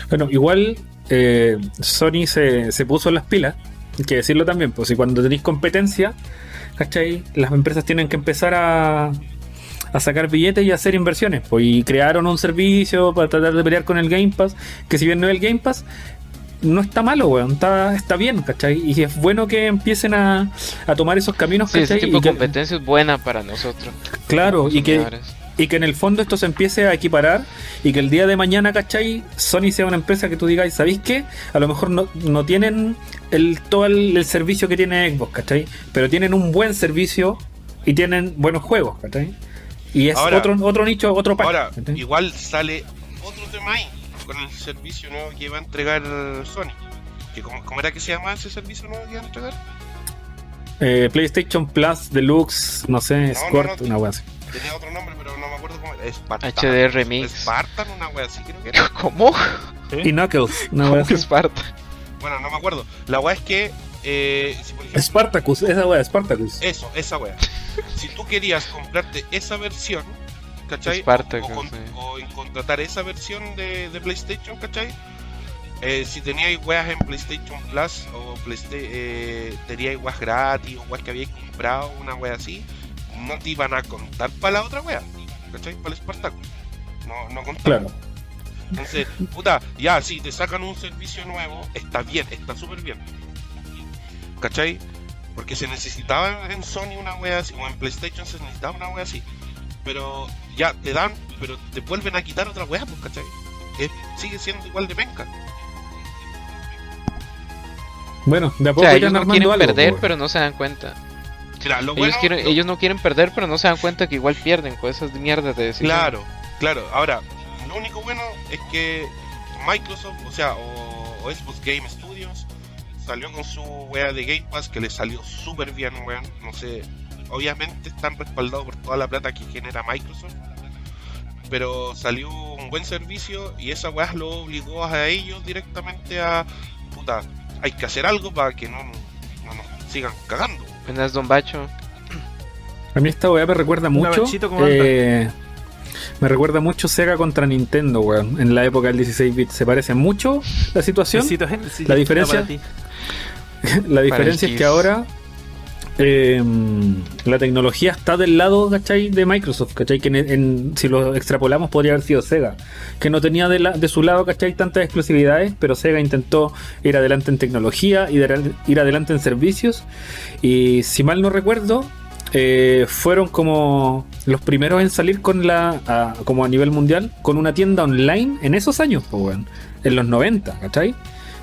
Speaker 1: Bueno, igual eh, Sony se, se puso las pilas, hay que decirlo también, pues si cuando tenéis competencia, ¿cachai? Las empresas tienen que empezar a, a sacar billetes y a hacer inversiones, pues y crearon un servicio para tratar de pelear con el Game Pass, que si bien no es el Game Pass, no está malo, weón. Está, está bien, ¿cachai? Y es bueno que empiecen a, a tomar esos caminos,
Speaker 3: Sí, ese
Speaker 1: ¿cachai?
Speaker 3: tipo
Speaker 1: Y
Speaker 3: de
Speaker 1: que-
Speaker 3: competencia es buena para nosotros.
Speaker 1: claro, y que, y que en el fondo esto se empiece a equiparar y que el día de mañana, ¿cachai? Sony sea una empresa que tú digas, ¿sabéis qué? A lo mejor no, no tienen el, todo el, el servicio que tiene Xbox, ¿cachai? Pero tienen un buen servicio y tienen buenos juegos, ¿cachai? Y es
Speaker 2: Ahora-
Speaker 1: otro, otro nicho, otro pack,
Speaker 2: Ahora, igual sale otro tema ahí con el servicio nuevo que va a entregar Sony. Que ¿Cómo, cómo era que se llama ese servicio nuevo que iban a entregar?
Speaker 1: Eh, PlayStation Plus Deluxe, no sé,
Speaker 2: no,
Speaker 1: Squirt,
Speaker 2: no.
Speaker 1: una wea así.
Speaker 2: Tenía otro nombre, pero no me acuerdo cómo era. Spartan.
Speaker 3: HD Remix.
Speaker 2: Spartan, una wea así creo que era.
Speaker 3: ¿Cómo?
Speaker 1: Y Knuckles, una wea
Speaker 3: ¿Cómo
Speaker 1: así.
Speaker 3: Esparta?
Speaker 2: Bueno, no me acuerdo. La wea es que, eh, si por ejemplo,
Speaker 1: Spartacus, esa wea, Spartacus.
Speaker 2: eso, esa wea. Si tú querías comprarte esa versión, ¿cachai?
Speaker 3: Spartacus,
Speaker 2: o, con-
Speaker 3: sí.
Speaker 2: o en contratar esa versión de, de PlayStation, ¿cachai? Eh, si teníais weas en PlayStation Plus o Playsta- eh, teníais weas gratis o weas que habíais comprado, una wea así, no te iban a contar para la otra wea, ¿cachai? Para el Spartacus. No, no contaban.
Speaker 1: Claro.
Speaker 2: Entonces, puta, ya, si te sacan un servicio nuevo, está bien, está súper bien. ¿Cachai? Porque se necesitaba en Sony una wea así, o en PlayStation se necesitaba una wea así. Pero ya te dan, pero te vuelven a quitar otra wea, pues, ¿cachai? Es- sigue siendo igual de penca.
Speaker 1: Bueno, de a
Speaker 3: O
Speaker 1: poco
Speaker 3: sea, ellos no quieren
Speaker 1: algo.
Speaker 3: perder,
Speaker 1: po.
Speaker 3: pero no se dan cuenta.
Speaker 2: Lo
Speaker 3: Ellos,
Speaker 2: bueno,
Speaker 3: quieren,
Speaker 2: lo-
Speaker 3: ellos no quieren perder, pero no se dan cuenta que igual pierden con esas mierdas de decisiones.
Speaker 2: Claro, claro. Ahora, lo único bueno es que Microsoft, o sea, o, o Xbox Game Studios, salió con su wea de Game Pass que le salió súper bien, weón. No sé, obviamente están respaldados por toda la plata que genera Microsoft, pero salió un buen servicio y esa wea lo obligó a ellos directamente a, puta, hay que hacer algo para que no, no nos sigan cagando.
Speaker 3: Buenas, Don Bacho.
Speaker 1: A mí esta weá me recuerda mucho.
Speaker 4: Nachito, ¿cómo
Speaker 1: eh, me recuerda mucho Sega contra Nintendo, weón. En la época del 16 bits. Se parece mucho la situación.
Speaker 4: ¿eh? Sí,
Speaker 1: La diferencia-. La diferencia es que ahora eh, la tecnología está del lado, ¿cachai? De Microsoft, ¿cachai? Que en, en- si lo extrapolamos podría haber sido Sega, que no tenía de, la- de su lado, ¿cachai? Tantas exclusividades, pero Sega intentó ir adelante en tecnología y ir adelante en servicios. Y si mal no recuerdo, eh, fueron como los primeros en salir con la, a- como a nivel mundial, con una tienda online en esos años, pues, weón. En los 90, ¿cachai?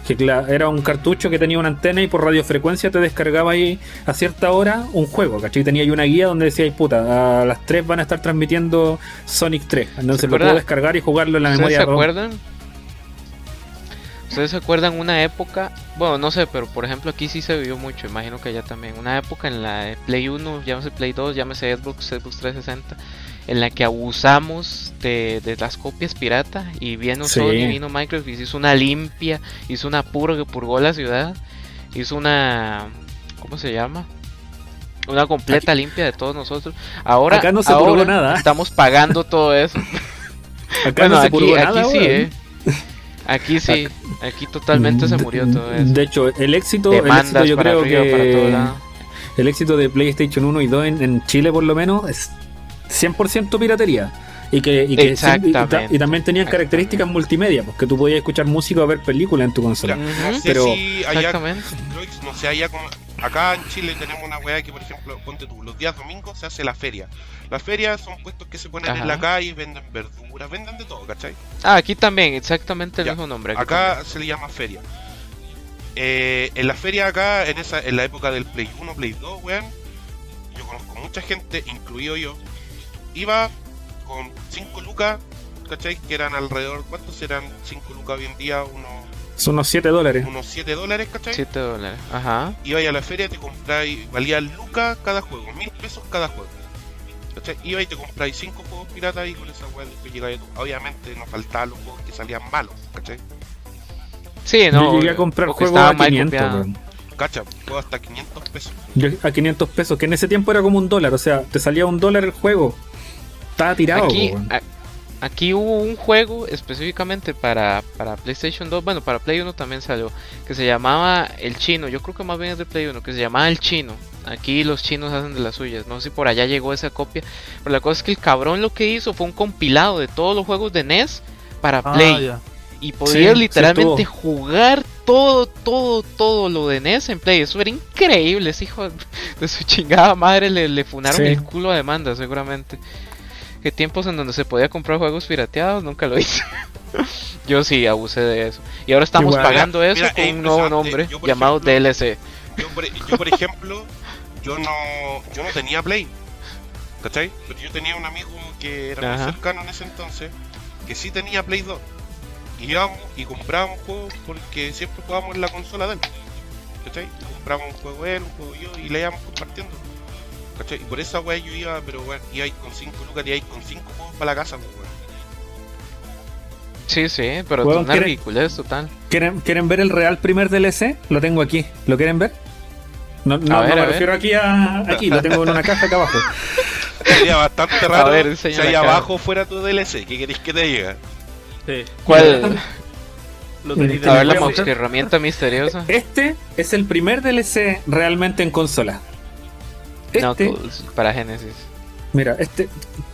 Speaker 1: Que era un cartucho que tenía una antena y por radiofrecuencia te descargaba ahí a cierta hora un juego, ¿cachai? Tenía ahí una guía donde decía, puta, a las 3 van a estar transmitiendo Sonic 3. Entonces
Speaker 3: ¿Se
Speaker 1: lo puedo descargar y jugarlo en la
Speaker 3: ¿Ustedes
Speaker 1: memoria
Speaker 3: se acuerdan? ¿Ustedes se acuerdan una época? Bueno, no sé, pero por ejemplo aquí sí se vivió mucho, imagino que allá también. Una época en la Play 1, llámese Play 2, llámese Xbox, Xbox 360, en la que abusamos de, de las copias pirata y vino
Speaker 1: Sí.
Speaker 3: Sony, vino Microsoft y hizo una limpia, hizo una purga, purgó la ciudad, hizo una... ¿Cómo se llama? Una completa limpia de todos nosotros. Ahora,
Speaker 1: Acá no se
Speaker 3: ahora
Speaker 1: purgó nada.
Speaker 3: estamos pagando todo eso.
Speaker 1: Acá
Speaker 3: Bueno,
Speaker 1: no se
Speaker 3: aquí,
Speaker 1: purgó
Speaker 3: aquí
Speaker 1: nada,
Speaker 3: sí,
Speaker 1: weón.
Speaker 3: ¿eh? Aquí sí, aquí totalmente se murió todo eso.
Speaker 1: De hecho, el éxito, el éxito yo creo
Speaker 3: arriba,
Speaker 1: que el éxito de PlayStation 1 y 2 en, en Chile por lo menos es 100% piratería. Y que, y, que y ta-
Speaker 3: Exactamente.
Speaker 1: y también tenían características multimedia, porque tú podías escuchar música o ver películas en tu consola.
Speaker 2: No sé
Speaker 1: Pero-
Speaker 2: si allá no sé, allá como. Acá en Chile tenemos una weá que, por ejemplo, ponte tú, los días domingos se hace la feria. Las ferias son puestos que se ponen
Speaker 3: Ajá.
Speaker 2: en la calle, venden verduras, venden de todo, ¿cachai?
Speaker 3: Ah, aquí también, exactamente el
Speaker 2: Ya,
Speaker 3: mismo nombre.
Speaker 2: Acá se le llama feria. Eh, en la feria acá, en esa en la época del Play 1, Play 2, weón, yo conozco mucha gente, incluido yo, iba con 5 lucas, ¿cachai? Que eran alrededor, ¿cuántos eran 5 lucas hoy en día? Unos,
Speaker 1: Son unos 7 dólares.
Speaker 2: unos 7 dólares, ¿cachai?
Speaker 3: también. 7 dólares. Ajá.
Speaker 2: Ibais a la feria, te compráis, valía lucas cada juego, mil pesos cada juego. ¿Cachai? Iba y te compráis 5 juegos piratas y con esa weá después llegáis tú. Obviamente nos faltaban los juegos que salían malos, ¿cachai?
Speaker 3: Sí, no.
Speaker 1: yo llegué a comprar juegos a
Speaker 3: mal
Speaker 1: 500,
Speaker 3: copiado.
Speaker 1: weón.
Speaker 2: Cacha, juego hasta 500 pesos.
Speaker 1: Yo a 500 pesos, que en ese tiempo era como un dólar, o sea, te salía un dólar el juego. Estaba tirado,
Speaker 3: Aquí, a- aquí hubo un juego específicamente para, para PlayStation 2, bueno, para Play 1 también salió, que se llamaba El Chino, yo creo que más bien es de Play 1, que se llamaba El Chino. Aquí los chinos hacen de las suyas, no sé si por allá llegó esa copia, pero la cosa es que el cabrón lo que hizo fue un compilado de todos los juegos de NES para
Speaker 4: Ah,
Speaker 3: Play.
Speaker 4: ya.
Speaker 3: Y podías
Speaker 1: sí
Speaker 3: literalmente
Speaker 1: estuvo.
Speaker 3: jugar todo, todo, todo lo de NES en Play. Eso era increíble. Ese hijo de su chingada madre le, le funaron
Speaker 1: Sí.
Speaker 3: el culo a demanda, seguramente. Que tiempos en donde se podía comprar juegos pirateados, nunca lo hice. Yo sí abusé de eso. Y ahora estamos
Speaker 1: Igual.
Speaker 3: pagando eso
Speaker 2: Mira,
Speaker 3: con
Speaker 2: es
Speaker 3: un nuevo nombre
Speaker 2: Yo,
Speaker 3: llamado
Speaker 2: ejemplo,
Speaker 3: DLC.
Speaker 2: Yo por, yo, por ejemplo, yo no, yo no tenía Play. ¿Cachai? Pero yo tenía un amigo que era
Speaker 3: Ajá.
Speaker 2: muy cercano en ese entonces, que sí tenía Play 2. Y íbamos y comprábamos juegos porque siempre jugábamos en la consola de él. ¿Cachai? Y comprábamos un juego él, un juego yo y le íbamos compartiendo. ¿Cachai? Y por esa wea yo iba, pero bueno, iba ahí con 5 lucas y ahí con 5 juegos para la casa, pues, weón.
Speaker 3: Sí, sí, pero es una
Speaker 1: ¿quiere-
Speaker 3: ridiculez total.
Speaker 1: ¿Quieren, ¿Quieren ver el real primer DLC? Lo tengo aquí. ¿Lo quieren ver? No, no,
Speaker 3: A ver,
Speaker 1: no me
Speaker 3: ver.
Speaker 1: refiero aquí a aquí, lo tengo en una caja acá abajo.
Speaker 2: Sería bastante raro
Speaker 3: ver,
Speaker 2: si ahí abajo fuera tu DLC. ¿Qué queréis que te diga?
Speaker 4: Sí,
Speaker 3: ¿Cuál?
Speaker 4: lo
Speaker 3: A ver la herramienta misteriosa.
Speaker 1: Este es el primer DLC realmente en consola. Este,
Speaker 3: Knuckles para Genesis.
Speaker 1: mira, este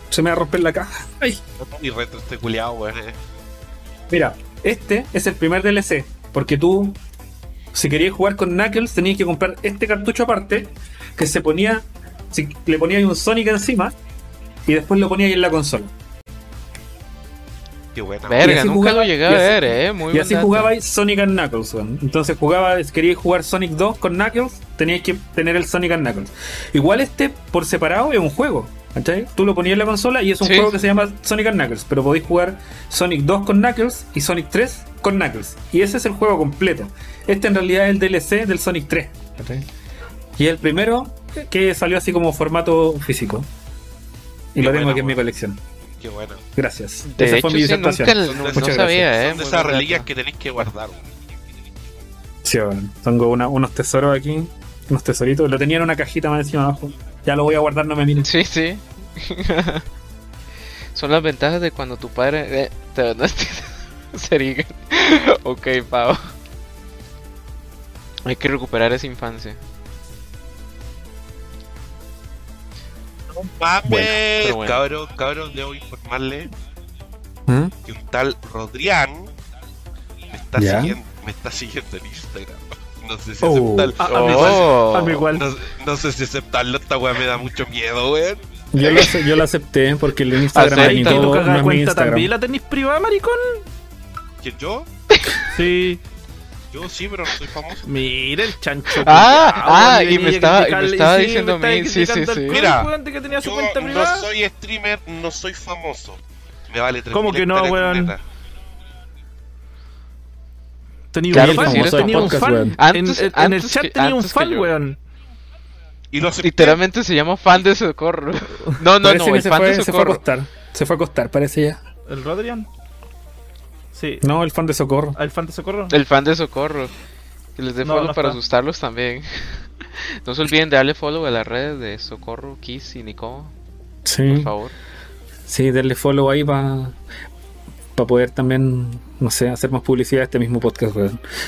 Speaker 1: se me va a romper la caja. Ay.
Speaker 2: Y retro este culiao, weón. eh.
Speaker 1: Mira, este es el primer DLC, porque tú, si querías jugar con Knuckles, tenías que comprar este cartucho aparte, que se ponía, si le ponías un Sonic encima, y después lo ponías ahí en la consola.
Speaker 2: Qué buena.
Speaker 1: Y
Speaker 3: Verga,
Speaker 1: así
Speaker 3: nunca
Speaker 1: jugaba-
Speaker 3: lo llegué
Speaker 1: y
Speaker 3: a
Speaker 1: así-
Speaker 3: ver, eh. Muy
Speaker 1: y
Speaker 3: buen
Speaker 1: así
Speaker 3: dato.
Speaker 1: jugabais Sonic and Knuckles, weón. Entonces jugaba, si queríais jugar Sonic 2 con Knuckles, teníais que tener el Sonic and Knuckles. Igual este, por separado, es un juego. ¿cachai? Tú lo ponías en la consola y es un
Speaker 3: Sí.
Speaker 1: juego que se llama Sonic and Knuckles, pero podéis jugar Sonic 2 con Knuckles y Sonic 3 con Knuckles. Y ese es el juego completo. Este en realidad es el DLC del Sonic 3. ¿cachai? Y el primero que salió así como formato físico. Y
Speaker 2: Qué
Speaker 1: lo tengo
Speaker 2: buena,
Speaker 1: aquí en mi colección.
Speaker 2: Qué bueno.
Speaker 1: Gracias.
Speaker 3: De
Speaker 1: Esa
Speaker 3: hecho,
Speaker 1: fue mi
Speaker 3: sí, nunca
Speaker 2: Son
Speaker 3: no,
Speaker 2: de
Speaker 3: no
Speaker 1: esas-
Speaker 3: sabía, eh.
Speaker 2: Son de esas reliquias que tenéis que guardar.
Speaker 1: Sí, bueno, tengo una- unos tesoros aquí, unos tesoritos. Lo tenía en una cajita más encima abajo. Ya lo voy a guardar, no me miren.
Speaker 3: Sí, sí. Son las ventajas de cuando tu padre eh, te donaste Serigan. ok, Pau. Hay que recuperar esa infancia.
Speaker 2: Mames,
Speaker 3: pero bueno.
Speaker 2: cabros, cabros, debo informarle
Speaker 1: ¿Mm?
Speaker 2: que un tal Rodrián me está
Speaker 1: ¿Ya?
Speaker 2: siguiendo, me está siguiendo en Instagram. No sé si
Speaker 1: Oh.
Speaker 2: aceptarlo.
Speaker 4: Ah,
Speaker 3: Oh.
Speaker 4: hazme igual.
Speaker 2: No, no sé si aceptarlo, esta weá me da mucho miedo, weón.
Speaker 1: Yo, lo, yo lo acepté porque el Instagram
Speaker 3: Acepta.
Speaker 1: de
Speaker 4: ¿Y
Speaker 1: Nico
Speaker 4: tu
Speaker 1: no es mi
Speaker 4: cuenta también la tenéis privada, maricón?
Speaker 2: ¿Quién yo?
Speaker 4: Sí.
Speaker 2: Yo sí, pero no soy famoso.
Speaker 4: Mira el chancho.
Speaker 3: Ah, ah, y me estaba- y me estaba
Speaker 4: sí,
Speaker 3: diciendo
Speaker 4: me estaba
Speaker 3: sí, sí, sí.
Speaker 2: Mira,
Speaker 4: que tenía su
Speaker 2: Yo
Speaker 4: cuenta
Speaker 2: no
Speaker 4: privada.
Speaker 2: soy streamer, no soy famoso. Me vale 3
Speaker 4: ¿Cómo que no, weón? Tenía
Speaker 3: Claro
Speaker 4: un fan, tenía un
Speaker 1: podcast,
Speaker 4: fan.
Speaker 1: weón.
Speaker 4: En-
Speaker 3: Antes-
Speaker 4: en, en el
Speaker 3: antes
Speaker 4: chat
Speaker 3: que-
Speaker 4: tenía un fan, weón.
Speaker 2: Y.
Speaker 3: Literalmente se llama fan de socorro. No, no,
Speaker 1: Parece
Speaker 3: no, el
Speaker 1: se
Speaker 3: fan
Speaker 1: fue,
Speaker 3: de
Speaker 1: se fue a acostar. Se fue a acostar, parece ya.
Speaker 4: ¿El Rodrian? Sí.
Speaker 1: No, el fan de Socorro.
Speaker 4: ¿El fan de socorro?
Speaker 3: El fan de socorro. Que les dé
Speaker 4: No,
Speaker 3: follow
Speaker 4: no
Speaker 3: para
Speaker 4: está.
Speaker 3: asustarlos también. No se olviden de darle follow a las redes de Socorro, Kiss y Nico, por
Speaker 1: Sí,
Speaker 3: favor.
Speaker 1: sí, darle follow ahí para poder también, no sé, hacer más publicidad a este mismo podcast.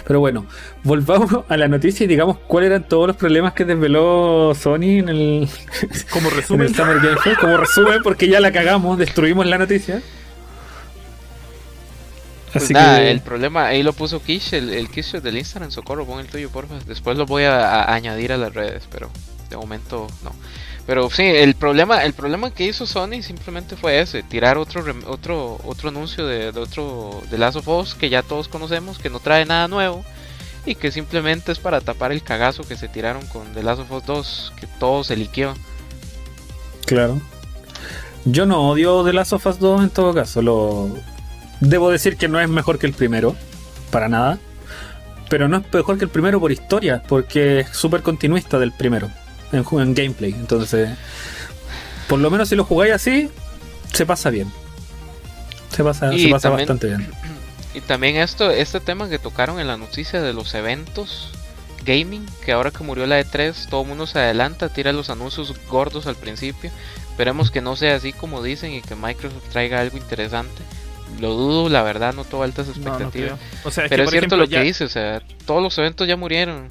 Speaker 1: Pero bueno, volvamos a la noticia y digamos cuáles eran todos los problemas que desveló Sony en el,
Speaker 4: Como
Speaker 1: en
Speaker 4: resumen.
Speaker 1: el Summer Game Fest. Como resumen, porque ya la cagamos, destruimos la noticia.
Speaker 3: Pues
Speaker 1: Así
Speaker 3: nada,
Speaker 1: que
Speaker 3: el problema, ahí lo puso Kish, el, el Kish del Instagram, Socorro, pon el tuyo, porfa. Después lo voy a, a añadir a las redes, pero de momento no. Pero sí, el problema, el problema que hizo Sony simplemente fue ese, tirar otro otro otro anuncio de, de otro de Last of Us que ya todos conocemos, que no trae nada nuevo y que simplemente es para tapar el cagazo que se tiraron con The Last of Us 2, que todo se liqueó.
Speaker 1: Claro. Yo no odio The Last of Us 2 en todo caso. Lo... Debo decir que no es mejor que el primero. Para nada. Pero no es mejor que el primero por historia. Porque es súper continuista del primero. En, en gameplay. Entonces. Por lo menos si lo jugáis así. Se pasa bien. Se pasa,
Speaker 3: Y
Speaker 1: se pasa
Speaker 3: también-
Speaker 1: bastante bien.
Speaker 3: Y también esto, este tema que tocaron en la noticia de los eventos gaming, que ahora que murió la E3, todo el mundo se adelanta, tira los anuncios gordos al principio. Esperemos que no sea así como dicen y que Microsoft traiga algo interesante. Lo dudo, la verdad, no tengo altas
Speaker 4: No, no
Speaker 3: expectativas.
Speaker 4: O sea, es
Speaker 3: Pero
Speaker 4: que,
Speaker 3: es
Speaker 4: por
Speaker 3: cierto
Speaker 4: ejemplo,
Speaker 3: lo que
Speaker 4: ya-
Speaker 3: dice, o sea, todos los eventos ya murieron.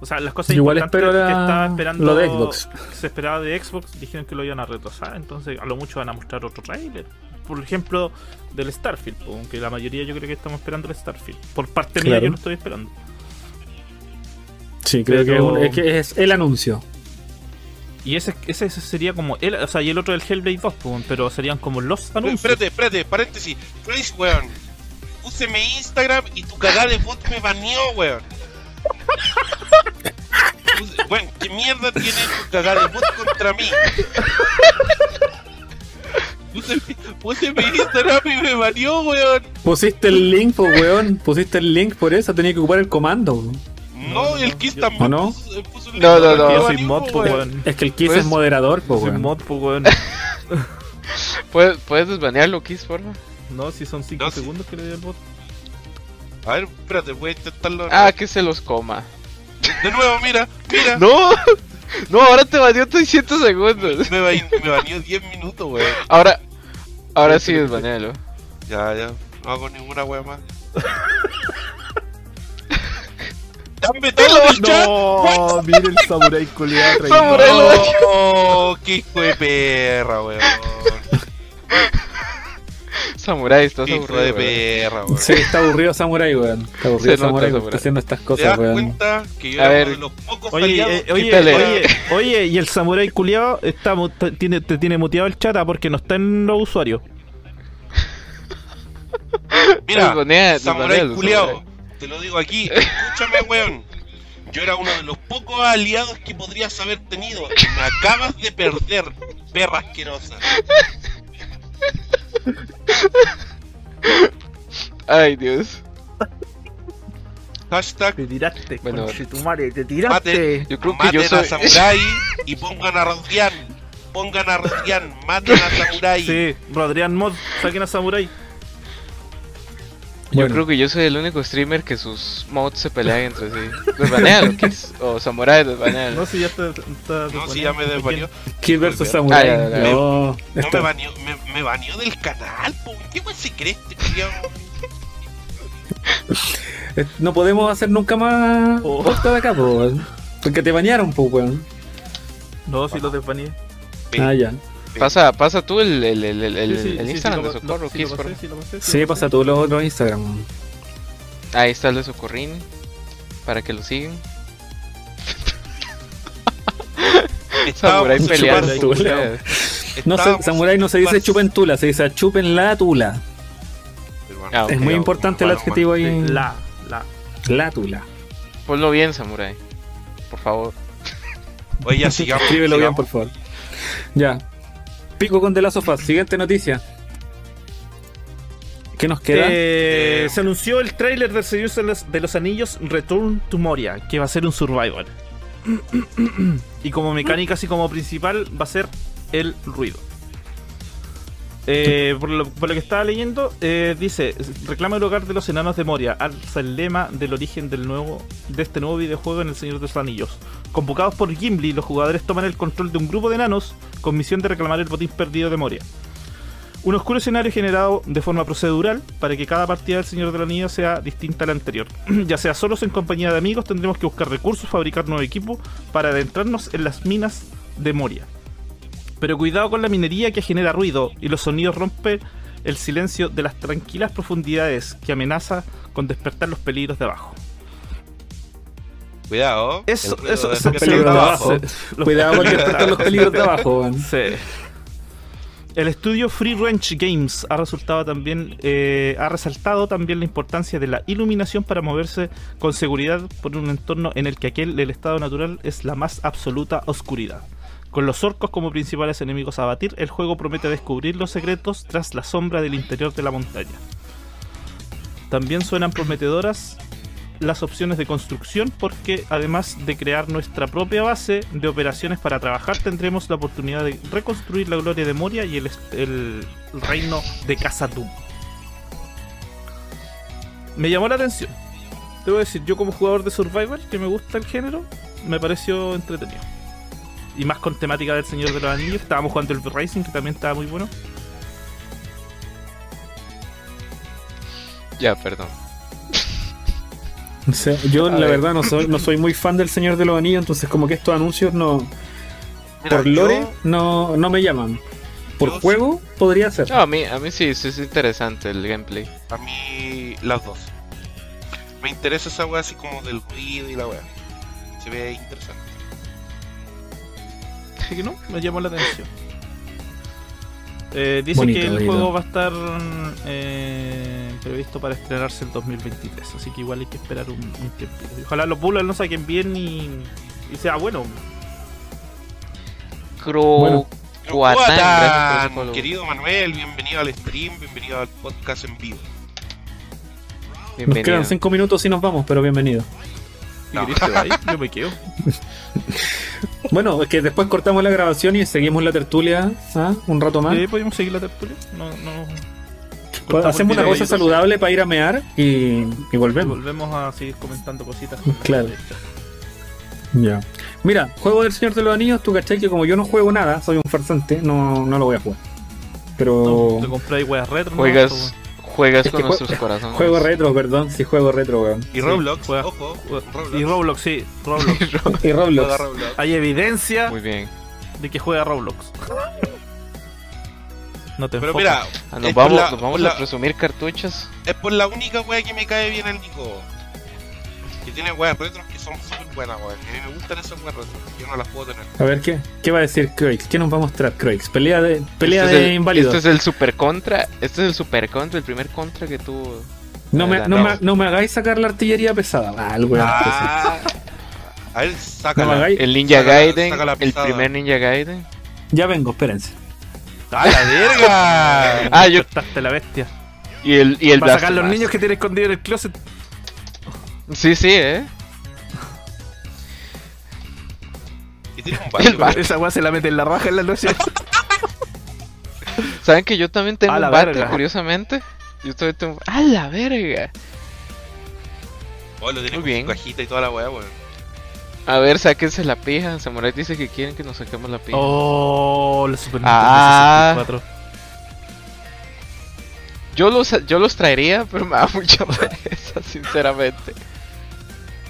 Speaker 4: O sea, las cosas
Speaker 1: Igual
Speaker 4: importantes
Speaker 1: espero
Speaker 4: que estaba esperando
Speaker 1: lo de Xbox.
Speaker 4: Se esperaba de Xbox, dijeron que lo iban a retrasar, entonces a lo mucho van a mostrar otro trailer. por ejemplo, del Starfield, aunque la mayoría yo creo que estamos esperando el Starfield. Por parte mía yo lo estoy esperando.
Speaker 1: Sí, creo
Speaker 4: Pero-
Speaker 1: que, es, un- es que es el anuncio.
Speaker 4: Y ese, ese sería como el, o sea, y el otro del Hellblade 2, po, pero serían como los anuncios.
Speaker 2: Espérate, espérate, paréntesis. Trace, weón. Puse mi Instagram y tu cagada de bot me baneó, weón. Weón, ¿qué mierda tiene tu cagada de bot contra mí? Puse, mi- puse mi Instagram y me baneó, weón.
Speaker 1: Pusiste el link, pues, weón. Pusiste el link por eso, tenía que ocupar el comando. weón.
Speaker 2: No, el Kiss también
Speaker 1: ¿O no?
Speaker 2: puso, el
Speaker 3: No, no, no.
Speaker 4: soy
Speaker 2: baneó,
Speaker 4: mod, po,
Speaker 2: weón.
Speaker 4: weón.
Speaker 1: Es que el Kiss
Speaker 3: Pues-
Speaker 1: es moderador, pues,
Speaker 4: Soy
Speaker 1: weón.
Speaker 4: mod, po, weón.
Speaker 3: ¿Puedes, ¿Puedes desbanearlo, Kiss, porfa?
Speaker 4: No, si son 5
Speaker 2: No, sí.
Speaker 4: segundos que le di al bot.
Speaker 2: A ver, espérate, voy a intentarlo.
Speaker 3: Ah, que se los coma.
Speaker 2: De nuevo, mira, mira.
Speaker 3: ¡No! No, ahora te baneó 300 segundos.
Speaker 2: Me, ba- me baneó 10 minutos, weón.
Speaker 3: Ahora, ahora sí desbanealo.
Speaker 2: Ya, ya. No hago ninguna wea más. ¡Dame todo el chat!
Speaker 4: No, mire el samurai culiado
Speaker 3: Samurai lo baneó.
Speaker 2: ¡Oh, qué hijo de perra, weón!
Speaker 3: Samurai, estás
Speaker 2: ¡Qué hijo
Speaker 3: aburrido.
Speaker 2: de perra, weón!
Speaker 1: Sí, está aburrido Samurai, weón. Está aburrido
Speaker 3: Se
Speaker 1: Samurai,
Speaker 3: Samurai.
Speaker 1: está haciendo estas
Speaker 2: ¿Te
Speaker 1: cosas,
Speaker 2: das
Speaker 1: weón.
Speaker 2: cuenta que yo
Speaker 3: A
Speaker 2: era
Speaker 3: ver.
Speaker 2: uno de los pocos
Speaker 4: Oye, eh, oye, oye, oye, y el samurai culiado está tiene, te tiene muteado el chat ah, porque no está en los usuarios.
Speaker 2: Mira, Samurai culiao,
Speaker 3: Samurai.
Speaker 2: Te lo digo aquí, escúchame, weón. Yo era uno de los pocos aliados que podrías haber tenido. Me acabas de perder, perra asquerosa.
Speaker 3: Ay, Dios.
Speaker 2: Hashtag
Speaker 4: Te tiraste,
Speaker 3: Bueno.
Speaker 4: conchetumare, te
Speaker 2: Maten,
Speaker 4: tiraste.
Speaker 3: Yo creo que
Speaker 2: maten
Speaker 3: yo soy.
Speaker 2: a Samurai y pongan a Rodian. Pongan a Rodian, maten a Samurai.
Speaker 4: Sí, Rodrián Mod, saquen a Samurai.
Speaker 3: Yo
Speaker 1: Bueno.
Speaker 3: creo que yo soy el único streamer que sus mods se pelean entre sí. Desbanealo, Kiss. O Samurai, desbanealo.
Speaker 4: No, si ya está. está
Speaker 2: No, si ya me desvarió.
Speaker 1: Kill
Speaker 2: Ah,
Speaker 1: Samurai. No,
Speaker 2: me baneó, me, me baneó del canal, po. ¿Qué weón se cree este
Speaker 1: eh, no podemos hacer nunca más
Speaker 4: Oh.
Speaker 1: de acá, po. Porque te bañaron, pues, weón.
Speaker 4: No, si lo desbaneé.
Speaker 1: Ah, ya.
Speaker 3: Pasa, pasa tú el, el, el, el, el-
Speaker 4: Sí, sí,
Speaker 3: el
Speaker 4: sí,
Speaker 3: Instagram
Speaker 4: sí,
Speaker 3: de Socorro,
Speaker 4: lo- sí, lo pasé, lo pasé,
Speaker 1: pasa todos los otros Instagram.
Speaker 3: Ahí está el de Socorrín. Para que lo sigan. Samurai peleando.
Speaker 1: No se, Samurai no se dice chupen tula, se dice chupen la tula.
Speaker 3: Ah,
Speaker 1: Es muy importante el
Speaker 2: Bueno,
Speaker 1: adjetivo ahí.
Speaker 4: Sí, La, la.
Speaker 1: La tula.
Speaker 3: Ponlo bien, Samurai. Por favor.
Speaker 2: Oye, ya sigamos.
Speaker 1: Escríbelo bien,
Speaker 2: sigamos.
Speaker 1: por favor. Ya. Pico con de la sofá. Siguiente noticia. ¿Qué nos queda?
Speaker 4: Eh,
Speaker 2: Eh,
Speaker 4: se anunció el tráiler del Señor de los, de los Anillos Return to Moria, que va a ser un survival. y como mecánica así como principal va a ser el ruido. Eh, por, lo, que estaba leyendo, eh, dice, reclama el hogar de los enanos de Moria, alza el lema del origen del nuevo, de este nuevo videojuego en el Señor de los Anillos. Convocados por Gimli, los jugadores toman el control de un grupo de enanos con misión de reclamar el botín perdido de Moria. Un oscuro escenario generado de forma procedural para que cada partida del Señor del Anillo sea distinta a la anterior. ya sea solos en compañía de amigos, tendremos que buscar recursos, fabricar nuevo equipo para adentrarnos en las minas de Moria. Pero cuidado con la minería que genera ruido y los sonidos rompen el silencio de las tranquilas profundidades que amenaza con despertar los peligros de abajo.
Speaker 2: Cuidado.
Speaker 4: Eso- eso-
Speaker 2: despertar
Speaker 1: peligros de
Speaker 2: abajo.
Speaker 1: Cuidado con despertar los peligros de abajo.
Speaker 4: Sí. El estudio Free Range Games ha resultado también eh, ha resaltado también la importancia de la iluminación para moverse con seguridad por un entorno en el que aquel el estado natural es la más absoluta oscuridad. Con los orcos como principales enemigos a batir, el juego promete descubrir los secretos tras la sombra del interior de la montaña. También suenan prometedoras las opciones de construcción porque además de crear nuestra propia base de operaciones para trabajar tendremos la oportunidad de reconstruir la gloria de Moria y el, reino de Khazad-dûm. Me llamó la atención. Debo decir, yo como jugador de Survival, que me gusta el género, me pareció entretenido. Y más con temática del Señor de los Anillos. Estábamos jugando el Rising, que también estaba muy bueno.
Speaker 3: Ya, perdón.
Speaker 1: O sea, yo
Speaker 3: A
Speaker 1: la
Speaker 3: ver.
Speaker 1: verdad no soy, no soy muy fan del Señor de los Anillos, entonces como que estos anuncios no
Speaker 2: Mira,
Speaker 1: por lore
Speaker 2: yo-
Speaker 1: no, no me llaman. por
Speaker 2: Yo
Speaker 1: juego podría ser.
Speaker 3: No, a mí, a mí sí, sí es interesante el gameplay.
Speaker 2: A mí, las dos. Me interesa esa weá así como del ruido y la weá. Se ve interesante.
Speaker 4: Así que no, me llamó la atención. Eh, dice
Speaker 1: Bonito,
Speaker 4: que el
Speaker 1: bonito.
Speaker 4: juego va a estar eh, previsto para estrenarse en 2023, así que igual hay que esperar un, un tiempito. Y Ojalá los bullets no saquen bien y, y sea bueno.
Speaker 3: Cro...
Speaker 1: Bueno.
Speaker 3: Cuatán,
Speaker 2: Cuatán, querido Manuel, bienvenido al stream, bienvenido al podcast en vivo.
Speaker 1: Nos
Speaker 3: Bienvenido.
Speaker 1: quedan 5 minutos y nos vamos, pero bienvenido.
Speaker 4: ¿Y
Speaker 2: No.
Speaker 4: querés que vaya? Yo me quedo.
Speaker 1: Bueno, es que después cortamos la grabación y seguimos la tertulia ¿ah? un rato más.
Speaker 4: Eh, ¿Podemos seguir la tertulia? No, no.
Speaker 1: Pues
Speaker 4: Cortamos
Speaker 1: hacemos una cosa saludable para ir a mear y, y
Speaker 4: y
Speaker 1: volvemos.
Speaker 4: volvemos a seguir comentando cositas.
Speaker 1: Claro. Ya. Mira, juego del Señor de los Anillos, tú cachai que como yo no juego nada, soy un farsante, no, no lo voy a jugar. Pero
Speaker 4: No, te compré weas retro. ¿no?
Speaker 3: Juegas,
Speaker 1: Es
Speaker 3: con
Speaker 1: que
Speaker 3: nuestros
Speaker 1: jue-
Speaker 3: corazones.
Speaker 1: juego retro, perdón, sí juego retro, weón.
Speaker 2: Y Roblox,
Speaker 4: juega-
Speaker 2: ojo, Roblox.
Speaker 4: Y Roblox, sí, Roblox.
Speaker 1: Y Roblox.
Speaker 2: Roblox.
Speaker 4: Hay evidencia
Speaker 3: Muy bien.
Speaker 4: de que juega Roblox. No te
Speaker 2: Pero
Speaker 4: enfocas.
Speaker 2: mira,
Speaker 3: Ah, nos vamos,
Speaker 2: la-
Speaker 3: nos vamos
Speaker 2: por la-
Speaker 3: a presumir cartuchos.
Speaker 2: es por la única wea que me cae bien el Nico. Que tiene weas retros que son súper buenas, weón. A mí me gustan esas weas retros. Yo no las puedo tener.
Speaker 1: A ver, ¿qué, ¿qué va a decir Croix? ¿Qué nos va a mostrar Croix? Pelea de, pelea
Speaker 3: este,
Speaker 1: de
Speaker 3: es el,
Speaker 1: inválidos.
Speaker 3: este es el super contra. Este es el super contra, el primer contra que tuvo.
Speaker 1: no, me, no, me, no me hagáis sacar la artillería pesada. Ah, el weón.
Speaker 2: Ah, a ver,
Speaker 1: No me
Speaker 2: sácala.
Speaker 1: hagáis-
Speaker 3: El Ninja Gaiden, el primer Ninja Gaiden.
Speaker 1: Ya vengo, espérense.
Speaker 2: ¡A la verga!
Speaker 3: Ah, yo.
Speaker 4: La bestia.
Speaker 3: Y el, y el
Speaker 4: Va a sacar los niños que tiene escondido en el closet.
Speaker 3: Sí, sí, eh.
Speaker 2: Y tiene un
Speaker 3: El bate.
Speaker 4: Esa wea se la mete en la raja en la noche.
Speaker 3: ¿Saben que yo también tengo
Speaker 4: A la
Speaker 3: un bate,
Speaker 4: verga.
Speaker 3: curiosamente? Yo también tengo. ¡A la verga!
Speaker 2: Oh, lo tiene
Speaker 3: Muy
Speaker 2: con
Speaker 3: bien.
Speaker 2: cajita y toda la wea, weón.
Speaker 3: A ver, sáquense la pija. Samurai dice que quieren que nos saquemos la pija.
Speaker 4: Oh, la Super Nintendo
Speaker 3: Ah.
Speaker 4: 64.
Speaker 3: Yo los, yo los traería, pero me da mucha pereza, sinceramente.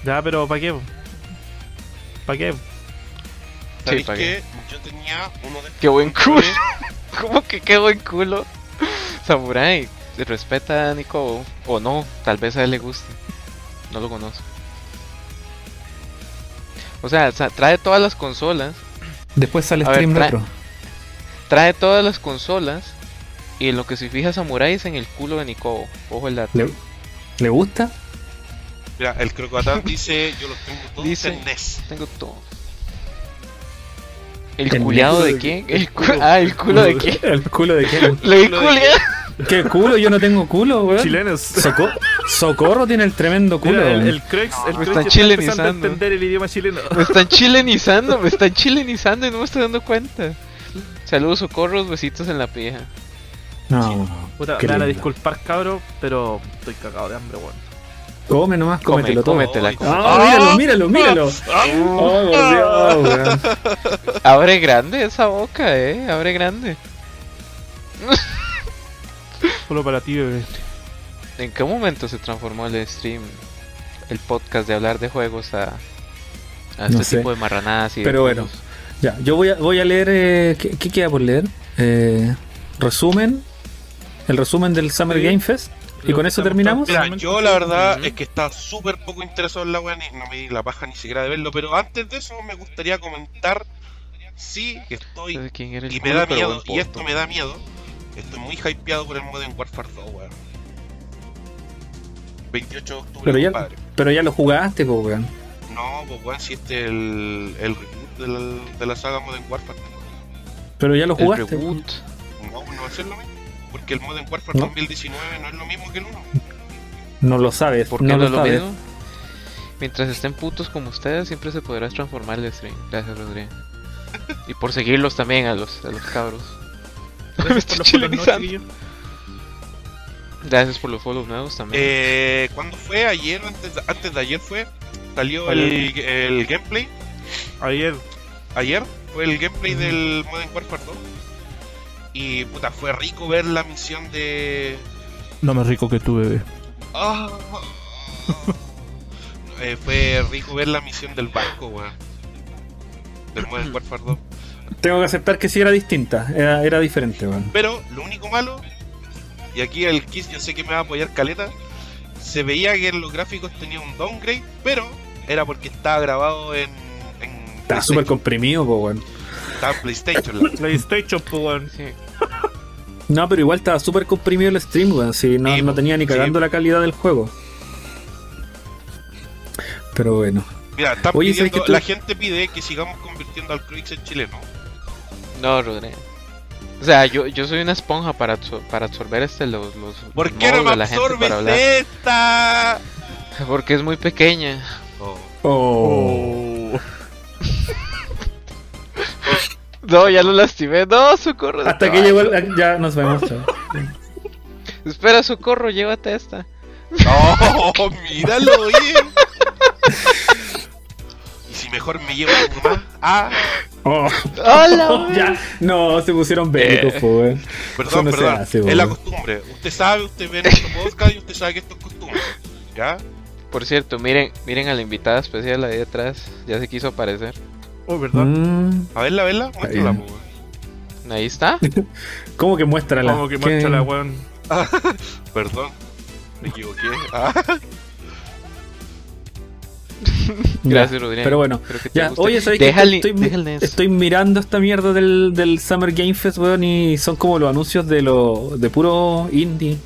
Speaker 4: Ya, pero ¿para qué? ¿Para qué?
Speaker 2: ¿Sabéis
Speaker 3: pa'
Speaker 2: que yo tenía uno de
Speaker 3: Qué buen culo. ¿Cómo que qué buen culo? Samurai, respeta a Nico. O no, tal vez a él le guste. No lo conozco. O sea, trae todas las consolas.
Speaker 1: Después sale
Speaker 3: A ver,
Speaker 1: Stream
Speaker 3: trae-
Speaker 1: Retro.
Speaker 3: Trae todas las consolas. Y en lo que se fija Samurai es en el culo de Nico. Ojo el dato.
Speaker 1: ¿Le, ¿Le gusta?
Speaker 2: Mira, el crocotán dice: Yo los tengo todos
Speaker 3: Dice-
Speaker 2: en NES.
Speaker 3: Tengo todo. ¿El,
Speaker 1: ¿El
Speaker 3: culiado de
Speaker 1: de
Speaker 3: quién?
Speaker 1: qué?
Speaker 3: El cu- ah, el culo de quién.
Speaker 1: ¿El culo de quién?
Speaker 3: Le.
Speaker 1: ¿Qué culo? Yo no tengo culo, weón.
Speaker 4: Chilenos.
Speaker 1: Soco- Socorro tiene el tremendo culo.
Speaker 4: Mira, el, el Crux, el
Speaker 3: Me están
Speaker 4: empezando a
Speaker 3: chilenizando.
Speaker 4: entender el idioma chileno.
Speaker 3: Me están chilenizando, me están chilenizando y no me estoy dando cuenta. Saludos, socorros, besitos en la pija.
Speaker 1: No,
Speaker 4: Puta,
Speaker 1: qué
Speaker 4: me van a disculpar, cabro, pero estoy cagado de hambre, weón.
Speaker 1: Come nomás,
Speaker 3: Come,
Speaker 1: cómetelo todo.
Speaker 3: cómetela.
Speaker 2: Ay,
Speaker 1: Ah, míralo, míralo, míralo. Oh, por Dios, weón.
Speaker 3: Abre grande esa boca, eh. Abre grande.
Speaker 4: Solo para ti, bebé.
Speaker 3: ¿En qué momento se transformó el stream, el podcast de hablar de juegos a, a este
Speaker 1: No sé.
Speaker 3: tipo de marranadas y de
Speaker 1: Pero bueno. Ya, yo voy a, voy a leer. eh, ¿qué, qué queda por leer? Eh, resumen. El resumen del Summer
Speaker 4: Sí.
Speaker 1: Game Fest. ¿Y con eso terminamos?
Speaker 2: Mira, yo la verdad es que estaba súper poco interesado en la weá, ni no me di la paja ni siquiera de verlo, pero antes de eso me gustaría comentar, sí, que estoy, y me da miedo, y esto me da miedo, estoy muy hypeado por el Modern Warfare 2, weón. 28 de octubre,
Speaker 1: Pero ya,
Speaker 2: compadre.
Speaker 1: pero ya lo jugaste, weón.
Speaker 2: No, pues weón, si este es el, el reboot del- de la saga Modern Warfare.
Speaker 1: Pero ya lo
Speaker 3: El
Speaker 1: jugaste.
Speaker 3: reboot.
Speaker 2: No, no va a ser lo mismo, porque el Modern Warfare
Speaker 1: No.
Speaker 2: 2019 no es lo mismo que el 1.
Speaker 1: No lo sabes.
Speaker 3: ¿Por qué
Speaker 1: no
Speaker 3: no,
Speaker 1: lo
Speaker 3: es lo
Speaker 1: sabes.
Speaker 3: Mientras estén putos como ustedes, siempre se podrá transformar el stream. Gracias, Rodrigo. Y por seguirlos también a los, a los cabros.
Speaker 4: Gracias
Speaker 3: estoy
Speaker 4: por los.
Speaker 3: Gracias por los follows nuevos también.
Speaker 2: Eh, ¿Cuándo fue? ¿Ayer? Antes de, antes de ayer fue. Salió el, el gameplay.
Speaker 4: Ayer.
Speaker 2: Ayer fue el gameplay del Modern Warfare 2. Y puta, fue rico ver la misión de.
Speaker 4: No más rico que tú, bebé.
Speaker 2: Ah. Eh, fue rico ver la misión del barco, weón. Del Modern Warfare 2.
Speaker 1: Tengo que aceptar que sí era distinta, era, era diferente, weón.
Speaker 2: Pero lo único malo, y aquí el Kiss yo sé que me va a apoyar caleta, se veía que en los gráficos tenía un downgrade, pero era porque estaba grabado en. en
Speaker 1: Estaba súper comprimido, weón.
Speaker 2: Estaba en PlayStation. la-
Speaker 4: PlayStation, pues, weón.
Speaker 3: Sí.
Speaker 1: No, pero igual estaba súper comprimido el stream, weón. Sí, no,
Speaker 2: Sí,
Speaker 1: no tenía ni
Speaker 2: sí.
Speaker 1: cagando la calidad del juego. Pero bueno.
Speaker 2: Mira, están
Speaker 1: Oye, ¿sabes
Speaker 2: pidiendo,
Speaker 1: que tú-
Speaker 2: la gente pide que sigamos convirtiendo al Croix en chileno.
Speaker 3: No, Rodrigo. O sea, yo, yo soy una esponja para, para absorber este los, los
Speaker 2: ¿Por qué no
Speaker 3: modos
Speaker 2: me
Speaker 3: de la gente
Speaker 2: absorbes
Speaker 3: para hablar.
Speaker 2: esta?
Speaker 3: Porque es muy pequeña.
Speaker 2: Oh.
Speaker 1: Oh.
Speaker 3: No, ya lo lastimé. No, socorro.
Speaker 1: Hasta que llegó el... Ya nos vemos, chao.
Speaker 3: Espera, socorro, llévate esta.
Speaker 2: No, míralo bien. Y si mejor me llevo algo más. Ah,
Speaker 1: Oh.
Speaker 3: ¡Hola!
Speaker 1: ya. No, se pusieron bélicos,
Speaker 3: Eh.
Speaker 2: perdón,
Speaker 1: no
Speaker 2: perdón.
Speaker 1: hace,
Speaker 2: es la costumbre. Usted sabe, usted ve nuestro podcast y usted sabe que esto es costumbre. ¿Ya?
Speaker 3: Por cierto, miren, miren a la invitada especial ahí detrás. Ya se quiso aparecer.
Speaker 4: Oh, ¿verdad?
Speaker 1: Mm,
Speaker 2: A verla, a verla. Muéstrala, weón.
Speaker 3: Ahí está.
Speaker 1: ¿Cómo que muéstrala?
Speaker 4: Como que
Speaker 1: ¿Qué?
Speaker 4: muestra la weón.
Speaker 2: Perdón. Me equivoqué. Ah,
Speaker 3: Gracias, Rodrigo.
Speaker 1: Pero bueno,
Speaker 3: que
Speaker 1: ya. Oye, ¿sabes qué?
Speaker 3: Déjale,
Speaker 1: Estoy, mirando esta mierda del, del Summer Game Fest, weón, y son como los anuncios de lo de puro indie.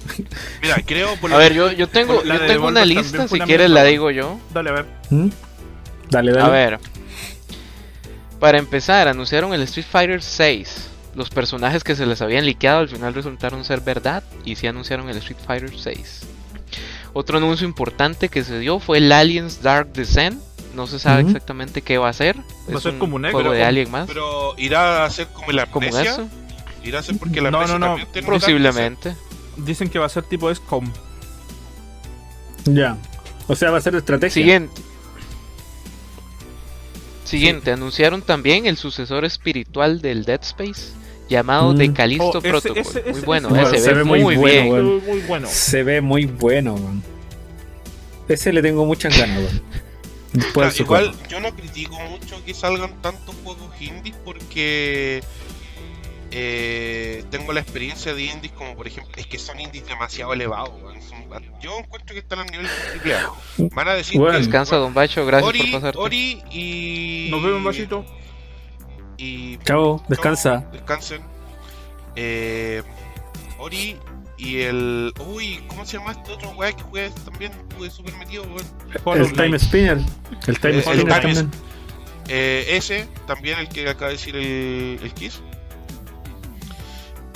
Speaker 2: Mira, creo por
Speaker 3: A ver, yo, yo tengo, yo tengo una lista, si quieres la digo yo.
Speaker 4: Dale, a ver.
Speaker 1: ¿Mm? Dale, dale.
Speaker 3: A ver. Para empezar, anunciaron el Street Fighter 6. Los personajes que se les habían liqueado al final resultaron ser verdad y sí anunciaron el Street Fighter 6. Otro anuncio importante que se dio fue el Aliens Dark Descent. No se sabe exactamente qué va a ser.
Speaker 4: Va a ser
Speaker 3: un
Speaker 4: como negro,
Speaker 3: juego de Alien más.
Speaker 2: Pero irá a ser como la
Speaker 3: Como eso.
Speaker 2: Irá a ser porque la
Speaker 4: No, no, no,
Speaker 2: también tiene un
Speaker 3: Posiblemente.
Speaker 4: Dicen que va a ser tipo SCOM.
Speaker 1: Ya. O sea, va a ser estrategia.
Speaker 3: Siguiente. Siguiente, anunciaron también el sucesor espiritual del Dead Space llamado
Speaker 1: Mm.
Speaker 3: The Callisto
Speaker 4: Oh,
Speaker 3: Protocol.
Speaker 4: ese-
Speaker 3: muy bueno,
Speaker 4: ese-
Speaker 3: se,
Speaker 1: se
Speaker 3: ve,
Speaker 1: muy
Speaker 3: muy
Speaker 1: bueno,
Speaker 3: bien.
Speaker 4: Muy, bueno.
Speaker 1: Se ve muy bueno, weón. Ese le tengo muchas ganas. Después
Speaker 2: Ah,
Speaker 1: del
Speaker 2: igual yo no critico mucho que salgan tantos juegos indies porque eh, tengo la experiencia de indies como por ejemplo es que son indies demasiado elevados yo encuentro que están al nivel de AAA van a decir
Speaker 1: Bueno.
Speaker 2: que
Speaker 3: Descansa, Don Bacho, gracias
Speaker 2: Ori,
Speaker 3: por pasarte.
Speaker 2: Ori y
Speaker 4: Nos vemos, vasito.
Speaker 2: y
Speaker 1: Chao, descansa.
Speaker 2: chao, descansen eh, Ori y el uy ¿cómo se llama este otro weá que juega también estuve súper metido weón?
Speaker 1: El Time. Spinner. El Time
Speaker 2: el
Speaker 1: Spinner.
Speaker 2: Eh, ese, también el que acaba de decir el, el Kiss.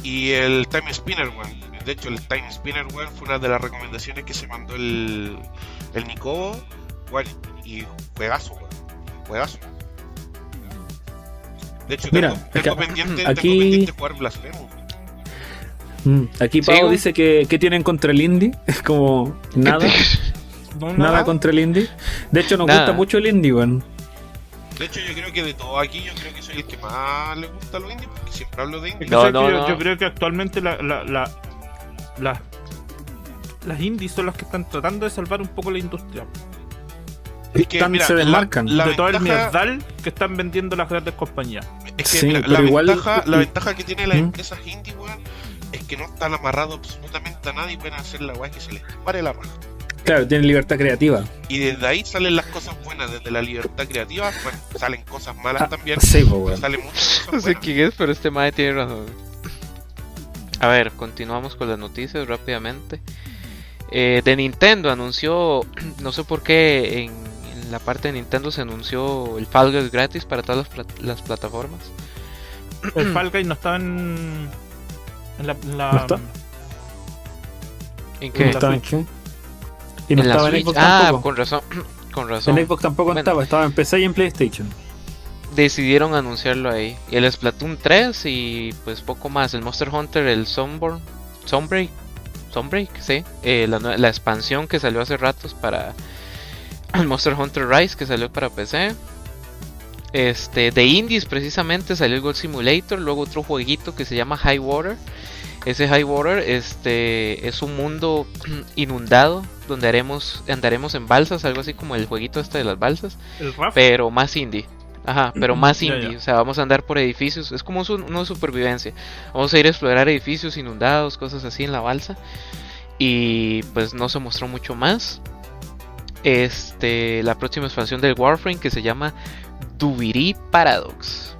Speaker 2: Y el Time Spinner, weón. De hecho, el Time Spinner, weón, fue una de las recomendaciones que se mandó el, el Nicobo. Weón, y juegazo, weón. Juegazo. De hecho,
Speaker 1: Mira,
Speaker 2: tengo, tengo
Speaker 1: acá-
Speaker 2: pendiente,
Speaker 1: aquí-
Speaker 2: tengo pendiente jugar Blasphemous.
Speaker 1: Mm, Aquí Pau
Speaker 3: Sigo.
Speaker 1: dice que, que tienen contra el indie. Es como nada,
Speaker 4: No,
Speaker 1: nada
Speaker 2: nada.
Speaker 1: contra el indie. De hecho, nos
Speaker 3: Nada.
Speaker 1: gusta mucho el indie, weón.
Speaker 2: De hecho, yo creo que de todo aquí, yo creo que soy el que más le gusta a los indies, porque siempre hablo de
Speaker 4: Es
Speaker 2: indies.
Speaker 3: No, no,
Speaker 4: yo,
Speaker 3: no.
Speaker 4: yo creo que actualmente la, la, la, la- las indies son las que están tratando de salvar un poco la industria.
Speaker 2: Es que,
Speaker 1: Tan
Speaker 2: mira,
Speaker 1: se desmarcan.
Speaker 2: la
Speaker 4: de todo el mierdal que están vendiendo las grandes compañías.
Speaker 2: Es que
Speaker 1: Sí,
Speaker 2: mira,
Speaker 1: pero
Speaker 2: la,
Speaker 1: igual-
Speaker 2: ventaja, la ventaja que tienen las
Speaker 1: ¿Mm?
Speaker 2: empresas indie, weón, es que no están amarrados absolutamente a nada y pueden hacer la weá que se les pare la raja.
Speaker 1: Claro, tienen libertad creativa.
Speaker 2: Y desde ahí salen las cosas buenas, desde la libertad creativa, bueno, salen cosas malas
Speaker 1: Ah,
Speaker 2: también,
Speaker 1: sí, weón.
Speaker 2: salen muchas
Speaker 3: No
Speaker 2: cosas
Speaker 3: sé quién es, pero este madre tiene razón. A ver, continuamos con las noticias rápidamente. Eh, de Nintendo anunció, no sé por qué en, en la parte de Nintendo se anunció el Fall Guys gratis para todas las, plat- las plataformas.
Speaker 4: El Fall Guys no está en, en la, en la-
Speaker 1: ¿No está?
Speaker 3: ¿En
Speaker 1: ¿Y
Speaker 3: qué?
Speaker 1: no estaba en qué? Y no
Speaker 3: en
Speaker 1: estaba en. Xbox
Speaker 3: Ah,
Speaker 1: tampoco.
Speaker 3: con razón. Con razón.
Speaker 1: En Xbox tampoco
Speaker 3: Bueno.
Speaker 1: estaba, estaba en PC y en PlayStation.
Speaker 3: Decidieron anunciarlo ahí. Y el Splatoon 3 y pues poco más. El Monster Hunter, el Sunborn, Sunbreak, Sunbreak, sí. Eh, la, la expansión que salió hace ratos para el Monster Hunter Rise que salió para PC. Este, de Indies precisamente salió el Gold Simulator, luego otro jueguito que se llama High Water. Ese High Water este, es un mundo inundado donde haremos, andaremos en balsas, algo así como el jueguito este de las balsas,
Speaker 4: el
Speaker 3: pero más indie. Ajá, pero más indie.
Speaker 4: ya.
Speaker 3: O sea, vamos a andar por edificios. Es como un- uno de supervivencia. Vamos a ir a explorar edificios inundados, cosas así en la balsa. Y pues no se mostró mucho más. Este, la próxima expansión del Warframe que se llama Dubiri Paradox.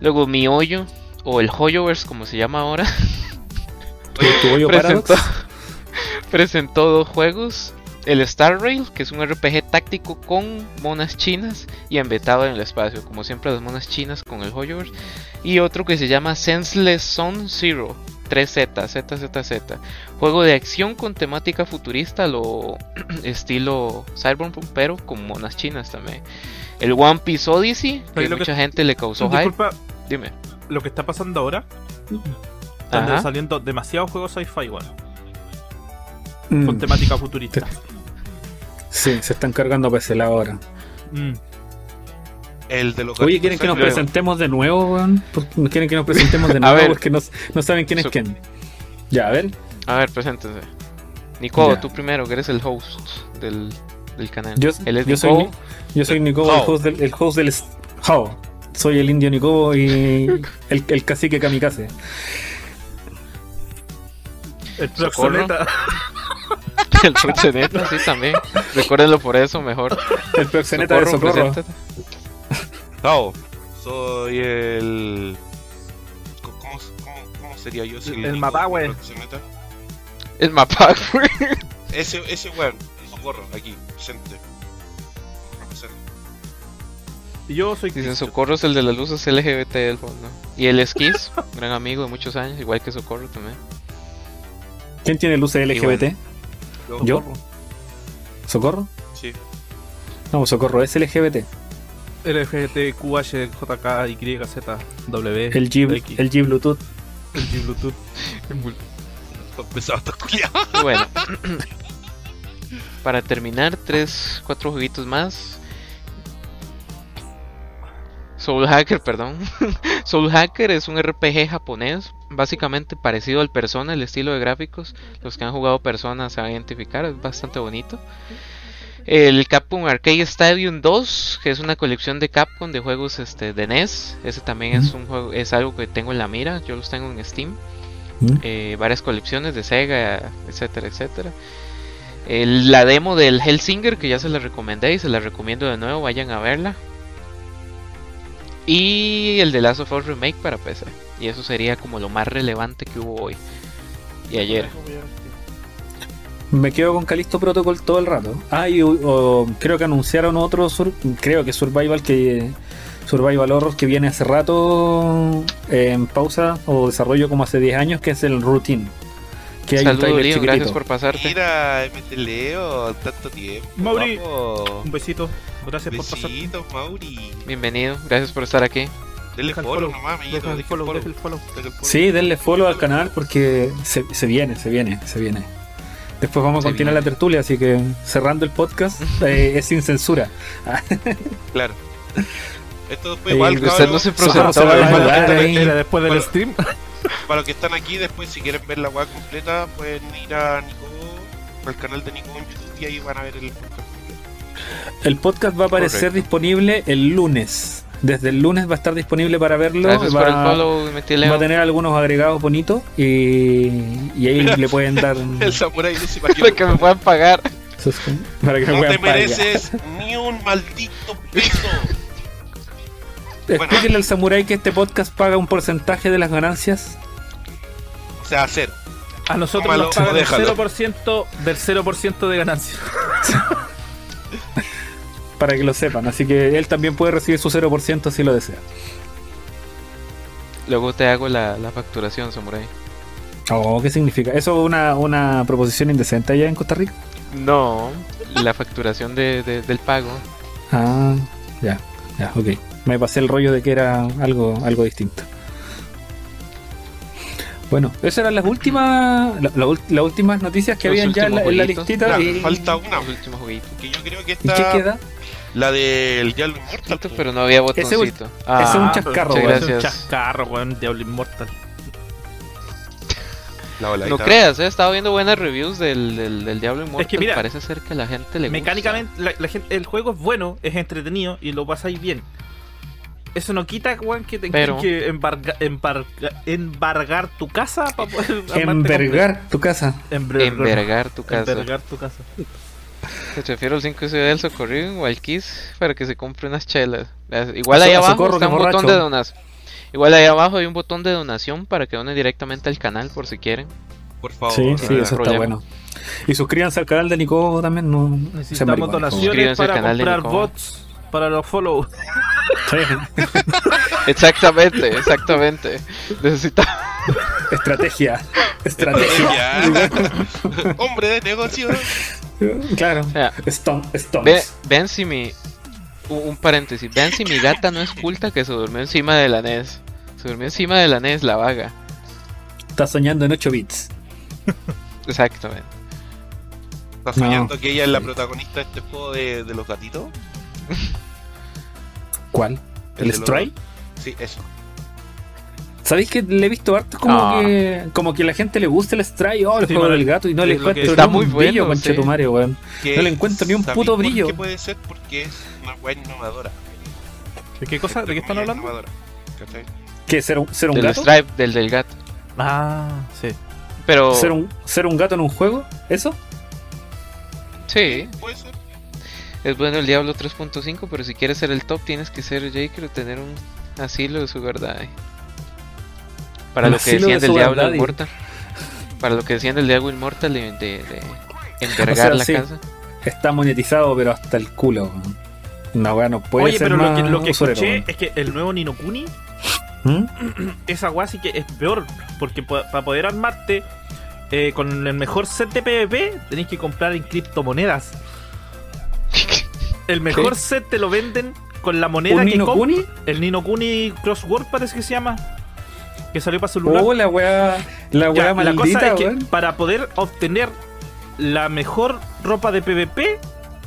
Speaker 3: Luego Mi Hoyo, o el Hoyoverse como se llama ahora,
Speaker 1: ¿Tu hoyo
Speaker 3: presentó, presentó dos juegos. El Star Rail, que es un RPG táctico con monas chinas y ambientado en el espacio, como siempre las monas chinas con el Hoyoverse. Y otro que se llama Senseless Zone Zero, 3Z, ZZZ. Juego de acción con temática futurista, lo estilo Cyberpunk, pero con monas chinas también. El One Piece Odyssey, que mucha gente le causó hype.
Speaker 4: Disculpa,
Speaker 3: Dime.
Speaker 4: Lo que está pasando ahora. Están
Speaker 3: Ajá.
Speaker 4: saliendo demasiados juegos sci-fi igual,
Speaker 1: Mm,
Speaker 4: con temática futurista.
Speaker 1: Sí, se están cargando para ese lado ahora.
Speaker 4: Mm.
Speaker 2: El de los
Speaker 1: Oye, ¿quieren que nos presentemos de nuevo, weón? ¿Por qué ¿Quieren que nos presentemos de
Speaker 3: A
Speaker 1: nuevo?
Speaker 3: ver.
Speaker 1: Porque no, no saben quién es quién. Ya, a ver.
Speaker 3: A ver, preséntense. Nico,
Speaker 1: Ya.
Speaker 3: tú primero, que eres el host del, del canal.
Speaker 1: Yo,
Speaker 3: Él es
Speaker 1: yo soy,
Speaker 3: Nico.
Speaker 1: Ni- yo soy Nicobo, el
Speaker 2: How.
Speaker 1: host del, el host del How. Soy el indio Nicobo y el, el cacique kamikaze.
Speaker 4: El proxeneta.
Speaker 3: El proxeneta, sí, también. Recuérdenlo por eso, mejor.
Speaker 1: El proxeneta de socorro.
Speaker 2: Tao, soy el. ¿Cómo, cómo, cómo sería yo? Si
Speaker 4: El Mapahue.
Speaker 2: proxeneta?
Speaker 3: El mapa, güey.
Speaker 2: Ese, ese weón, socorro, aquí, presente.
Speaker 4: Yo soy
Speaker 3: Dicen
Speaker 4: Cristo.
Speaker 3: Socorro es el de las luces LGBT del fondo. Y el Esquiz, gran amigo de muchos años, igual que Socorro también.
Speaker 1: ¿Quién tiene luces LGBT? ¿Yo? ¿Socorro?
Speaker 2: Sí.
Speaker 1: No, Socorro es LGBT.
Speaker 4: LGT, QH, JK, Y, Z, W,
Speaker 1: El G,
Speaker 4: X,
Speaker 1: el G Bluetooth.
Speaker 4: el G Bluetooth.
Speaker 3: Bueno, para terminar, tres, cuatro jueguitos más. Soul Hacker, perdón. Soul Hacker es un RPG japonés, básicamente parecido al Persona, el estilo de gráficos. Los que han jugado Persona se van a identificar, es bastante bonito. El Capcom Arcade Stadium 2, que es una colección de Capcom de juegos este, de NES. Ese también es un juego, es algo que tengo en la mira, yo los tengo en Steam eh, varias colecciones de Sega, etcétera, etcétera. El- la demo del Hellsinger, que ya se la recomendé y se la recomiendo de nuevo, vayan a verla. Y el de Last of Us Remake para PC. Y eso sería como lo más relevante que hubo hoy y ayer.
Speaker 1: Me quedo con Calisto Protocol todo el rato. Ah, y o- creo que anunciaron otro, sur- creo que Survival que Survival Horror que viene hace rato en pausa o desarrollo como hace 10 años, que es el Routine. Que hay un trailer
Speaker 3: Leo, gracias por pasarte.
Speaker 2: Mira, MT Leo, tanto tiempo.
Speaker 4: Mauri. Un besito. Gracias por pasar.
Speaker 2: Besitos, Mauri.
Speaker 3: Bienvenido, gracias por estar aquí.
Speaker 2: Denle
Speaker 4: Deja
Speaker 2: follow
Speaker 4: follow,
Speaker 2: nomás, amiguito.
Speaker 4: Deja el follow,
Speaker 2: follow.
Speaker 4: deja el follow.
Speaker 2: Deja el follow.
Speaker 1: Sí, denle follow al canal porque se, se viene, se viene, se viene. Después vamos a continuar
Speaker 3: viene.
Speaker 1: la tertulia, así que cerrando el podcast eh, es sin censura.
Speaker 2: Claro. Esto después
Speaker 1: Eh,
Speaker 2: igual, cabros,
Speaker 3: no se
Speaker 2: Esto-
Speaker 1: ahí.
Speaker 4: Era después del
Speaker 2: Bueno.
Speaker 4: stream.
Speaker 2: Para los que están aquí, después si quieren ver la weá completa, pueden ir a Nico, al canal de Nico en YouTube y ahí van a ver el podcast.
Speaker 1: El podcast va a aparecer
Speaker 3: Correcto.
Speaker 1: disponible el lunes. Desde el lunes va a estar disponible para verlo. Va,
Speaker 3: por el follow, metí
Speaker 1: va
Speaker 3: Leo.
Speaker 1: a tener algunos agregados bonitos y, y ahí le pueden dar
Speaker 2: El samurai dice para
Speaker 3: Para que me puedan pagar.
Speaker 1: para que me
Speaker 2: No
Speaker 1: puedan
Speaker 2: te
Speaker 1: pagar.
Speaker 2: mereces ni un maldito peso.
Speaker 1: Explíquenle al samurái que este podcast paga un porcentaje de las ganancias.
Speaker 2: O sea, cero.
Speaker 4: A nosotros
Speaker 2: Tómalo
Speaker 4: nos pagan el
Speaker 2: déjalo.
Speaker 4: 0% del 0% de ganancia.
Speaker 1: Para que lo sepan. Así que él también puede recibir su 0% si lo desea.
Speaker 3: Luego te hago la, la facturación, Samurai.
Speaker 1: Oh, ¿qué significa? ¿Eso es una, una proposición indecente allá en Costa Rica?
Speaker 3: No, la facturación de, de- del pago.
Speaker 1: Ah, ya, ya, ok. Me pasé el rollo de que era algo, algo distinto. Bueno, esas eran las últimas la- las últimas noticias que
Speaker 3: Los
Speaker 1: habían ya en la, en la listita. Y,
Speaker 2: falta una. Que yo creo que
Speaker 1: ¿Y qué queda?
Speaker 2: La del Diablo Immortal.
Speaker 3: Pero no había
Speaker 1: Ese es un-
Speaker 3: botoncito.
Speaker 1: ese es un
Speaker 3: Ah,
Speaker 1: chascarro, weón.
Speaker 4: Es un
Speaker 3: gracias.
Speaker 4: chascarro, weón. Diablo Inmortal.
Speaker 2: La voladita.
Speaker 3: No creas, he estado viendo buenas reviews del, del, del Diablo Immortal.
Speaker 4: Es que mira,
Speaker 3: parece ser que a la gente le gusta.
Speaker 4: Mecánicamente, la, la gente, el juego es bueno, es entretenido y lo pasáis bien. eso no quita, weón, que tengas
Speaker 3: Pero-
Speaker 4: que embarga- embarga- embargar tu casa para poder
Speaker 1: Envergar tu casa.
Speaker 3: Envergar tu casa.
Speaker 4: Envergar tu casa.
Speaker 3: Te refiero al 5 Ciudad del Socorrido o al Kiss para que se compre unas chelas. Las- Igual ahí abajo
Speaker 1: Socorro,
Speaker 3: está un botón
Speaker 1: borracho.
Speaker 3: de donación. Igual ahí abajo hay un botón de donación para que donen directamente al canal por si quieren.
Speaker 2: Por favor.
Speaker 1: Sí, sí, eso está
Speaker 3: problema.
Speaker 1: bueno. Y suscríbanse al canal de Nico también. No,
Speaker 4: Necesitamos donaciones para
Speaker 3: canal de
Speaker 4: comprar bots para los follow.
Speaker 1: Sí.
Speaker 3: Exactamente, exactamente. Necesitamos.
Speaker 1: Estrategia. Estrategia.
Speaker 2: Ya. Hombre de negocio.
Speaker 1: Claro.
Speaker 3: sea,
Speaker 1: Stone,
Speaker 3: Ve,
Speaker 1: Stones.
Speaker 3: vean si mi. Un paréntesis. Vean si mi gata no es culta que se durmió encima de la NES. Se durmió encima de la NES, la vaga.
Speaker 1: Está soñando en 8 bits.
Speaker 3: Exactamente.
Speaker 2: ¿Estás
Speaker 1: No.
Speaker 2: soñando que ella es la protagonista de este juego de, de los gatitos?
Speaker 1: ¿Cuál? ¿El
Speaker 2: los-
Speaker 1: Stray?
Speaker 2: Sí, eso.
Speaker 1: ¿Sabéis que le he visto harto como
Speaker 3: Ah.
Speaker 1: que como que a la gente le gusta el Stray o el
Speaker 4: Sí,
Speaker 1: juego del gato y no le encuentro
Speaker 3: Está
Speaker 1: ni
Speaker 3: muy
Speaker 1: un
Speaker 3: bueno,
Speaker 1: brillo,
Speaker 3: sí.
Speaker 1: conchetumare, weón. No le encuentro ni un
Speaker 2: ¿sabéis
Speaker 1: puto
Speaker 2: por
Speaker 1: brillo.
Speaker 2: qué puede ser? Porque es una weá innovadora.
Speaker 4: ¿De qué cosa? ¿De qué están hablando?
Speaker 1: ¿Qué? ¿Ser un, ser un
Speaker 3: Del
Speaker 1: gato?
Speaker 3: Stripe, del del gato.
Speaker 4: Ah, sí.
Speaker 3: Pero.
Speaker 1: ¿Ser un, ¿Ser un gato en un juego? ¿Eso?
Speaker 3: Sí,
Speaker 2: Puede ser.
Speaker 3: es bueno el Diablo 3.5, pero si quieres ser el top tienes que ser Jaker o tener un asilo de Sugar Daddy. Para lo que decían
Speaker 1: de
Speaker 3: del Diablo
Speaker 1: Daddy.
Speaker 3: Inmortal. Para lo que decían del Diablo Inmortal de,
Speaker 1: O sea,
Speaker 3: la
Speaker 1: sí.
Speaker 3: casa.
Speaker 1: Está monetizado, pero hasta el culo. no puede
Speaker 4: Oye,
Speaker 1: ser
Speaker 4: pero lo
Speaker 1: más
Speaker 4: que, lo que
Speaker 1: usurero,
Speaker 4: escuché es que el nuevo Nino Kuni,
Speaker 1: ¿Mm?
Speaker 4: esa weá sí que es peor. Porque para poder armarte eh, con el mejor set de PvP, tenéis que comprar en criptomonedas. El mejor
Speaker 1: ¿Qué?
Speaker 4: set te lo venden con la moneda
Speaker 1: ¿Un
Speaker 4: que
Speaker 1: Nino Kuni?
Speaker 4: El Nino Kuni Crossword parece que se llama. Que salió para celular.
Speaker 1: Oh, la weá, la
Speaker 4: Ya,
Speaker 1: weá
Speaker 4: la
Speaker 1: maldita,
Speaker 4: cosa es que
Speaker 1: weón.
Speaker 4: para poder obtener la mejor ropa de PvP,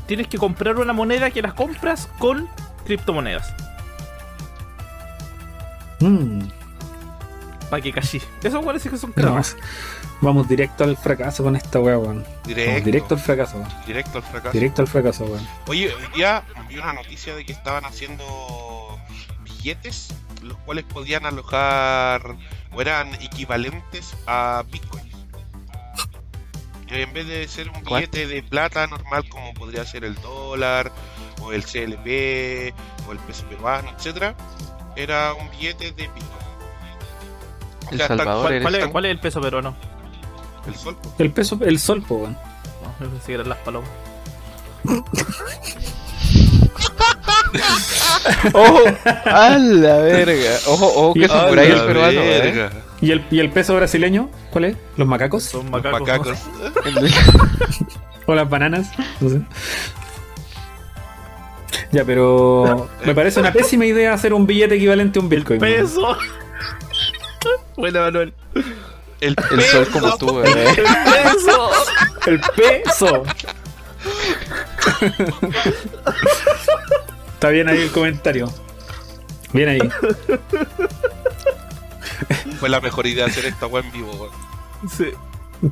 Speaker 4: tienes que comprar una moneda que las compras con criptomonedas.
Speaker 1: Mm.
Speaker 4: Para que cachis. Eso parece que son
Speaker 1: No,
Speaker 4: cracks.
Speaker 1: Vamos directo al fracaso con esta weá, weón.
Speaker 2: Directo.
Speaker 1: Vamos directo al fracaso, weón.
Speaker 2: Directo al fracaso.
Speaker 1: Directo al fracaso, weón.
Speaker 2: Oye, hoy día vi una noticia de que estaban haciendo billetes, los cuales podían alojar o eran equivalentes a Bitcoin. Y en vez de ser un
Speaker 3: ¿Cuál?
Speaker 2: billete de plata normal como podría ser el dólar o el CLP o el peso peruano, etcétera, era un billete de Bitcoin. O
Speaker 3: El
Speaker 2: sea,
Speaker 3: Salvador
Speaker 2: cual-
Speaker 3: eres
Speaker 4: ¿Cuál es,
Speaker 2: tal-
Speaker 4: cuál es el peso peruano?
Speaker 2: el sol? po.
Speaker 1: El peso, el sol, po.
Speaker 4: No, que eran las palomas.
Speaker 3: ¡Ojo! ¡A la verga! ¡Ojo, ojo que
Speaker 1: Y-
Speaker 3: Samurai
Speaker 1: ¡A
Speaker 3: es peruano! ¿eh?
Speaker 1: ¿Y el, ¿Y el peso brasileño? ¿Cuál es? ¿Los macacos?
Speaker 4: Son
Speaker 2: Los
Speaker 4: macacos.
Speaker 2: macacos.
Speaker 1: ¿O las bananas? No sé. Ya, pero me parece una pésima idea hacer un billete equivalente a un Bitcoin. weón.
Speaker 4: ¡Peso! Buena, Manuel.
Speaker 2: El,
Speaker 3: El sol
Speaker 2: peso.
Speaker 3: como tú, bebé.
Speaker 4: ¡Peso!
Speaker 1: El peso. Está bien ahí el comentario. Bien ahí.
Speaker 2: Fue la mejor idea hacer esta web en vivo. weón.
Speaker 4: Sí.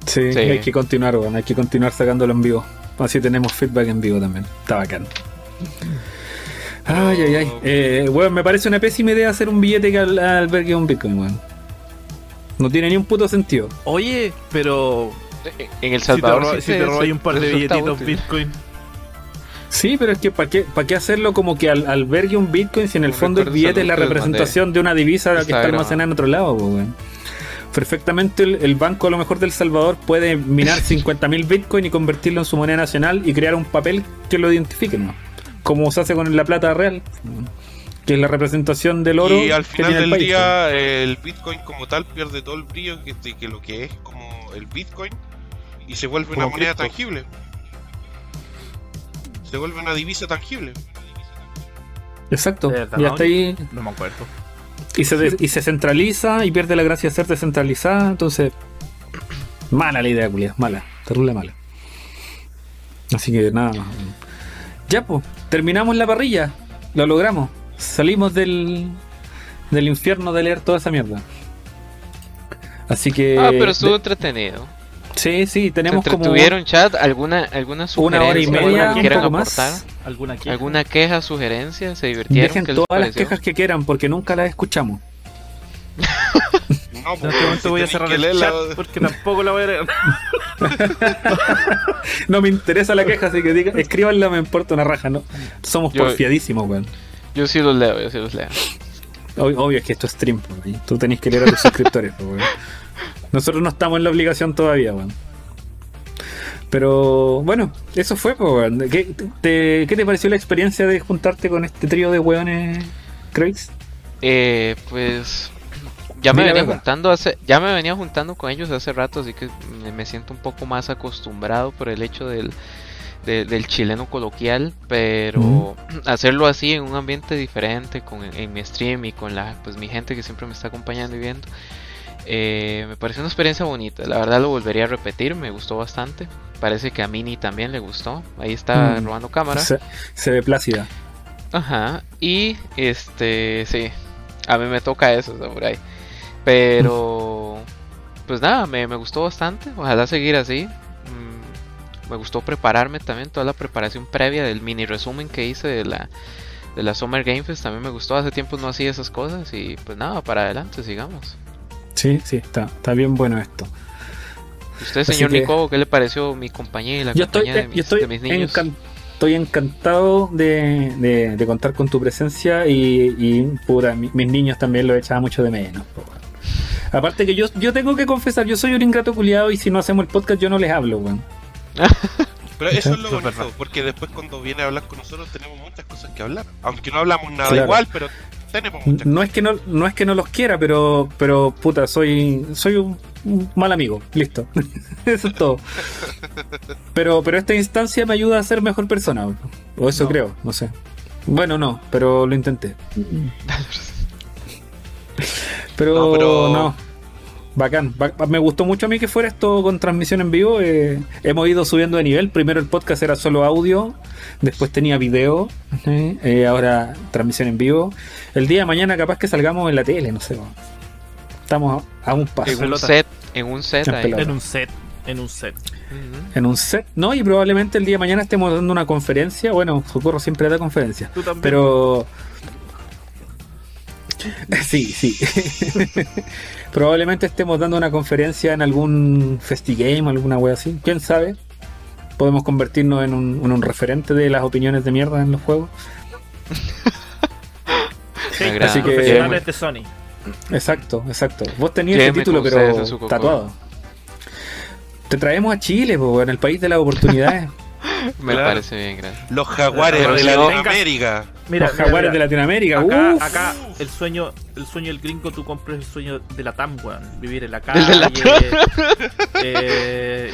Speaker 1: Sí,
Speaker 3: Sí.
Speaker 1: hay que continuar, weón. Hay que continuar sacándolo en vivo. Así tenemos feedback en vivo también. Está bacán. Ay, ay, ay. Eh, weón, me parece una pésima idea hacer un billete que al- albergue un Bitcoin, weón. No tiene ni un puto sentido.
Speaker 4: Oye, pero.
Speaker 3: En El
Speaker 4: Si te,
Speaker 3: Salvador
Speaker 4: ro-
Speaker 3: sí
Speaker 4: si
Speaker 3: se-
Speaker 4: te un par de billetitos. Bitcoin.
Speaker 1: Sí, pero es que ¿para qué, para qué hacerlo como que al, albergue un Bitcoin si en el
Speaker 3: No
Speaker 1: fondo el billete es la representación de una divisa que
Speaker 3: Está
Speaker 1: almacenada en otro lado? Perfectamente el, el banco a lo mejor del Salvador puede minar 50.000 Bitcoin y convertirlo en su moneda nacional y crear un papel que lo identifique, ¿no? Como se hace con la plata real, que es la representación del oro.
Speaker 2: Y al
Speaker 1: que
Speaker 2: final
Speaker 1: el
Speaker 2: del
Speaker 1: país,
Speaker 2: día, el Bitcoin como tal pierde todo el brillo que, lo que es como el Bitcoin y se vuelve una moneda
Speaker 1: cripto.
Speaker 2: tangible. Se vuelve una divisa tangible.
Speaker 1: Exacto.
Speaker 4: De verdad,
Speaker 1: Y
Speaker 4: ¿no?
Speaker 1: hasta ahí.
Speaker 4: No me acuerdo.
Speaker 1: Y se, des- y se centraliza y pierde la gracia de ser descentralizada. Entonces, mala la idea, culia. Mala. Terrible mala. Así que nada más. Ya, pues. Terminamos la parrilla. Lo logramos. Salimos del, del infierno de leer toda esa mierda. Así que.
Speaker 3: Ah, pero estuvo
Speaker 1: de-
Speaker 3: entretenido.
Speaker 1: Sí, sí,
Speaker 3: ¿Se
Speaker 1: tenemos como
Speaker 3: entretuvieron, chat? ¿Alguna, alguna
Speaker 1: una hora y
Speaker 3: sugerencia?
Speaker 1: media,
Speaker 3: ¿Alguna
Speaker 1: un
Speaker 3: que quieran
Speaker 1: poco
Speaker 3: aportar?
Speaker 1: más.
Speaker 4: ¿Alguna queja?
Speaker 3: ¿Alguna queja, sugerencia? ¿Se divirtieron?
Speaker 1: Dejen
Speaker 3: ¿Qué les
Speaker 1: todas las
Speaker 3: pareció?
Speaker 1: quejas que quieran porque nunca las escuchamos.
Speaker 2: No,
Speaker 4: En
Speaker 2: pues,
Speaker 4: este momento
Speaker 2: si
Speaker 4: voy a cerrar
Speaker 2: que
Speaker 4: el
Speaker 2: leerla-
Speaker 4: chat porque tampoco la voy a leer.
Speaker 1: No me interesa la queja, así que diga, escríbanla, me importa una raja, ¿no? Somos
Speaker 3: Yo-
Speaker 1: porfiadísimos, weón.
Speaker 3: Yo sí los leo, yo sí los leo.
Speaker 1: Ob- Obvio es que esto es stream, weón. Tú tenés que leer a tus suscriptores, weón. Nosotros no estamos en la obligación todavía, weón. Pero bueno, eso fue, weón. ¿Qué te, ¿Qué te pareció la experiencia de juntarte con este trío de weones, Craigs?
Speaker 3: Eh, pues ya me venía juntando hace, ya me venía juntando con ellos hace rato, así que me, siento un poco más acostumbrado por el hecho del, de- del chileno coloquial, pero
Speaker 1: Ujú.
Speaker 3: hacerlo así en un ambiente diferente, con en mi stream y con la, pues mi gente que siempre me está acompañando y viendo. Eh, me pareció una experiencia bonita, la verdad lo volvería a repetir, me gustó bastante. Parece que a Mini también le gustó. Ahí está
Speaker 1: Mm.
Speaker 3: robando cámara.
Speaker 1: Se, se ve plácida.
Speaker 3: Ajá, y este, sí, a mí me toca eso, Samurai. Pero, pues nada, me, me gustó bastante, ojalá seguir así. Mm, me gustó prepararme también, toda la preparación previa del mini resumen que hice de la, de la Summer Game Fest, también me gustó, hace tiempo no hacía esas cosas y pues nada, para adelante, sigamos.
Speaker 1: Sí, sí, está, está bien bueno esto.
Speaker 3: ¿Usted, señor
Speaker 1: que-
Speaker 3: Nico, qué le pareció mi compañía y la
Speaker 1: Yo estoy,
Speaker 3: compañía de mis,
Speaker 1: yo estoy,
Speaker 3: de mis niños?
Speaker 1: encan- estoy encantado de, de- de contar con tu presencia y, y puta, mi- mis niños también lo echaba mucho de menos. Aparte que yo, yo tengo que confesar, yo soy un ingrato culiado y si no hacemos el podcast yo no les hablo, weón.
Speaker 2: Pero eso es lo bonito, porque después cuando viene a hablar con nosotros tenemos muchas cosas que hablar. Aunque no hablamos nada
Speaker 1: Claro.
Speaker 2: igual, pero tenemos muchas
Speaker 1: No es que no, no es que no los quiera, pero, pero puta, soy, soy un, un mal amigo, listo. Eso es todo. Pero, pero esta instancia me ayuda a ser mejor persona, o eso
Speaker 4: No.
Speaker 1: creo, no sé. Bueno, no, pero lo intenté. Pero
Speaker 2: No,
Speaker 1: no, Bacán. Ba- me gustó mucho a mí que fuera esto con transmisión en vivo. eh, hemos ido subiendo de nivel. Primero el podcast era solo audio, después tenía video, eh, eh, ahora transmisión en vivo. El día de mañana capaz que salgamos en la tele, no sé. Estamos a, un paso.
Speaker 3: En un set, en un set
Speaker 1: En
Speaker 3: ahí.
Speaker 4: En un set. En un set.
Speaker 1: En un set, ¿no? Y probablemente el día de mañana estemos dando una conferencia. Bueno, Socorro siempre da conferencia.
Speaker 4: Tú también.
Speaker 1: Pero. Sí, sí. Probablemente estemos dando una conferencia en algún festigame, alguna wea así. ¿Quién sabe? Podemos convertirnos en un, en un referente de las opiniones de mierda en los juegos.
Speaker 4: Sí.
Speaker 1: Así que-
Speaker 4: profesionales de Sony.
Speaker 1: Exacto, exacto. Vos tenías ese
Speaker 3: Lléveme
Speaker 1: título, pero tatuado. Te traemos a Chile, po, en el país de las oportunidades.
Speaker 3: Me
Speaker 2: Claro.
Speaker 3: parece bien, gracias.
Speaker 2: Los jaguares
Speaker 3: Pero
Speaker 2: de Latinoamérica.
Speaker 4: Mira,
Speaker 1: los jaguares
Speaker 4: mira.
Speaker 1: de Latinoamérica.
Speaker 4: Acá,
Speaker 1: uf.
Speaker 4: acá el sueño, el sueño del gringo, tú compras el sueño de la TAM, weón. Vivir en la
Speaker 3: Del de la
Speaker 4: calle, eh,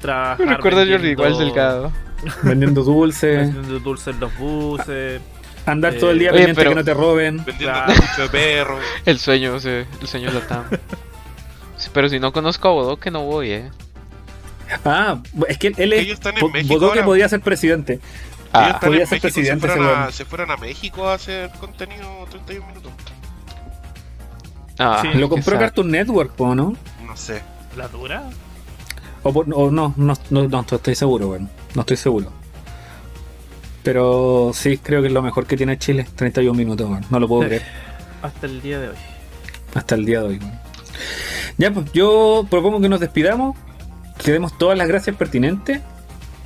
Speaker 4: trabajar.
Speaker 3: Me recuerda a Jordi
Speaker 4: vendiendo-
Speaker 3: igual delgado.
Speaker 1: Vendiendo dulces.
Speaker 4: Vendiendo dulces en los buses.
Speaker 1: Andar
Speaker 4: Eh,
Speaker 1: todo el día
Speaker 3: oye,
Speaker 1: pendiente
Speaker 3: pero-
Speaker 1: que no te roben.
Speaker 2: Vendiendo
Speaker 4: Claro.
Speaker 2: mucho de perro.
Speaker 3: El sueño, sí, el sueño de la TAM. Sí, pero si no conozco a Bodoque no voy, eh.
Speaker 1: Ah, es que él es.
Speaker 2: Ellos están en
Speaker 1: Bo-
Speaker 2: México
Speaker 1: Bodoque
Speaker 2: ahora.
Speaker 1: podía ser presidente.
Speaker 3: Ah,
Speaker 1: podía ser
Speaker 2: México,
Speaker 1: presidente
Speaker 2: se fueron, a,
Speaker 1: weón.
Speaker 2: se fueron a México a hacer contenido 31 minutos.
Speaker 3: ah,
Speaker 4: Sí,
Speaker 1: Lo compró. Cartoon Network, po, ¿no?
Speaker 2: No sé.
Speaker 4: ¿La dura?
Speaker 1: O, por- o no, no, no, no estoy seguro, bueno. No estoy seguro. Pero sí, creo que es lo mejor que tiene Chile. 31 minutos, weón. No lo puedo creer.
Speaker 4: Hasta el día de hoy.
Speaker 1: Hasta el día de hoy, weón. Ya, pues yo propongo que nos despidamos. Que demos todas las gracias pertinentes.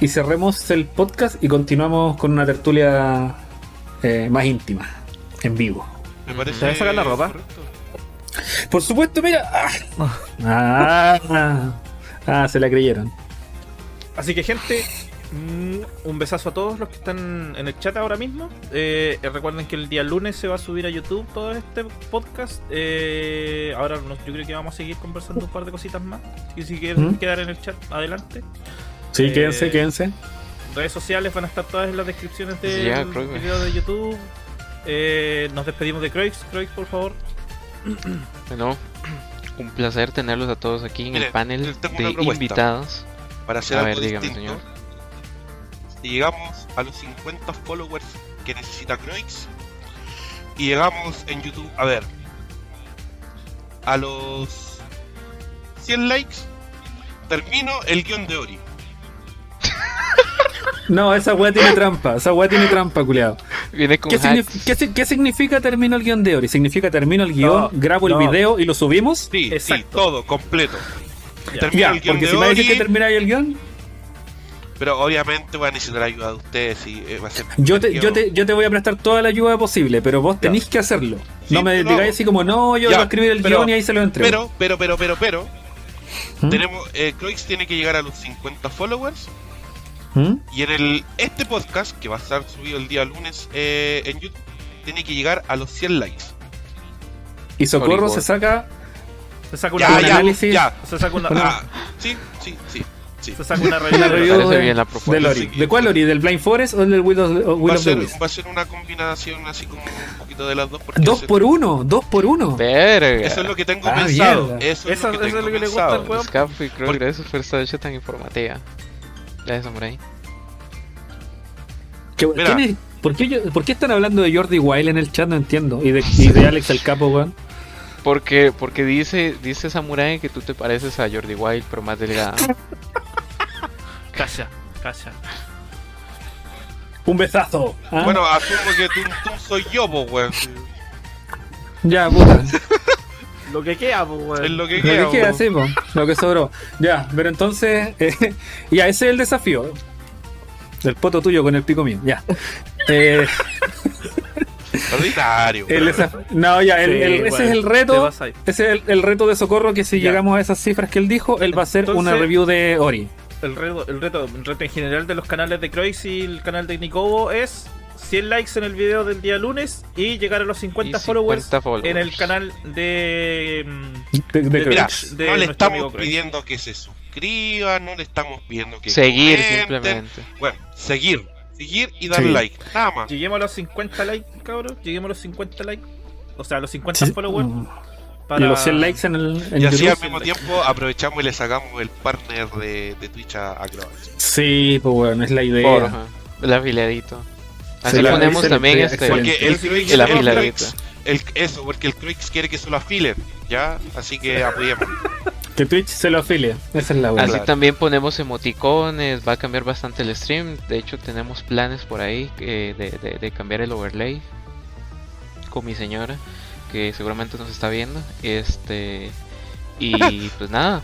Speaker 1: Y cerremos el podcast y continuamos con una tertulia eh, más íntima. En vivo.
Speaker 2: Me parece.
Speaker 4: ¿Te vas a sacar la ropa?
Speaker 2: correcto.
Speaker 1: Por supuesto, mira. Ah, ah, ah, se la creyeron.
Speaker 4: Así que, gente, un besazo a todos los que están en el chat ahora mismo. Eh, eh, recuerden que el día lunes se va a subir a YouTube todo este podcast. Eh, ahora nos- yo creo que vamos a seguir conversando un par de cositas más. Y si quieren
Speaker 1: ¿Mm?
Speaker 4: quedar en el chat, adelante.
Speaker 1: Sí,
Speaker 4: Eh,
Speaker 1: quédense, quédense.
Speaker 4: Redes sociales van a estar todas en las descripciones del
Speaker 3: que-
Speaker 4: video de YouTube. Eh, nos despedimos de Croix. Croix, por favor.
Speaker 3: Bueno, un placer tenerlos a todos aquí en el panel de invitados.
Speaker 2: Para hacer
Speaker 3: A
Speaker 2: algo
Speaker 3: ver, dígame, señor.
Speaker 2: Si llegamos a los 50 followers que necesita Croix y llegamos en YouTube, a ver, a los 100 likes, termino el guion de Ori.
Speaker 1: No, esa weá tiene trampa. Esa weá tiene trampa, culiado. ¿Qué,
Speaker 3: hacks.
Speaker 1: signif- qué si- qué significa termino el guion de Ori? ¿Significa termino el guion,
Speaker 4: No,
Speaker 1: grabo el video y lo subimos?
Speaker 2: Sí, sí,
Speaker 4: Exacto.
Speaker 2: todo, completo.
Speaker 4: Ya.
Speaker 2: Termino
Speaker 1: Ya,
Speaker 2: el guion
Speaker 1: porque
Speaker 2: de
Speaker 1: si me dices que termináis el guion,
Speaker 2: pero obviamente voy a necesitar ayuda de ustedes y eh, va a ser
Speaker 1: yo te,
Speaker 2: yo-
Speaker 1: te, yo te voy a prestar toda la ayuda posible, pero vos tenéis que hacerlo.
Speaker 2: Sí,
Speaker 1: no me
Speaker 2: no.
Speaker 1: digáis así como, no, yo
Speaker 2: Ya,
Speaker 1: voy a escribir el
Speaker 2: pero-
Speaker 1: guion y ahí se lo entrego.
Speaker 2: Pero, pero, pero, pero, pero,
Speaker 1: ¿Mm?
Speaker 2: tenemos, eh, Croix tiene que llegar a los 50 followers
Speaker 1: ¿Mm?
Speaker 2: y en el este podcast que va a estar subido el día lunes eh, en YouTube tiene que llegar a los 100 likes.
Speaker 1: Y Socorro se saca
Speaker 4: Se saca una
Speaker 2: Ya,
Speaker 1: un
Speaker 2: ya,
Speaker 1: análisis
Speaker 2: ya.
Speaker 4: Se saca una,
Speaker 2: Ah, sí, sí, sí, sí.
Speaker 4: se saca una
Speaker 1: una
Speaker 4: review.
Speaker 1: review
Speaker 3: parece
Speaker 1: de,
Speaker 3: bien la
Speaker 1: de
Speaker 3: propuesta.
Speaker 1: Lori.
Speaker 2: Sí.
Speaker 1: ¿De cuál Lori? ¿Del Blind Forest o del Will of, o Will
Speaker 2: Va a,
Speaker 1: of the
Speaker 2: ser,
Speaker 1: Wisps?
Speaker 2: va a ser una combinación así como un poquito de las dos. Porque
Speaker 1: Dos
Speaker 2: eso-
Speaker 1: por uno, dos por uno.
Speaker 3: Verga.
Speaker 2: Eso es lo que tengo
Speaker 1: Ah,
Speaker 2: pensado.
Speaker 1: mierda.
Speaker 2: Eso es
Speaker 4: Eso-
Speaker 2: lo que
Speaker 4: eso es
Speaker 2: tengo
Speaker 4: lo que le gusta al juego.
Speaker 3: Y Crow,
Speaker 2: Por-
Speaker 3: gracias por esta noche tan informativa. Gracias, Samurai.
Speaker 1: ¿Qué-
Speaker 2: Mira.
Speaker 1: quién es- ¿por, qué yo- por qué están hablando de Jordi Wild en el chat? No entiendo. Y de, y de Alex el Capo, weón.
Speaker 3: Porque, porque dice, dice Samurai que tú te pareces a Jordi Wild, pero más delgada.
Speaker 4: Calla, calla.
Speaker 1: Un besazo. ¿ah?
Speaker 2: Bueno, asumo que tú, tú soy yo, po, weón.
Speaker 1: ya, puta.
Speaker 4: Lo que queda, pues, weón.
Speaker 2: Es lo que
Speaker 1: Lo
Speaker 2: queda.
Speaker 1: que queda,
Speaker 2: weón.
Speaker 1: sí, po, lo que sobró. Ya, pero entonces, eh, ya, ese es el desafío. Del poto tuyo con el pico mío, ya. Eh,
Speaker 2: Ordinario.
Speaker 1: el no, ya, el-
Speaker 4: Sí,
Speaker 1: el- ese
Speaker 4: bueno,
Speaker 1: es el reto. Ese es el, el reto de socorro que si
Speaker 4: Ya.
Speaker 1: llegamos a esas cifras que él dijo, él va a hacer una review de Ori.
Speaker 4: El reto, el reto, el reto en general de los canales de Croix y el canal de Nicobo es 100 likes en el video del día lunes y llegar a los 50,
Speaker 3: Y
Speaker 4: followers,
Speaker 3: 50 followers.
Speaker 4: en el canal de... mm,
Speaker 1: De, de
Speaker 2: Mira, no le estamos pidiendo que se suscriban, no le estamos pidiendo que
Speaker 3: Seguir
Speaker 2: comenten.
Speaker 3: simplemente.
Speaker 2: Bueno, seguir, seguir y dar
Speaker 1: Sí.
Speaker 2: like, nada más.
Speaker 4: Lleguemos a los 50 likes, cabros. Lleguemos a los 50 likes. O sea, a los 50
Speaker 1: Sí.
Speaker 4: followers. Para...
Speaker 1: Y los 100 likes en el en
Speaker 2: Y así
Speaker 1: YouTube.
Speaker 2: al mismo tiempo aprovechamos y le sacamos el partner de, de Twitch a, a Croix.
Speaker 1: Sí, pues bueno, es la idea.
Speaker 3: Porja, el afiliadito. Así
Speaker 1: Sí,
Speaker 3: ponemos también este.
Speaker 2: Porque el
Speaker 3: el afiladito.
Speaker 2: El- eso, porque el Croix quiere que se lo afilen, ¿ya? Así que apoyemos.
Speaker 1: Que Twitch se lo afilia. Esa es la buena.
Speaker 3: Así
Speaker 2: Claro.
Speaker 3: también ponemos emoticones, va a cambiar bastante el stream. De hecho, tenemos planes por ahí eh, de, de- de cambiar el overlay con mi señora, que seguramente nos está viendo. Este y pues nada.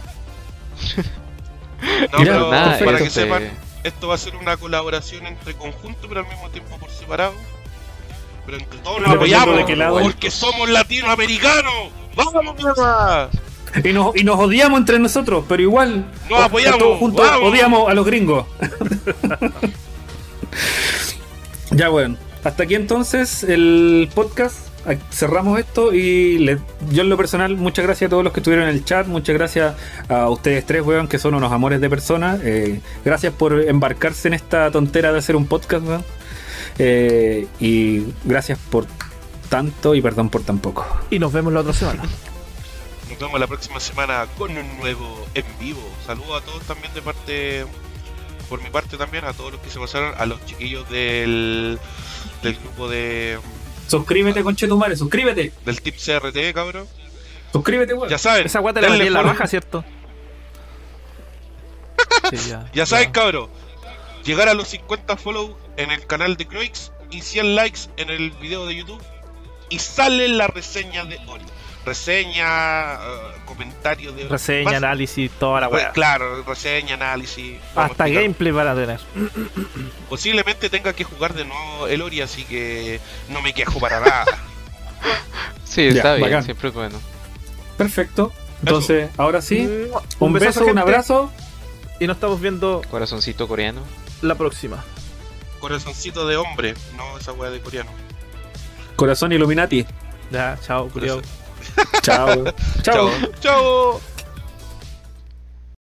Speaker 2: No,
Speaker 1: Ya,
Speaker 2: pero
Speaker 3: nada,
Speaker 2: para que sepan, esto va a ser una colaboración entre conjunto, pero al mismo tiempo por separado. Pero entre todos nos apoyamos,
Speaker 1: de qué lado.
Speaker 2: porque somos latinoamericanos. ¡Vamos, mierda!
Speaker 1: Y nos, y nos odiamos entre nosotros, pero igual.
Speaker 2: Nos apoyamos,
Speaker 1: Todos juntos
Speaker 2: vamos.
Speaker 1: odiamos a los gringos. ya, bueno. Hasta aquí entonces el podcast. Cerramos esto y le- yo en lo personal, muchas gracias a todos los que estuvieron en el chat, muchas gracias a ustedes tres, weón, que son unos amores de personas. Eh, gracias por embarcarse en esta tontera de hacer un podcast, weón. Eh, y gracias por tanto y perdón por tan poco.
Speaker 4: Y nos vemos la otra semana.
Speaker 2: Nos vemos la próxima semana con un nuevo en vivo. Saludos a todos también de parte, por mi parte también, a todos los que se pasaron, a los chiquillos del, del grupo de
Speaker 1: Suscríbete, conchetumare, suscríbete.
Speaker 2: del Tip CRT, cabrón.
Speaker 1: Suscríbete, weón.
Speaker 2: Ya saben,
Speaker 4: Esa guata la metí en la baja, ¿cierto? Sí, ya.
Speaker 2: Ya saben, cabrón. Llegar a los 50 follow en el canal de Croix y 100 likes en el video de YouTube. Y sale la reseña de Ori. Reseña, eh, comentario de
Speaker 4: Reseña,
Speaker 2: más-
Speaker 4: análisis, toda la
Speaker 2: Re-
Speaker 4: weá.
Speaker 2: Claro, reseña, análisis.
Speaker 4: Hasta gameplay van a tener.
Speaker 2: Posiblemente tenga que jugar de nuevo el Ori, así que no me quejo para nada.
Speaker 3: Sí,
Speaker 1: Ya,
Speaker 3: está bien,
Speaker 1: bacán.
Speaker 3: siempre es bueno.
Speaker 1: Perfecto. Entonces, ahora sí, un,
Speaker 4: besazo,
Speaker 1: beso, un
Speaker 4: gente,
Speaker 1: abrazo.
Speaker 4: Y nos estamos viendo
Speaker 3: Corazoncito coreano.
Speaker 4: la próxima.
Speaker 2: Corazoncito de hombre, no esa wea de coreano.
Speaker 1: Corazón Illuminati.
Speaker 4: Ya, chao,
Speaker 1: Chao. Chao.
Speaker 2: Chao.